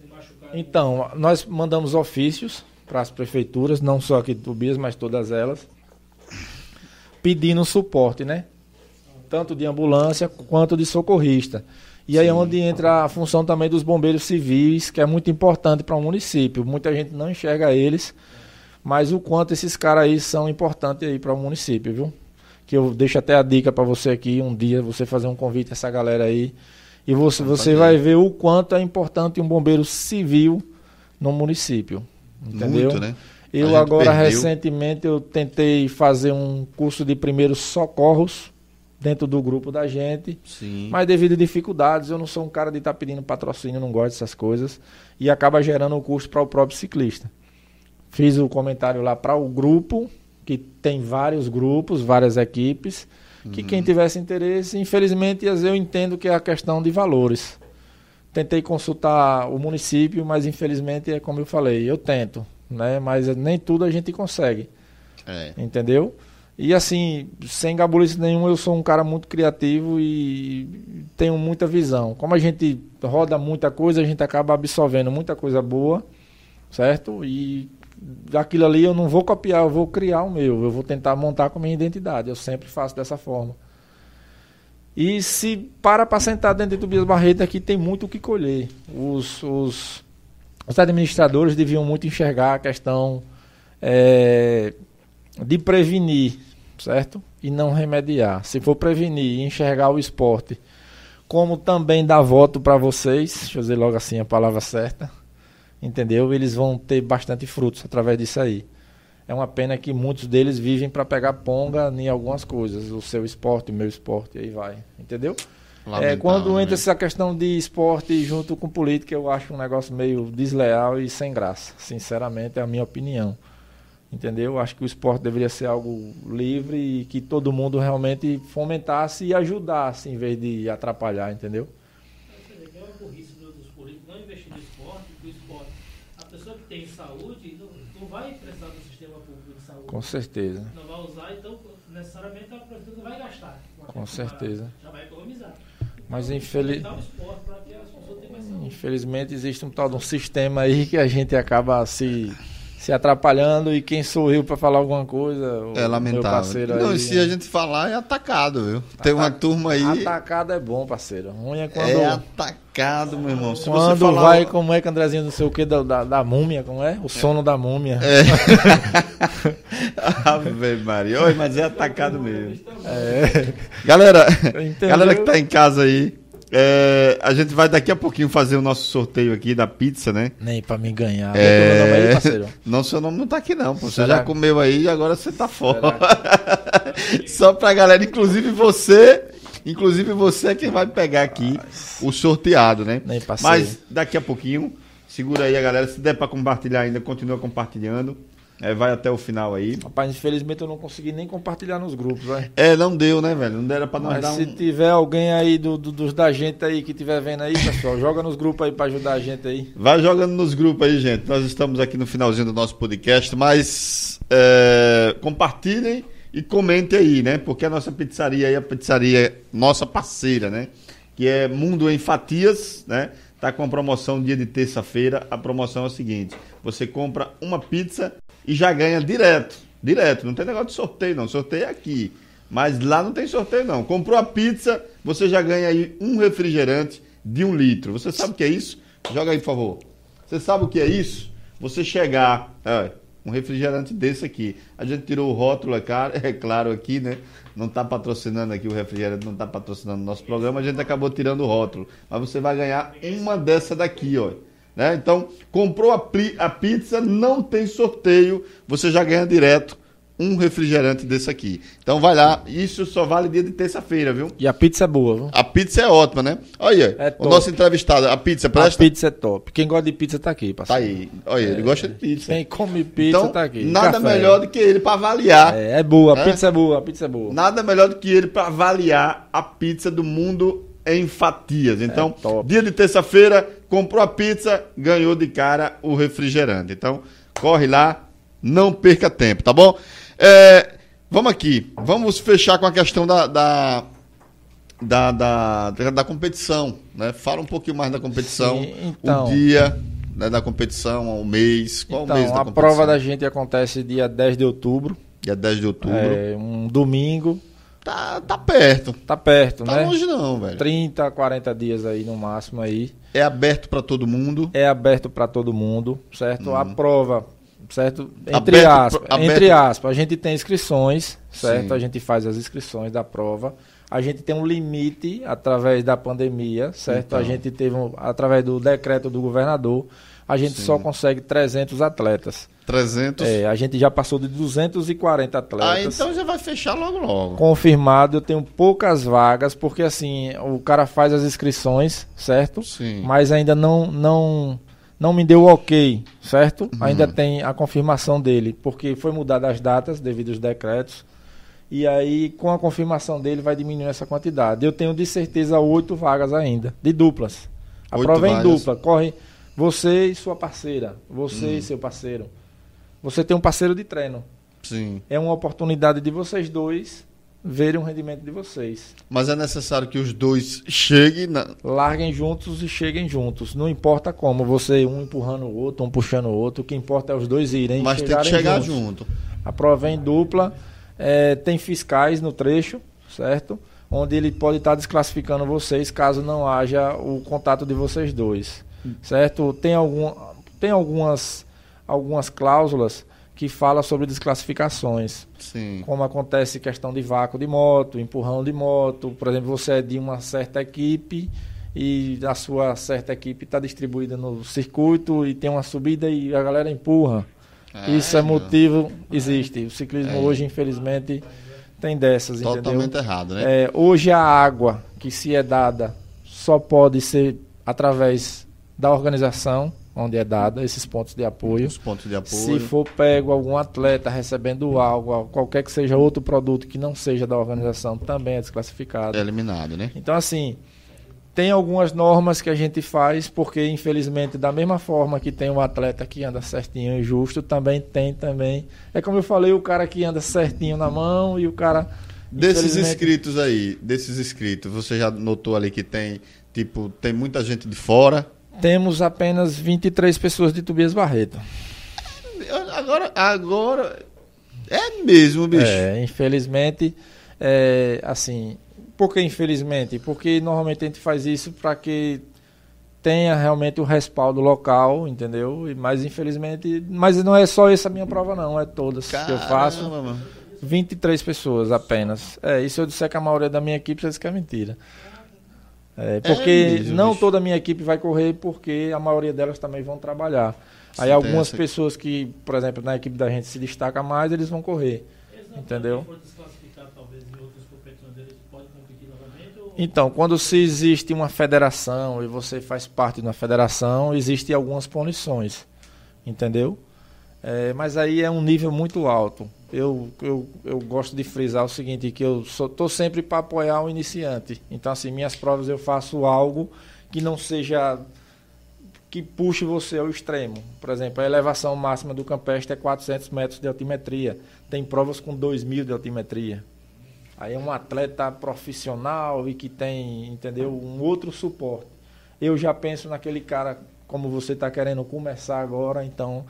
Se machucar. Então, nós mandamos ofícios para as prefeituras, não só aqui de Tobias, mas todas elas, pedindo suporte, né? Tanto de ambulância quanto de socorrista. E aí é onde entra a função também dos bombeiros civis, que é muito importante para o município. Muita gente não enxerga eles, mas o quanto esses caras aí são importantes aí para o município, viu? Que eu deixo até a dica para você aqui, um dia você fazer um convite a essa galera aí. E você, você vai ver o quanto é importante um bombeiro civil no município. Entendeu? Muito, né? Eu agora perdeu. recentemente eu tentei fazer um curso de primeiros socorros dentro do grupo da gente, Sim. mas devido a dificuldades, eu não sou um cara de estar pedindo patrocínio, não gosto dessas coisas e acaba gerando o custo para o próprio ciclista. Fiz o comentário lá para o grupo, que tem vários grupos, várias equipes, que quem tivesse interesse, infelizmente, eu entendo que é a questão de valores. Tentei consultar o município, mas infelizmente é como eu falei, eu tento, né? Mas nem tudo a gente consegue, É. entendeu? E assim, sem gabulice nenhum, eu sou um cara muito criativo e tenho muita visão. Como a gente roda muita coisa, a gente acaba absorvendo muita coisa boa, certo? E aquilo ali eu não vou copiar, eu vou criar o meu, eu vou tentar montar com a minha identidade. Eu sempre faço dessa forma. E se para para sentar dentro do Tobias Barreto aqui tem muito o que colher. Os, os, os administradores deviam muito enxergar a questão eh, de prevenir, certo? E não remediar. Se for prevenir e enxergar o esporte, como também dar voto para vocês, deixa eu dizer logo assim a palavra certa, entendeu? Eles vão ter bastante frutos através disso aí. É uma pena que muitos deles vivem para pegar ponga em algumas coisas, o seu esporte, o meu esporte, aí vai, entendeu? É, quando né? entra essa questão de esporte junto com política, eu acho um negócio meio desleal e sem graça. Sinceramente, é a minha opinião. Entendeu? Acho que o esporte deveria ser algo livre e que todo mundo realmente fomentasse e ajudasse em vez de atrapalhar, entendeu? É uma burrice do- dos políticos não investir no esporte, porque o esporte, a pessoa que tem saúde não, não vai precisar do sistema público de saúde. Com certeza. Não vai usar, então necessariamente a prefeitura vai gastar. Com certeza. Já vai economizar. Mas Então, infeliz... fomentar o esporte para que as pessoas tenham mais saúde. infelizmente existe um tal de um sistema aí que a gente acaba se, se atrapalhando e quem sou eu para falar alguma coisa? É lamentável. Não, aí, se a gente falar, é atacado, viu? Tem uma turma aí. Atacado é bom, parceiro. Ruim é quando, É atacado, meu irmão. Se quando falar. vai, como é que Andrezinho, não sei o que, da, da, da múmia, como é? O sono da múmia. É. Ave Maria. Oi, mas é atacado mesmo. É. Galera, Entendeu? galera que tá em casa aí, é, a gente vai daqui a pouquinho fazer o nosso sorteio aqui da pizza, né? Nem pra me ganhar. É aí, É... parceiro? Não, seu nome não tá aqui não, pô. Você Será? já comeu aí e agora você tá fora. Só pra galera, inclusive você, inclusive você é quem vai pegar aqui o sorteado, né? Nem passei. Mas daqui a pouquinho, segura aí a galera, se der pra compartilhar ainda, continua compartilhando. É, vai até o final aí. Rapaz, infelizmente eu não consegui nem compartilhar nos grupos, velho. É, não deu, né, velho? Não dera pra nós Mas dar se um... tiver alguém aí do, do- dos da gente aí que tiver vendo aí, pessoal, joga nos grupos aí pra ajudar a gente aí. Vai jogando nos grupos aí, gente. Nós estamos aqui no finalzinho do nosso podcast, mas é, compartilhem e comentem aí, né? Porque a nossa pizzaria aí, a pizzaria nossa parceira, né? Que é Mundo em Fatias, né? Tá com a promoção dia de terça-feira. A promoção é a seguinte: você compra uma pizza e já ganha direto. Direto, não tem negócio de sorteio, não. Sorteio é aqui. Mas lá não tem sorteio, não. Comprou a pizza, você já ganha aí um refrigerante de um litro. Você sabe o que é isso? Joga aí, por favor. Você sabe o que é isso? Você chegar. é, um refrigerante desse aqui. A gente tirou o rótulo, é claro, é claro aqui, né? Não está patrocinando aqui o refrigerante, não está patrocinando o nosso programa, a gente acabou tirando o rótulo. Mas você vai ganhar uma dessa daqui, ó. Né? Então, comprou a, a pizza, não tem sorteio, você já ganha direto um refrigerante desse aqui. Então vai lá, isso só vale dia de terça-feira, viu? E a pizza é boa, viu? A pizza é ótima, né? Olha, É o nosso entrevistado, a pizza A presta? pizza é top. Quem gosta de pizza tá aqui, Tá parceiro. aí. Olha, ele gosta de pizza. Quem come pizza então, tá aqui. nada Café. melhor do que ele para avaliar. É, é boa, a É? pizza é boa, a pizza é boa. Nada melhor do que ele para avaliar a pizza do mundo em fatias. Então, É dia de terça-feira, comprou a pizza, ganhou de cara o refrigerante. Então, corre lá, não perca tempo, tá bom? É, vamos aqui, vamos fechar com a questão da, da, da, da, da- competição. Né? Fala um pouquinho mais da competição, Sim, então. o dia né, da competição, o mês. Qual o mês Então, da a competição? prova da gente acontece dia 10 de outubro, Dia 10 de outubro. é um domingo. Tá, tá perto. Tá perto, Tá né? longe não, velho. 30, 40 dias aí no máximo aí. É aberto para todo mundo. É aberto para todo mundo, certo? A prova, certo? Entre. Aberto aspas, aberto- entre aspas, a gente tem inscrições, certo? Sim. A gente faz as inscrições da prova. A gente tem um limite através da pandemia, certo? Então. A gente teve um, através do decreto do governador, a gente Sim. só consegue 300 atletas. 300. É, a gente já passou de 240 atletas. ah, então já vai fechar logo logo. Confirmado, eu tenho poucas vagas, porque assim, o cara faz as inscrições, certo? Sim. Mas ainda não não não me deu o ok, certo? Uhum. Ainda tem a confirmação dele, porque foi mudada as datas devido aos decretos. E aí, com a confirmação dele, vai diminuir essa quantidade. Eu tenho de certeza oito vagas ainda, de duplas. A Oito prova é em dupla. Corre você e sua parceira. Você Hum. e seu parceiro. Você tem um parceiro de treino Sim. é uma oportunidade de vocês dois verem o rendimento de vocês. Mas é necessário que os dois cheguem na. Larguem juntos e cheguem juntos. Não importa como, você um empurrando o outro, um puxando o outro. O que importa é os dois irem Mas tem que chegar juntos. junto. A prova é em dupla. é, tem fiscais no trecho, certo? Onde ele pode estar desclassificando vocês caso não haja o contato de vocês dois, certo? Tem, algum, tem algumas, algumas cláusulas que falam sobre desclassificações. Sim. como acontece questão de vácuo de moto, empurrão de moto. Por exemplo, você é de uma certa equipe e a sua certa equipe está distribuída no circuito e tem uma subida e a galera empurra. Isso é motivo, existe. O ciclismo É. hoje, infelizmente, tem dessas, Totalmente entendeu? errado, né? É, hoje a água que se é dada só pode ser através da organização onde é dada esses pontos de apoio. Os pontos de apoio. Se for pego algum atleta recebendo algo, qualquer que seja outro produto que não seja da organização, também é desclassificado. É eliminado, né? Então, assim, tem algumas normas que a gente faz, porque infelizmente, da mesma forma que tem um atleta que anda certinho e justo, também tem também. É como eu falei, o cara que anda certinho na mão e o cara. Desses infelizmente- inscritos aí, desses inscritos, você já notou ali que tem, tipo, tem muita gente de fora. Temos apenas 23 pessoas de Tobias Barreto. Agora, agora é mesmo, bicho. É, infelizmente, é, assim, por que infelizmente? Porque normalmente a gente faz isso para que tenha realmente o respaldo local, entendeu? E- Mas infelizmente, mas não é só essa minha prova não, é todas que eu faço. Caramba, mano. 23 pessoas apenas. É, e se eu disser que a maioria da minha equipe, vocês que é mentira. É, porque mesmo, não bicho. toda a minha equipe vai correr, porque a maioria delas também vão trabalhar. Sim, Aí algumas essa- pessoas que, por exemplo, na equipe da gente se destaca mais, eles vão correr. Eles não Entendeu? podem, se for desclassificar, talvez, em outras competições deles, podem competir novamente? Ou... Então, quando se existe uma federação e você faz parte de uma federação, existem algumas punições, entendeu? É, mas aí é um nível muito alto. Eu, eu, eu gosto de frisar o seguinte, que eu estou sempre para apoiar o iniciante. Então, assim, minhas provas eu faço algo que não seja que puxe você ao extremo. Por exemplo, a elevação máxima do campestre é 400 metros de altimetria. Tem provas com 2 mil de altimetria. Aí é um atleta profissional e que tem, entendeu, um outro suporte. Eu já penso naquele cara, como você está querendo começar agora, então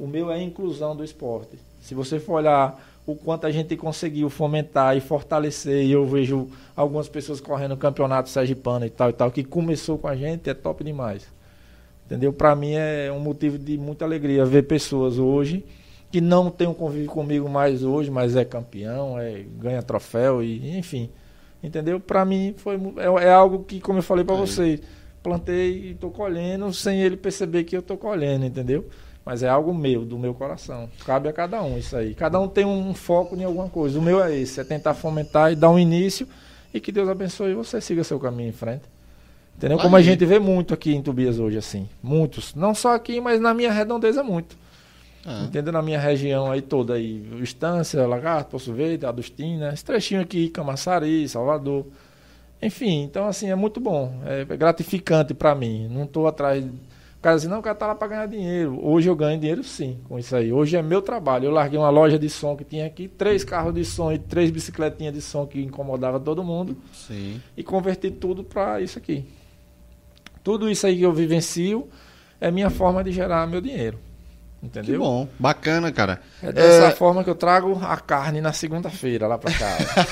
o meu é a inclusão do esporte. Se você for olhar o quanto a gente conseguiu fomentar e fortalecer, e eu vejo algumas pessoas correndo o campeonato sergipano e tal e tal, que começou com a gente, é top demais. Entendeu? Para mim é um motivo de muita alegria ver pessoas hoje que não tem um convívio comigo mais hoje, mas é campeão, é, ganha troféu e enfim. Entendeu? Para mim foi é, é algo que, como eu falei para vocês, plantei e tô colhendo sem ele perceber que eu tô colhendo, entendeu? Mas é algo meu, do meu coração. Cabe a cada um isso aí. Cada um tem um foco em alguma coisa. O meu é esse, é tentar fomentar e dar um início e que Deus abençoe e você siga seu caminho em frente. Entendeu? Como a gente vê muito aqui em Tobias hoje, assim. Muitos. Não só aqui, mas na minha redondeza muito. Ah. Entendeu? Na minha região aí toda aí. Estância, Lagarto, Poço Verde, Adustina. Esse trechinho aqui, Camaçari, Salvador. Enfim, então assim, é muito bom. É gratificante para mim. Não estou atrás o cara diz, não, o cara tá lá para ganhar dinheiro. Hoje eu ganho dinheiro sim com isso aí. Hoje é meu trabalho. Eu larguei uma loja de som que tinha aqui, três carros de som e três bicicletinhas de som que incomodava todo mundo. Sim. E converti tudo para isso aqui. Tudo isso aí que eu vivencio é minha forma de gerar meu dinheiro. Entendeu? Que bom, bacana, cara. É dessa é... forma que eu trago a carne na segunda-feira lá para casa.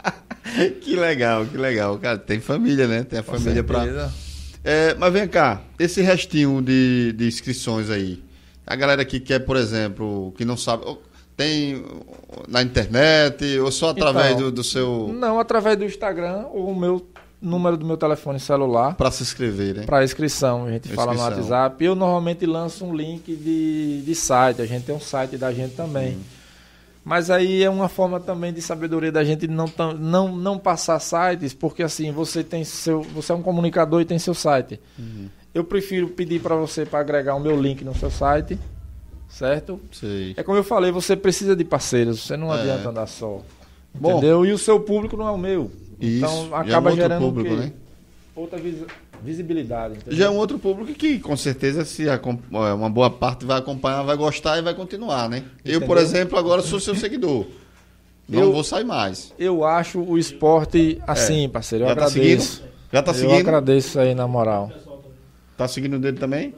que legal, que legal. Cara, tem família, né? Tem a com família para é, mas vem cá, esse restinho de, de inscrições aí, a galera que quer, por exemplo, que não sabe, tem na internet ou só através então, do, do, seu. Não, através do Instagram ou o meu número do meu telefone celular. Para se inscrever, né? Para inscrição, a gente fala no WhatsApp. Eu normalmente lanço um link de, de site, a gente tem um site da gente também. Hum. Mas aí é uma forma também de sabedoria da gente não, não, não passar sites, porque assim, você tem seu. Você é um comunicador e tem seu site. Uhum. Eu prefiro pedir para você para agregar o meu link no seu site. Certo? Sei. É como eu falei, você precisa de parceiros, você não é. adianta andar só. Entendeu? Bom, e o seu público não é o meu. Isso, então acaba é um gerando público, né? outra visão visibilidade. Entendeu? Já é um outro público que, com certeza, se é, uma boa parte vai acompanhar, vai gostar e vai continuar, né? Entendeu? Eu, por exemplo, agora sou seu seguidor. Não eu, vou sair mais. Eu acho o esporte assim, é. parceiro. Eu Já tá agradeço. Tá Já tá seguindo? Eu agradeço aí, na moral. Tá seguindo o dele também?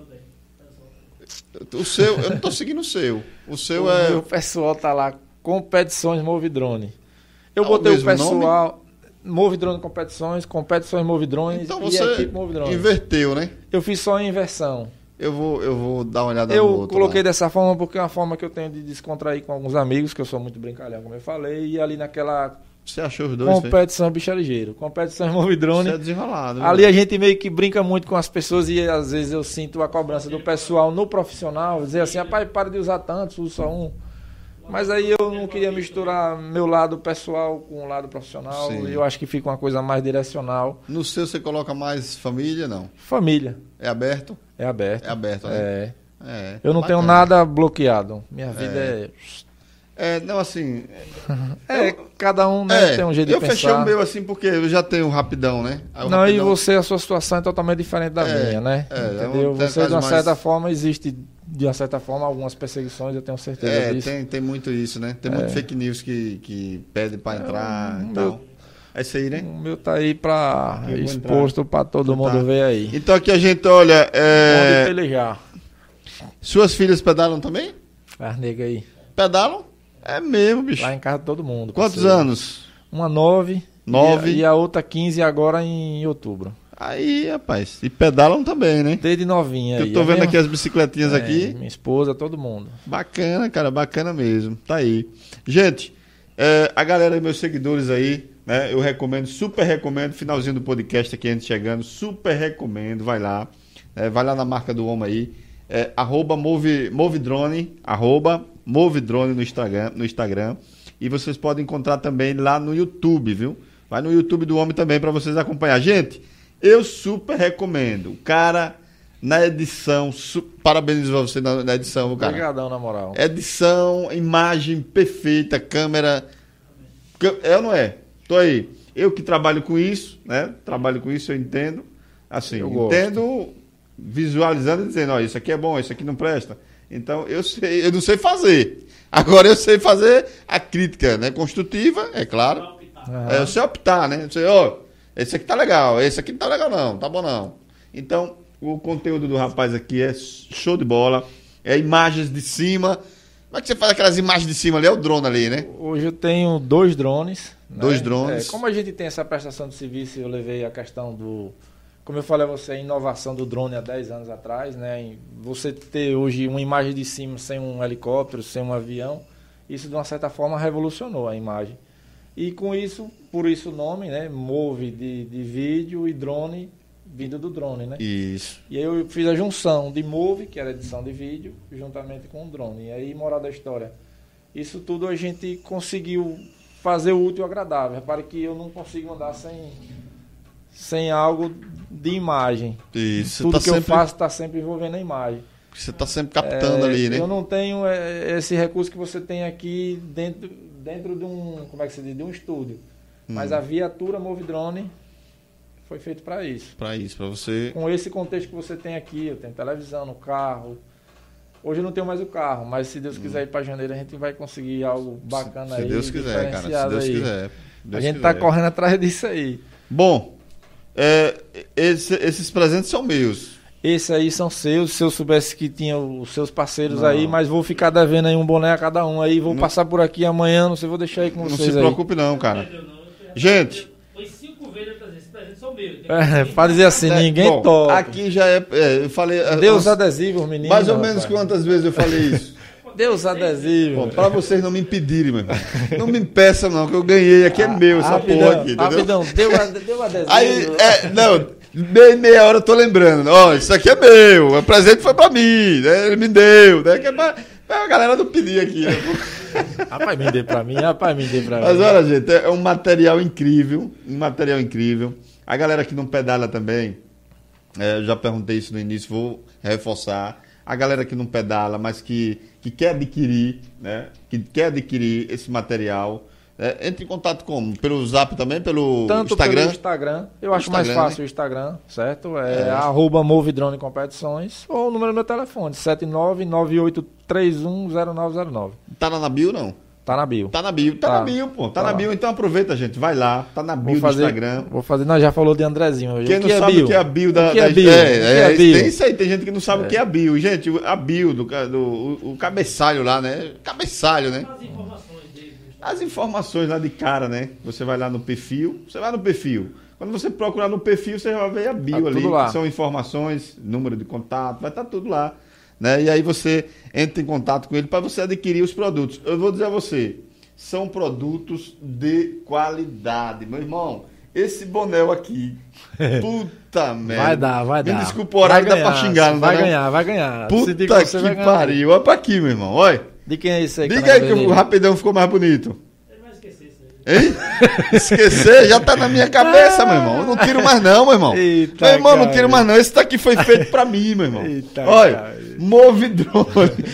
O seu, eu não tô seguindo o seu. O seu o é. O pessoal tá lá, competições Movidrone. Eu ah, botei o, o pessoal. Nome? Move Drone Competições, Competições Move Drones então você e equipe Move Drones. inverteu, né? Eu fiz só em inversão. Eu vou, eu vou dar uma olhada eu no outro. Eu coloquei lá. dessa forma porque é uma forma que eu tenho de descontrair com alguns amigos, que eu sou muito brincalhão, como eu falei, e ali naquela você achou os dois? Competição foi? bicha ligeiro. Competição Move Drone. Você é desenrolado. Ali a gente meio que brinca muito com as pessoas e às vezes eu sinto a cobrança do pessoal no profissional, dizer assim, rapaz, para de usar tanto, usa só um. Mas aí eu não queria misturar meu lado pessoal com o lado profissional. Sim. Eu acho que fica uma coisa mais direcional. No seu você coloca mais família, não? Família. É aberto? É aberto. É aberto, né? É. é. Eu não Bacana. tenho nada bloqueado. Minha vida é. é... é não, assim. é, eu, cada um né, é, tem um jeito de pensar. Eu fechei o meu assim porque eu já tenho rapidão, né? não, rapidão... e você, a sua situação é totalmente diferente da é, minha, né? É, Entendeu? Você, de uma certa mais... forma, existe de uma certa forma, algumas perseguições, eu tenho certeza é, disso. Tem, tem muito isso, né? Tem é. muito fake news que, que pede para é, entrar e tal. É isso aí, né? O meu tá aí para exposto para todo mundo tá. ver aí. Então aqui a gente olha. É... pelejar. Suas filhas pedalam também? As nega aí. Pedalam? É mesmo, bicho. Lá em casa todo mundo. Quantos anos? Uma nove. Nove. E a, e a outra quinze agora em outubro. Aí, rapaz, e pedalam também, né? Desde novinha. Eu tô vendo aqui as bicicletinhas é, aqui. Minha esposa, todo mundo. Bacana, cara, bacana mesmo. Tá aí. Gente, é, a galera, meus seguidores aí, né? Eu recomendo, super recomendo. Finalzinho do podcast aqui, a gente chegando. Super recomendo, vai lá. É, vai lá na marca do homem aí. É, arroba move, movedrone, arroba movedrone no Instagram, no Instagram. E vocês podem encontrar também lá no YouTube, viu? Vai no YouTube do homem também para vocês acompanhar. Gente, eu super recomendo. O cara, na edição, su... parabenizo você na, na edição, cara. Obrigadão, na moral. Edição, imagem perfeita, câmera. É ou não é? Tô aí. Eu que trabalho com isso, né? Trabalho com isso, eu entendo. Assim, eu entendo gosto. visualizando e dizendo, ó, isso aqui é bom, isso aqui não presta. Então, eu sei, eu não sei fazer. Agora eu sei fazer a crítica, né? Construtiva, é claro. Uhum. É, eu sei optar, né? Eu sei, ó, esse aqui tá legal, esse aqui não tá legal não, tá bom não. Então, o conteúdo do rapaz aqui é show de bola. É imagens de cima. Como é que você faz aquelas imagens de cima ali? É o drone ali, né? Hoje eu tenho dois drones. Dois né? drones. É, como a gente tem essa prestação de serviço, eu levei a questão do. Como eu falei a você, a inovação do drone há 10 anos atrás, né? Você ter hoje uma imagem de cima sem um helicóptero, sem um avião, isso de uma certa forma revolucionou a imagem. E com isso, por isso o nome, né? Move de, de vídeo e drone vindo do drone, né? Isso. E aí eu fiz a junção de Move, que era edição de vídeo, juntamente com o drone. E aí, moral da história, isso tudo a gente conseguiu fazer o útil e agradável. Repare que eu não consigo andar sem, sem algo de imagem. Isso. tudo tá que sempre, eu faço está sempre envolvendo a imagem. Você tá sempre captando É, ali, né? Eu não tenho é, esse recurso que você tem aqui dentro, dentro de um, como é que se diz, de um estúdio. Hum. Mas a viatura Move Drone foi feito para isso. Pra isso, pra você. Com esse contexto que você tem aqui, eu tenho televisão no carro. Hoje eu não tenho mais o carro, mas se Deus quiser ir para janeiro, a gente vai conseguir algo bacana Se aí. Deus quiser, cara. Se Deus aí. quiser. A Deus gente quiser. tá correndo atrás disso aí. Bom, é, esse- esses presentes são meus. Esse aí são seus, se eu soubesse que tinha os seus parceiros Não. aí, mas vou ficar devendo aí um boné a cada um aí, vou Não- passar por aqui amanhã, não sei, vou deixar aí com Não vocês se aí. preocupe não, cara. Entendeu, não? Eu- Gente. Foi cinco vezes esses são meus. É, pra dizer assim, ninguém Bom, toca. Aqui já é. é, eu falei. é, Deus umas- adesivos, menino. Mais ou menos rapaz. quantas vezes eu falei isso? Deus adesivo. Bom, pra vocês não me impedirem, irmão. Não me impeçam, não, que eu ganhei aqui é meu, essa Ah, Rapidão, porra aqui, entendeu? Rapidão, deu, deu adesivo. Aí, é, não, meia, meia hora eu tô lembrando. Ó, isso aqui é meu, o presente foi pra mim, né? Ele me deu, né? Que é pra, pra galera não pedir aqui, né? Rapaz, me dê pra mim, rapaz, me dê pra Mas mim. olha, gente, é um material incrível, um material incrível. A galera que não pedala também, é, eu já perguntei isso no início, vou reforçar. A galera que não pedala, mas que, que quer adquirir, né? Que quer adquirir esse material, é, entre em contato como? Pelo Zap também, pelo Tanto Instagram? pelo Instagram, eu acho mais Instagram, fácil o Instagram, certo? É, É. arroba Move Drone Competições ou o número do meu telefone, 7998310909. Tá lá na bio, não? Tá na bio. Tá na bio, tá, Tá. na bio, pô. Tá, Tá na lá. bio, então aproveita, gente. Vai lá, tá na bio Vou fazer, do Instagram. vou fazer, nós já falou de Andrezinho. hoje. Quem não que é sabe bio? o que é a bio da. O que é da- bio? É, O que é é, bio? tem isso aí, tem gente que não sabe o que é a bio. Gente, o- a bio do, do o, o cabeçalho lá, né? Cabeçalho, né? As informações Instagram. As informações lá de cara, né? Você vai lá no perfil, você vai no perfil. Quando você procurar no perfil, você vai ver a bio Tá ali. lá. que São informações, número de contato, vai estar tudo lá. Né? E aí você entra em contato com ele para você adquirir os produtos. Eu vou dizer a você, são produtos de qualidade. Meu irmão, esse boné aqui, puta merda. Vai dar, vai Me dar. desculpa o horário, Vai dá pra ganhar, xingar, não Vai não? ganhar, vai ganhar. Puta que vai ganhar. pariu. Olha pra aqui, meu irmão. Olha. De quem é isso aí? Diga aí que o rapidão ficou mais bonito. Ele vai esquecer isso aí. Hein? Esquecer já tá na minha cabeça, meu irmão. Eu não tiro mais não, meu irmão. Eita, meu irmão, não cara. tiro mais não. Esse daqui foi feito pra mim, meu irmão. Eita, Olha, cara. Move Drone.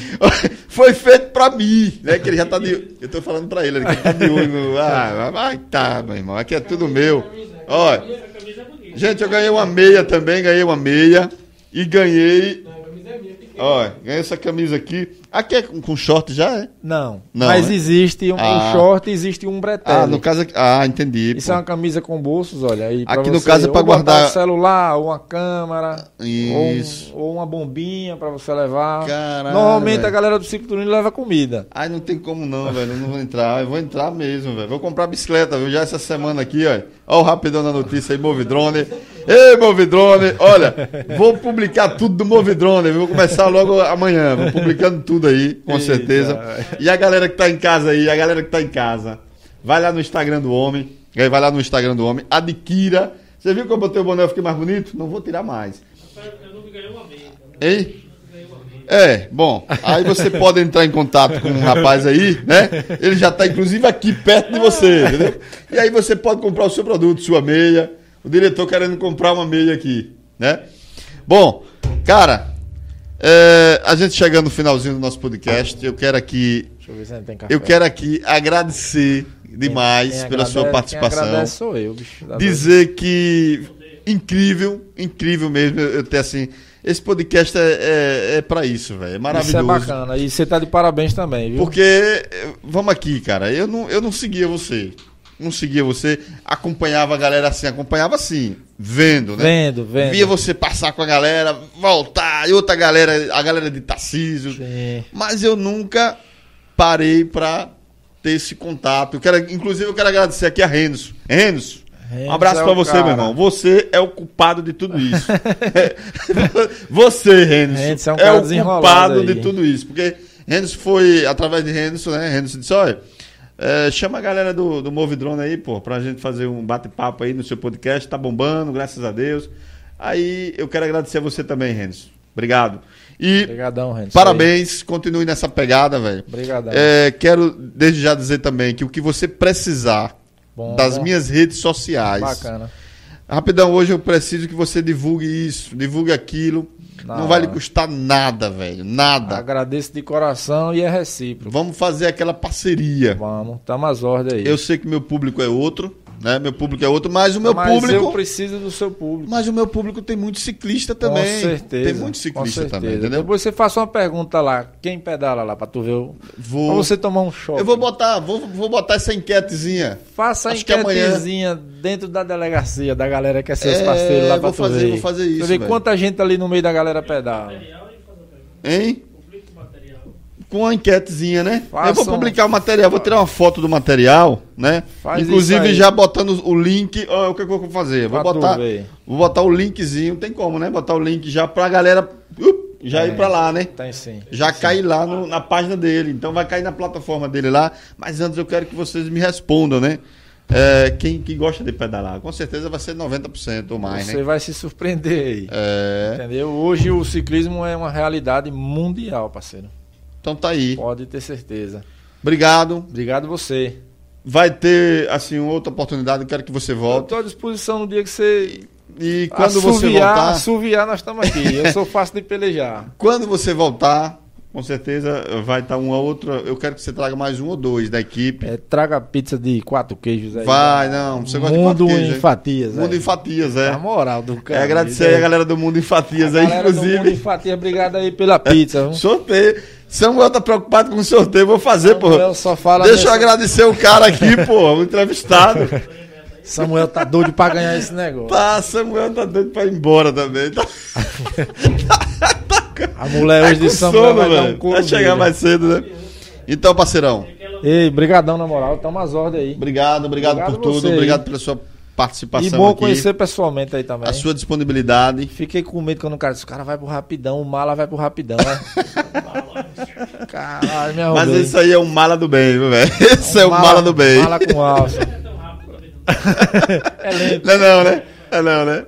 foi feito pra mim. Né? Que ele já tá de... Eu tô falando pra ele, ele que tá de olho. Ah, vai tá, meu irmão. Aqui é tudo meu. Olha, é gente, eu ganhei uma meia também, ganhei uma meia. E ganhei... Não, a camisa é minha, pequena. Olha, ganhei essa camisa aqui. Aqui é com, short já, é? Não, Não, mas né? existe um, Ah. um short, existe um bretelle. Ah, no caso... Ah, entendi. Isso pô. é uma camisa com bolsos, olha aí. Aqui no caso é botar guardar- um celular, ou uma câmera, Isso. Ou, ou uma bombinha pra você levar. Caralho, Normalmente velho. a galera do cicloturismo leva comida. Ai, não tem como não, velho. Eu não vou entrar. Eu vou entrar mesmo, velho. Vou comprar bicicleta, viu? Já essa semana aqui, ó. Ó o rapidão da notícia aí, Movidrone. Ei, Movidrone! Olha, vou publicar tudo do Movidrone. Vou começar logo amanhã. Vou publicando tudo aí, com Eita. certeza. E a galera que tá em casa aí, a galera que tá em casa, vai lá no Instagram do homem. aí Vai lá no Instagram do homem, adquira. Você viu que eu botei o boné e fiquei mais bonito? Não vou tirar mais. Eu não ganhei uma meia. então. Hein? Eu ganhei uma meia. É, bom, aí você pode entrar em contato com um rapaz aí, né? Ele já tá inclusive aqui perto de você, entendeu? E aí você pode comprar o seu produto, sua meia. O diretor querendo comprar uma meia aqui, né? Bom, cara, é, a gente chegando no finalzinho do nosso podcast, eu quero aqui, Deixa eu ver se tem café. eu quero aqui agradecer Quem- demais quem pela sua participação. Quem agradece sou eu, bicho. Dá dizer que incrível, incrível mesmo eu eu ter assim. Esse podcast é, é, é para isso, velho. É maravilhoso. Isso é bacana. E você tá de parabéns também, viu? Porque, eh, vamos aqui, cara, eu não, eu não seguia você. Não seguia você, acompanhava a galera assim, acompanhava assim, vendo, né? Vendo, vendo. Via você passar com a galera, voltar, e outra galera, a galera de Tarcísio. Sim. Mas eu nunca parei pra ter esse contato. Eu quero, inclusive, eu quero agradecer aqui a Renzo. Renzo, um abraço é pra o você, cara. meu irmão. Você é o culpado de tudo isso. você, Renzo, é um é, o culpado aí. de tudo isso. Porque Renzo foi, através de Renzo, né? Renzo disse, olha, é, chama a galera do, do Move Drone aí, pô, pra gente fazer um bate-papo aí no seu podcast. Tá bombando, graças a Deus. Aí eu quero agradecer a você também, Renzo. Obrigado. E Obrigadão, Renzo. parabéns, continue nessa pegada, velho. Obrigadão. É, quero desde já dizer também que o que você precisar Bom, das bom. minhas redes sociais. Bacana. Rapidão, hoje eu preciso que você divulgue isso, divulgue aquilo. Na não vai lhe custar nada, velho. Nada. Agradeço de coração e é recíproco. Vamos fazer aquela parceria. Vamos, tamo às ordens aí. Eu sei que meu público é outro, né? Meu público é outro, mas o meu Mas eu público. preciso do seu público. Mas o meu público tem muito ciclista também. Com certeza. Tem muito ciclista também, entendeu? Depois você faça uma pergunta lá. Quem pedala lá pra tu ver? o- Vou. Pra você tomar um choque. Eu vou botar, vou, vou botar essa enquetezinha. Faça a Acho que amanhã- enquetezinha dentro da delegacia da galera que é seus É, parceiros lá pra vou tu fazer- ver. vou fazer isso, vê velho. quanta gente ali no meio da galera pedala. Hein? Com uma enquetezinha, né? Façam- Eu vou publicar o material, vou tirar uma foto do material, né? Faz Inclusive já botando o link. Ó, o que, que eu vou fazer? Vou botar, vou botar o linkzinho, tem como, né? Botar o link já pra galera up, já É. ir pra lá, né? Tem sim. Já cair lá no- na página dele. Então vai cair na plataforma dele lá. Mas antes eu quero que vocês me respondam, né? É, quem, quem gosta de pedalar? Com certeza vai ser 90% ou mais, Você né? vai se surpreender aí. É, Entendeu? Hoje o ciclismo é uma realidade mundial, parceiro. Então tá aí. Pode ter certeza. Obrigado. Obrigado você. Vai ter, assim, outra oportunidade. Eu quero que você Eu volte. tô à disposição no dia que você E quando você assoviar, voltar, assoviar, nós estamos aqui. Eu sou fácil de pelejar. quando você voltar, com certeza vai estar uma outra. Eu quero que você traga mais um ou dois da equipe. É, traga pizza de quatro queijos aí. Vai, não, você gosta de Mundo quatro queijos, em fatias. Mundo é. em fatias, é. Na moral do É cara. agradecer aí a galera do Mundo em Fatias aí, galera do Mundo em inclusive. Fatias, obrigado aí pela pizza. viu? Sorteio. Samuel tá preocupado com o sorteio, vou fazer, pô. Samuel só fala Deixa eu agradecer o cara aqui, pô, o entrevistado. Samuel tá doido pra ganhar esse negócio. Tá, Samuel tá doido pra ir embora também. Tá, A mulher tá hoje de com Samuel sono, vai dar um couro Vai chegar nele. mais cedo, né? Então, parceirão, Ei, brigadão na moral. Tamo às ordens aí. obrigado, obrigado, Obrigado por tudo, você obrigado pela sua participação E bom aqui, conhecer pessoalmente aí também. a sua disponibilidade. Fiquei com medo quando o cara disse, o cara vai pro rapidão, o mala vai pro rapidão, né? Caralho, me Mas arrumei. isso aí é um mala do bem, viu, velho? Esse é o mala, do bem. Mala com alça. É. É lento. Não é não, né? É não, né?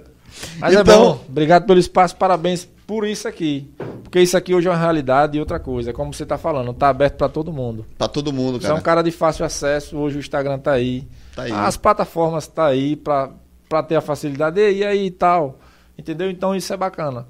Mas é Então- bom. Obrigado pelo espaço, parabéns por isso aqui. Porque isso aqui hoje é uma realidade e outra coisa. É como você tá falando, tá aberto pra todo mundo. Pra todo mundo, Você é um cara. cara de fácil acesso, hoje o Instagram tá aí. Tá aí. As plataformas tá aí pra, pra ter a facilidade. E aí e tal. Entendeu? Então isso é bacana.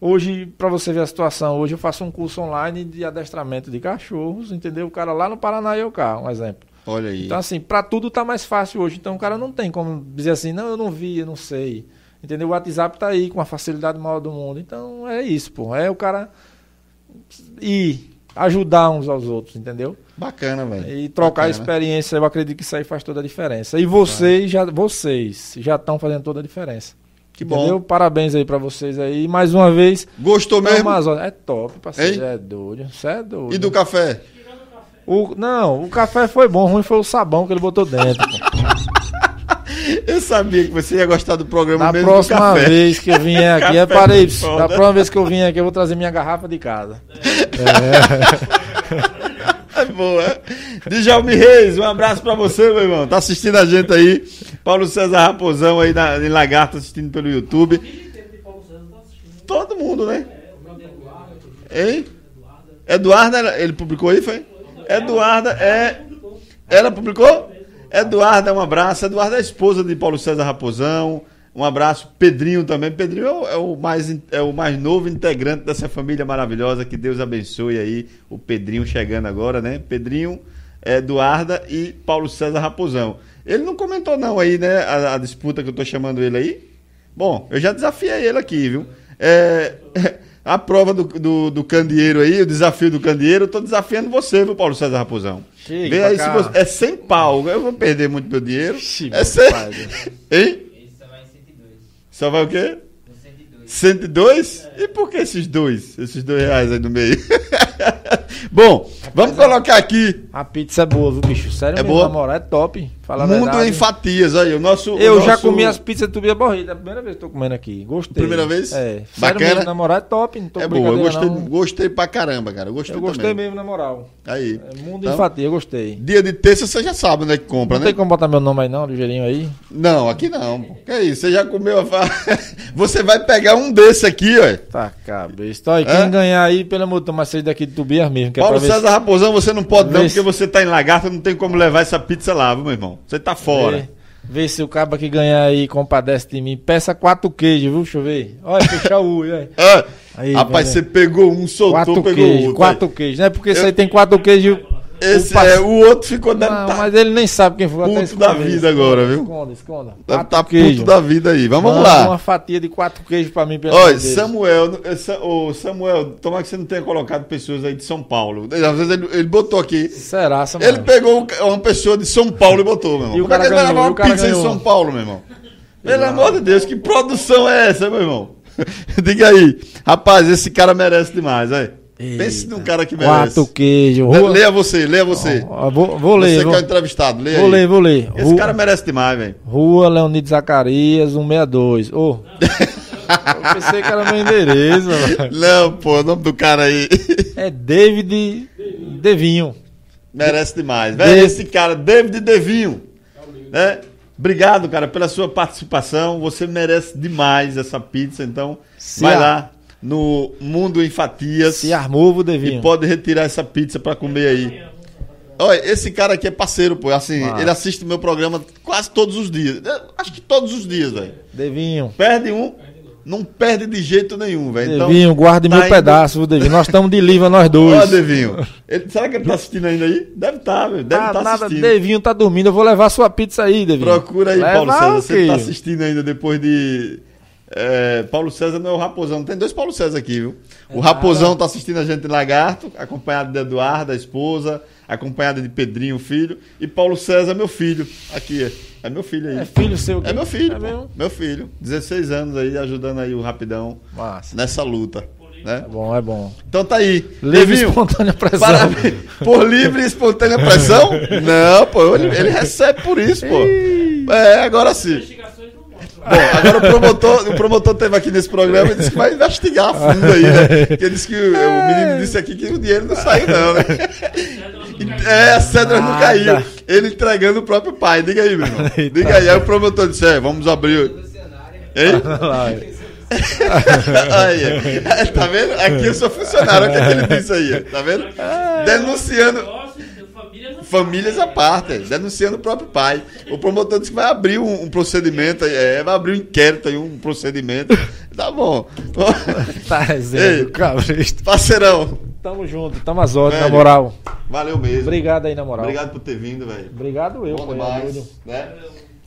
Hoje, pra você ver a situação, hoje eu faço um curso online de adestramento de cachorros, entendeu? O cara lá no Paraná e eu cá, um exemplo. Olha aí. Então, assim, pra tudo tá mais fácil hoje. Então, o cara não tem como dizer assim, não, eu não vi, eu não sei. Entendeu? O WhatsApp tá aí com a facilidade maior do mundo. Então, é isso, pô. É o cara ir ajudar uns aos outros, entendeu? Bacana, velho. E trocar Bacana. experiência, eu acredito que isso aí faz toda a diferença. E vocês já vocês já estão fazendo toda a diferença. Que entendeu? bom. Parabéns aí pra vocês aí. Mais uma vez, Gostou mesmo? Amazon, é top, parceiro. É doido. Você é doido. E do café? O- não, o café foi bom, ruim foi o sabão que ele botou dentro. Eu sabia que você ia gostar do programa Da mesmo do próxima café. vez que eu vier aqui, é parei. Da próxima vez que eu vim aqui, eu vou trazer minha garrafa de casa. É boa. Djalme Reis, um abraço pra você, meu irmão. Tá assistindo a gente aí. Paulo César Raposão aí na, em Lagarto assistindo pelo YouTube. Todo mundo, né? É, Hein? Eduarda, ele publicou aí, foi? Eduarda é. Ela publicou? Eduarda, um abraço. Eduarda é esposa de Paulo César Raposão. Um abraço. Pedrinho também. Pedrinho é o, é mais, é o mais novo integrante dessa família maravilhosa. Que Deus abençoe aí. O Pedrinho chegando agora, né? Pedrinho, Eduarda e Paulo César Raposão. Ele não comentou, não, aí, né? A, a disputa que eu tô chamando ele aí. Bom, eu já desafiei ele aqui, viu? É, a prova do, do, do candeeiro aí, o desafio do candeeiro, eu tô desafiando você, viu, Paulo César Raposão? Chega Vê aí se você. É sem pau, eu vou perder muito meu dinheiro. Ixi, é meu sem... pai. Hein? Esse só vai em 102. Só vai o quê? No 102. 102? E por que esses dois? Esses dois reais aí no meio? Bom, vamos colocar aqui A pizza é boa, viu, bicho? Sério É mesmo, boa? moral, é top. Fala a Mundo verdade. em Fatias. Aí, o nosso. o Eu já nosso- comi as pizzas de tubia borrida. É a primeira vez que tô comendo aqui. Gostei. Primeira vez? É. Sério Bacana? mesmo, na moral, é top. Não tô É boa, eu gostei, não. gostei pra caramba, cara. Eu gostei, Eu gostei também. mesmo, na moral. Aí. É mundo Então, em fatia, eu gostei. Dia de terça você já sabe onde é que compra, Não né? tem como botar meu nome aí não, ligeirinho aí. Não, aqui não. Que isso? Você já comeu a. Você vai pegar um desse aqui, ó. Tá, cabeça. Então, aí, quem ganhar aí, pelo amor de Deus, mas daqui de Tubias mesmo. É Paulo César Raposão, você não pode não, Vê porque você tá em lagarto, não tem como levar essa pizza lá, viu, meu irmão? Você tá fora. Vê, vê se o cabo que ganhar aí compadece de mim. Peça quatro queijos, viu? Deixa eu ver. Olha, fechar o olho. Ah, Aí, rapaz, você pegou um, soltou, Quatro pegou queijos, outro. quatro queijos. Não é porque isso Eu- aí tem quatro queijos. Esse o pass- é, o outro ficou deve Não, tá, mas ele nem sabe quem foi. puto da vida agora, viu? Esconda, esconda. deve tá queijos. puto da vida aí. Vamos Manda lá. uma fatia de quatro queijos pra mim, pelo amor Olha, de Deus. Samuel, ô, Samuel, tomara que você não tenha colocado pessoas aí de São Paulo. Às vezes ele, ele botou aqui. Será, Samuel? Ele pegou uma pessoa de São Paulo e botou, meu irmão. E o Como é que cara ele vai ganhou, levar o uma cara pizza em ganhou. São Paulo, meu irmão? Pelo amor de Deus, que produção é essa, meu irmão? Diga aí. Rapaz, esse cara merece demais, aí. Pense num cara que merece. Quatro queijos. Le- Rua... Leia você, leia você. Ó, vou, vou você ler, que vou, é o entrevistado, leia vou aí. ler, vou ler. Esse Rua, cara merece demais, velho. Rua Leonido Zacarias, 162. Ô, eu pensei que era meu endereço. mano. Não, pô, o nome do cara aí. É David Devinho. Merece demais. Velho, De- esse cara, David Devinho. Né? Obrigado, cara, pela sua participação. Você merece demais essa pizza. Então, Se vai a- lá no Mundo em Fatias Se armou o e pode retirar essa pizza pra comer aí. Olha, esse cara aqui é parceiro, pô. Assim, Ah. ele assiste meu programa quase todos os dias. Acho que todos os dias, velho. Devinho. Perde um, não perde de jeito nenhum, velho. Então, Devinho, guarde tá mil indo- pedaços, Devinho? Nós estamos de livro, nós dois. Ó, Devinho. Ele- será que ele tá assistindo ainda aí? Deve estar, velho. Deve Ah, estar nada, assistindo. Devinho tá dormindo. Eu vou levar sua pizza aí, Devinho. Procura aí, Leva Paulo César. Você tá assistindo ainda depois de. É, Paulo César não é o Raposão. Tem dois Paulo César aqui, viu? O Raposão tá assistindo a gente em Lagarto, acompanhado de Eduardo, a esposa, acompanhado de Pedrinho, o filho. E Paulo César, meu filho. Aqui, é, é meu filho aí. É filho seu É meu filho, É mesmo? meu filho. 16 anos aí, ajudando aí o Rapidão Massa. nessa luta. Né? É bom, é bom. Então tá aí. Livre Devinho, espontânea pressão. Parabéns. Por livre e espontânea pressão? Não, pô, ele, ele recebe por isso, pô. É, agora sim. Investigações. Bom, agora o promotor, o promotor teve aqui nesse programa e disse que vai investigar a fundo aí, né? Porque disse que o, o menino disse aqui que o dinheiro não saiu, não, né? É, a cédula não caiu. Ele entregando o próprio pai. Diga aí, meu irmão. Diga aí. Aí o promotor disse: é, vamos abrir. Hein? aí, é. tá vendo? Aqui eu sou funcionário. O que, é que ele disse aí? Tá vendo? Denunciando. Famílias à parte, denunciando o próprio pai. O promotor disse que vai abrir um, um procedimento, é, vai abrir um inquérito aí, um procedimento. Tá bom. Tá resenha, cabrista. Parceirão, Tamo junto, tamo às ordens, na moral. valeu mesmo. Obrigado aí, na moral. Obrigado por ter vindo, velho. Obrigado eu, Bom demais, né?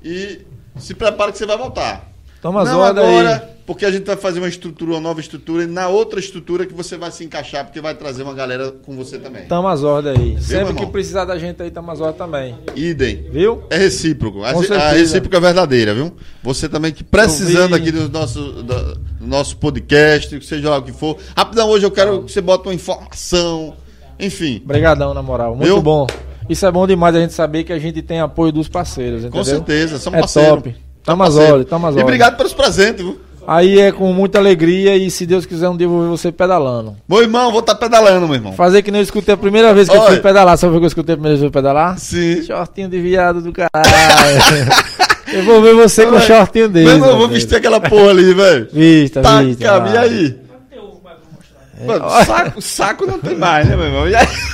E se prepara que você vai voltar. Tamo às ordens agora, aí. Porque a gente vai fazer uma estrutura, uma nova estrutura, e na outra estrutura que você vai se encaixar, porque vai trazer uma galera com você também. Tamo às ordens aí. meu Sempre que precisar da gente aí, tamo às ordens também. Idem. Viu? É recíproco. A, a recíproca é verdadeira, viu? Você também que precisando aqui do nosso, do nosso podcast, seja lá o que for. Rapidão, hoje eu quero que você bota uma informação. Enfim, Obrigadão, na moral. Muito Viu? bom. Isso é bom demais a gente saber que a gente tem apoio dos parceiros, entendeu? com certeza, somos É parceiros. top. Tamo às ordens, tamo às E ordens. obrigado pelos presentes, viu? Aí é com muita alegria e se Deus quiser um dia eu vou ver você pedalando. Meu irmão, vou estar pedalando, meu irmão. Fazer que nem eu escutei a primeira vez que eu Olha. fui pedalar. Sabe o que eu escutei a primeira vez que eu fui pedalar? Sim. Shortinho de viado do caralho. eu vou ver você com um Olha. shortinho desse. Meu irmão, eu vou vestir aquela porra ali, velho. Vista, Tá, vista. e aí? Não tem ovo mais pra mostrar. Mano, saco, saco não tem mais, né, meu irmão?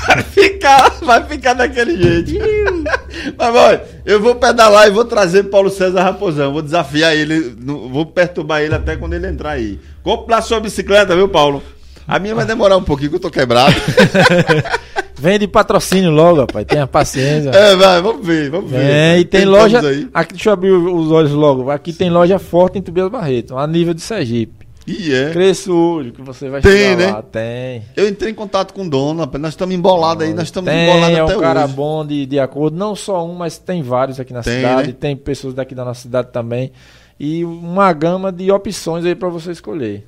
Vai ficar, vai ficar daquele jeito. Mas, olha, eu vou pedalar e vou trazer Paulo César Raposão. Vou desafiar ele, vou perturbar ele até quando ele entrar aí. Compre lá sua bicicleta, viu, Paulo? A minha vai demorar um pouquinho, que eu tô quebrado. Vem de patrocínio logo, rapaz. Tenha paciência. é, vai, vamos ver, vamos ver. É, e tem Tentamos loja. Aqui, deixa eu abrir os olhos logo. Aqui tem loja forte em Tobias Barreto, a nível de Sergipe. Ih, é. Cresça o olho que você vai Tem, chegar né? lá. Tem. Eu entrei em contato com o dono. Nós estamos embolados aí, nós estamos tem, embolados é até um cara hoje. bom de, de acordo. Não só um, mas tem vários aqui na Tem, cidade. né? Tem pessoas daqui da nossa cidade também. E uma gama de opções aí pra você escolher.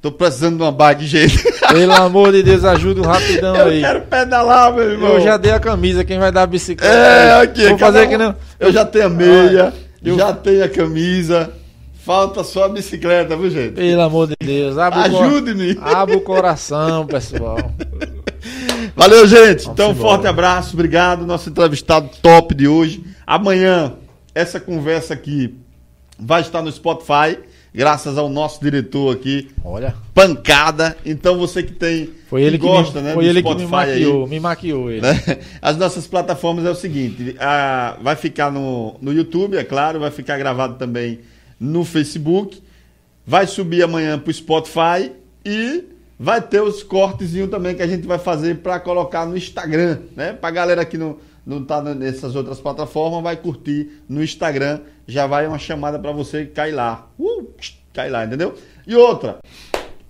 Tô precisando de uma bike, gente. Pelo amor de Deus, ajuda rapidão Eu aí. quero pedalar, meu irmão. Eu já dei a camisa, quem vai dar a bicicleta? É, aqui. Vou fazer um- que não. Eu já tenho a meia, eu- já tenho a camisa. Falta só a bicicleta, viu, gente? Pelo amor de Deus, Ajude-me. abre o coração, pessoal. Valeu, gente. Vamos então, embora. forte abraço, obrigado. Nosso entrevistado top de hoje. Amanhã, essa conversa aqui vai estar no Spotify, graças ao nosso diretor aqui, Olha, Pancada. Então, você que tem. foi ele que, gosta, me, né, foi ele que me Spotify aí, maquiou, me maquiou ele. né? As nossas plataformas é o seguinte: a- vai ficar no, no YouTube, é claro, vai ficar gravado também no Facebook, vai subir amanhã pro Spotify e vai ter os cortezinhos também que a gente vai fazer para colocar no Instagram, né? Pra galera que não, não tá nessas outras plataformas, vai curtir no Instagram, já vai uma chamada para você cair lá. Uh, cai lá, entendeu? E outra,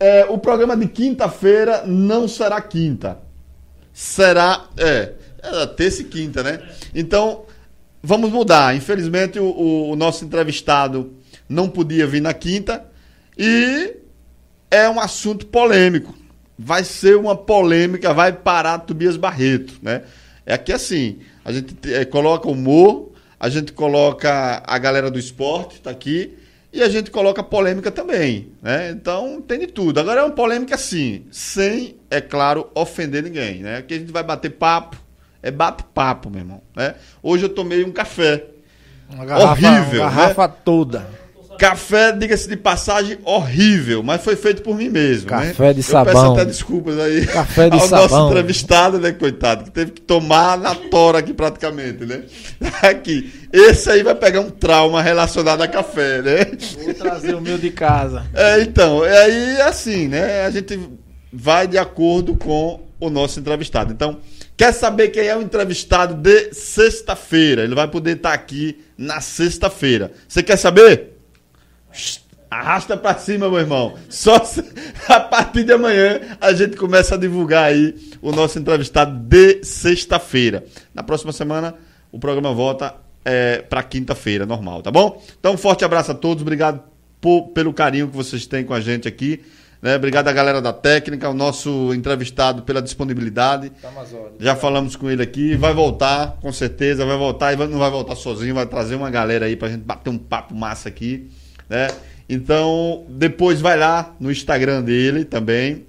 é, o programa de quinta-feira não será quinta será. É, é terça e quinta, né? Então, vamos mudar. Infelizmente, o, o- o nosso entrevistado não podia vir na quinta e é um assunto polêmico. Vai ser uma polêmica, vai parar Tobias Barreto, né? É que assim, a gente eh, coloca humor, a gente coloca a galera do esporte, tá aqui, e a gente coloca polêmica também, né? Então tem de tudo. Agora é uma polêmica assim, sem, é claro, ofender ninguém, né? Aqui a gente vai bater papo, é bate-papo, meu irmão, né? Hoje eu tomei um café, Uma garrafa, Horrível, uma garrafa toda. Café, diga-se de passagem, horrível, mas foi feito por mim mesmo. Café né? de Eu peço sabão. até desculpas aí Café de ao nosso sabão. entrevistado, né, coitado, que teve que tomar na tora aqui praticamente, né? Aqui, esse aí vai pegar um trauma relacionado a café, né? Vou trazer o meu de casa. É, então, é aí assim, né? A gente vai de acordo com o nosso entrevistado. Então, quer saber quem é o entrevistado de sexta-feira? Ele vai poder estar aqui na sexta-feira. Você quer saber? Arrasta pra cima, meu irmão. Só se- a partir de amanhã a gente começa a divulgar aí o nosso entrevistado de sexta-feira. Na próxima semana o programa volta é, para quinta-feira, normal, tá bom? Então, um forte abraço a todos. Obrigado por- pelo carinho que vocês têm com a gente aqui. Né? Obrigado à galera da técnica, ao nosso entrevistado pela disponibilidade. Já falamos com ele aqui, vai voltar, com certeza, vai voltar e vai- não vai voltar sozinho, vai trazer uma galera aí pra gente bater um papo massa aqui, né? Então, depois vai lá no Instagram dele também,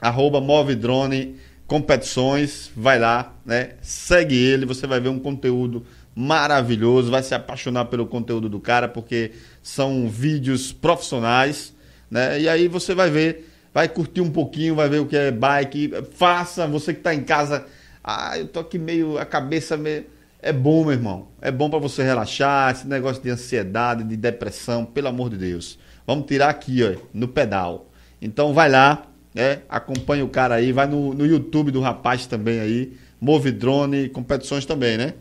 arroba Movedrone Competições, vai lá, né? Segue ele, você vai ver um conteúdo maravilhoso, vai se apaixonar pelo conteúdo do cara, porque são vídeos profissionais, né? E aí você vai ver, vai curtir um pouquinho, vai ver o que é bike, faça, você que tá em casa, ah, eu tô aqui meio, a cabeça meio... É bom, meu irmão. É bom para você relaxar, esse negócio de ansiedade, de depressão, pelo amor de Deus. Vamos tirar aqui, ó, no pedal. Então vai lá, né? Acompanha o cara aí, vai no, no YouTube do rapaz também aí, Move Drone, competições também, né?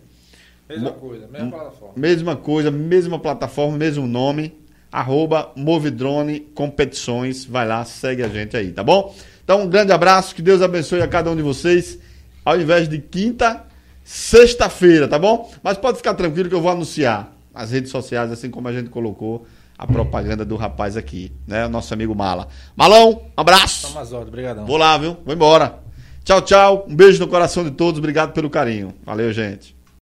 Mesma coisa, mesma plataforma. Mesma coisa, mesma plataforma, mesmo nome, arroba Movedrone Competições, vai lá, segue a gente aí, tá bom? Então um grande abraço, que Deus abençoe a cada um de vocês, ao invés de quinta, sexta-feira, tá bom? Mas pode ficar tranquilo que eu vou anunciar nas redes sociais, assim como a gente colocou a propaganda do rapaz aqui, né? O nosso amigo Mala. Malão, um abraço! Tamo obrigadão. Vou lá, viu? Vou embora. Tchau, tchau. Um beijo no coração de todos. Obrigado pelo carinho. Valeu, gente.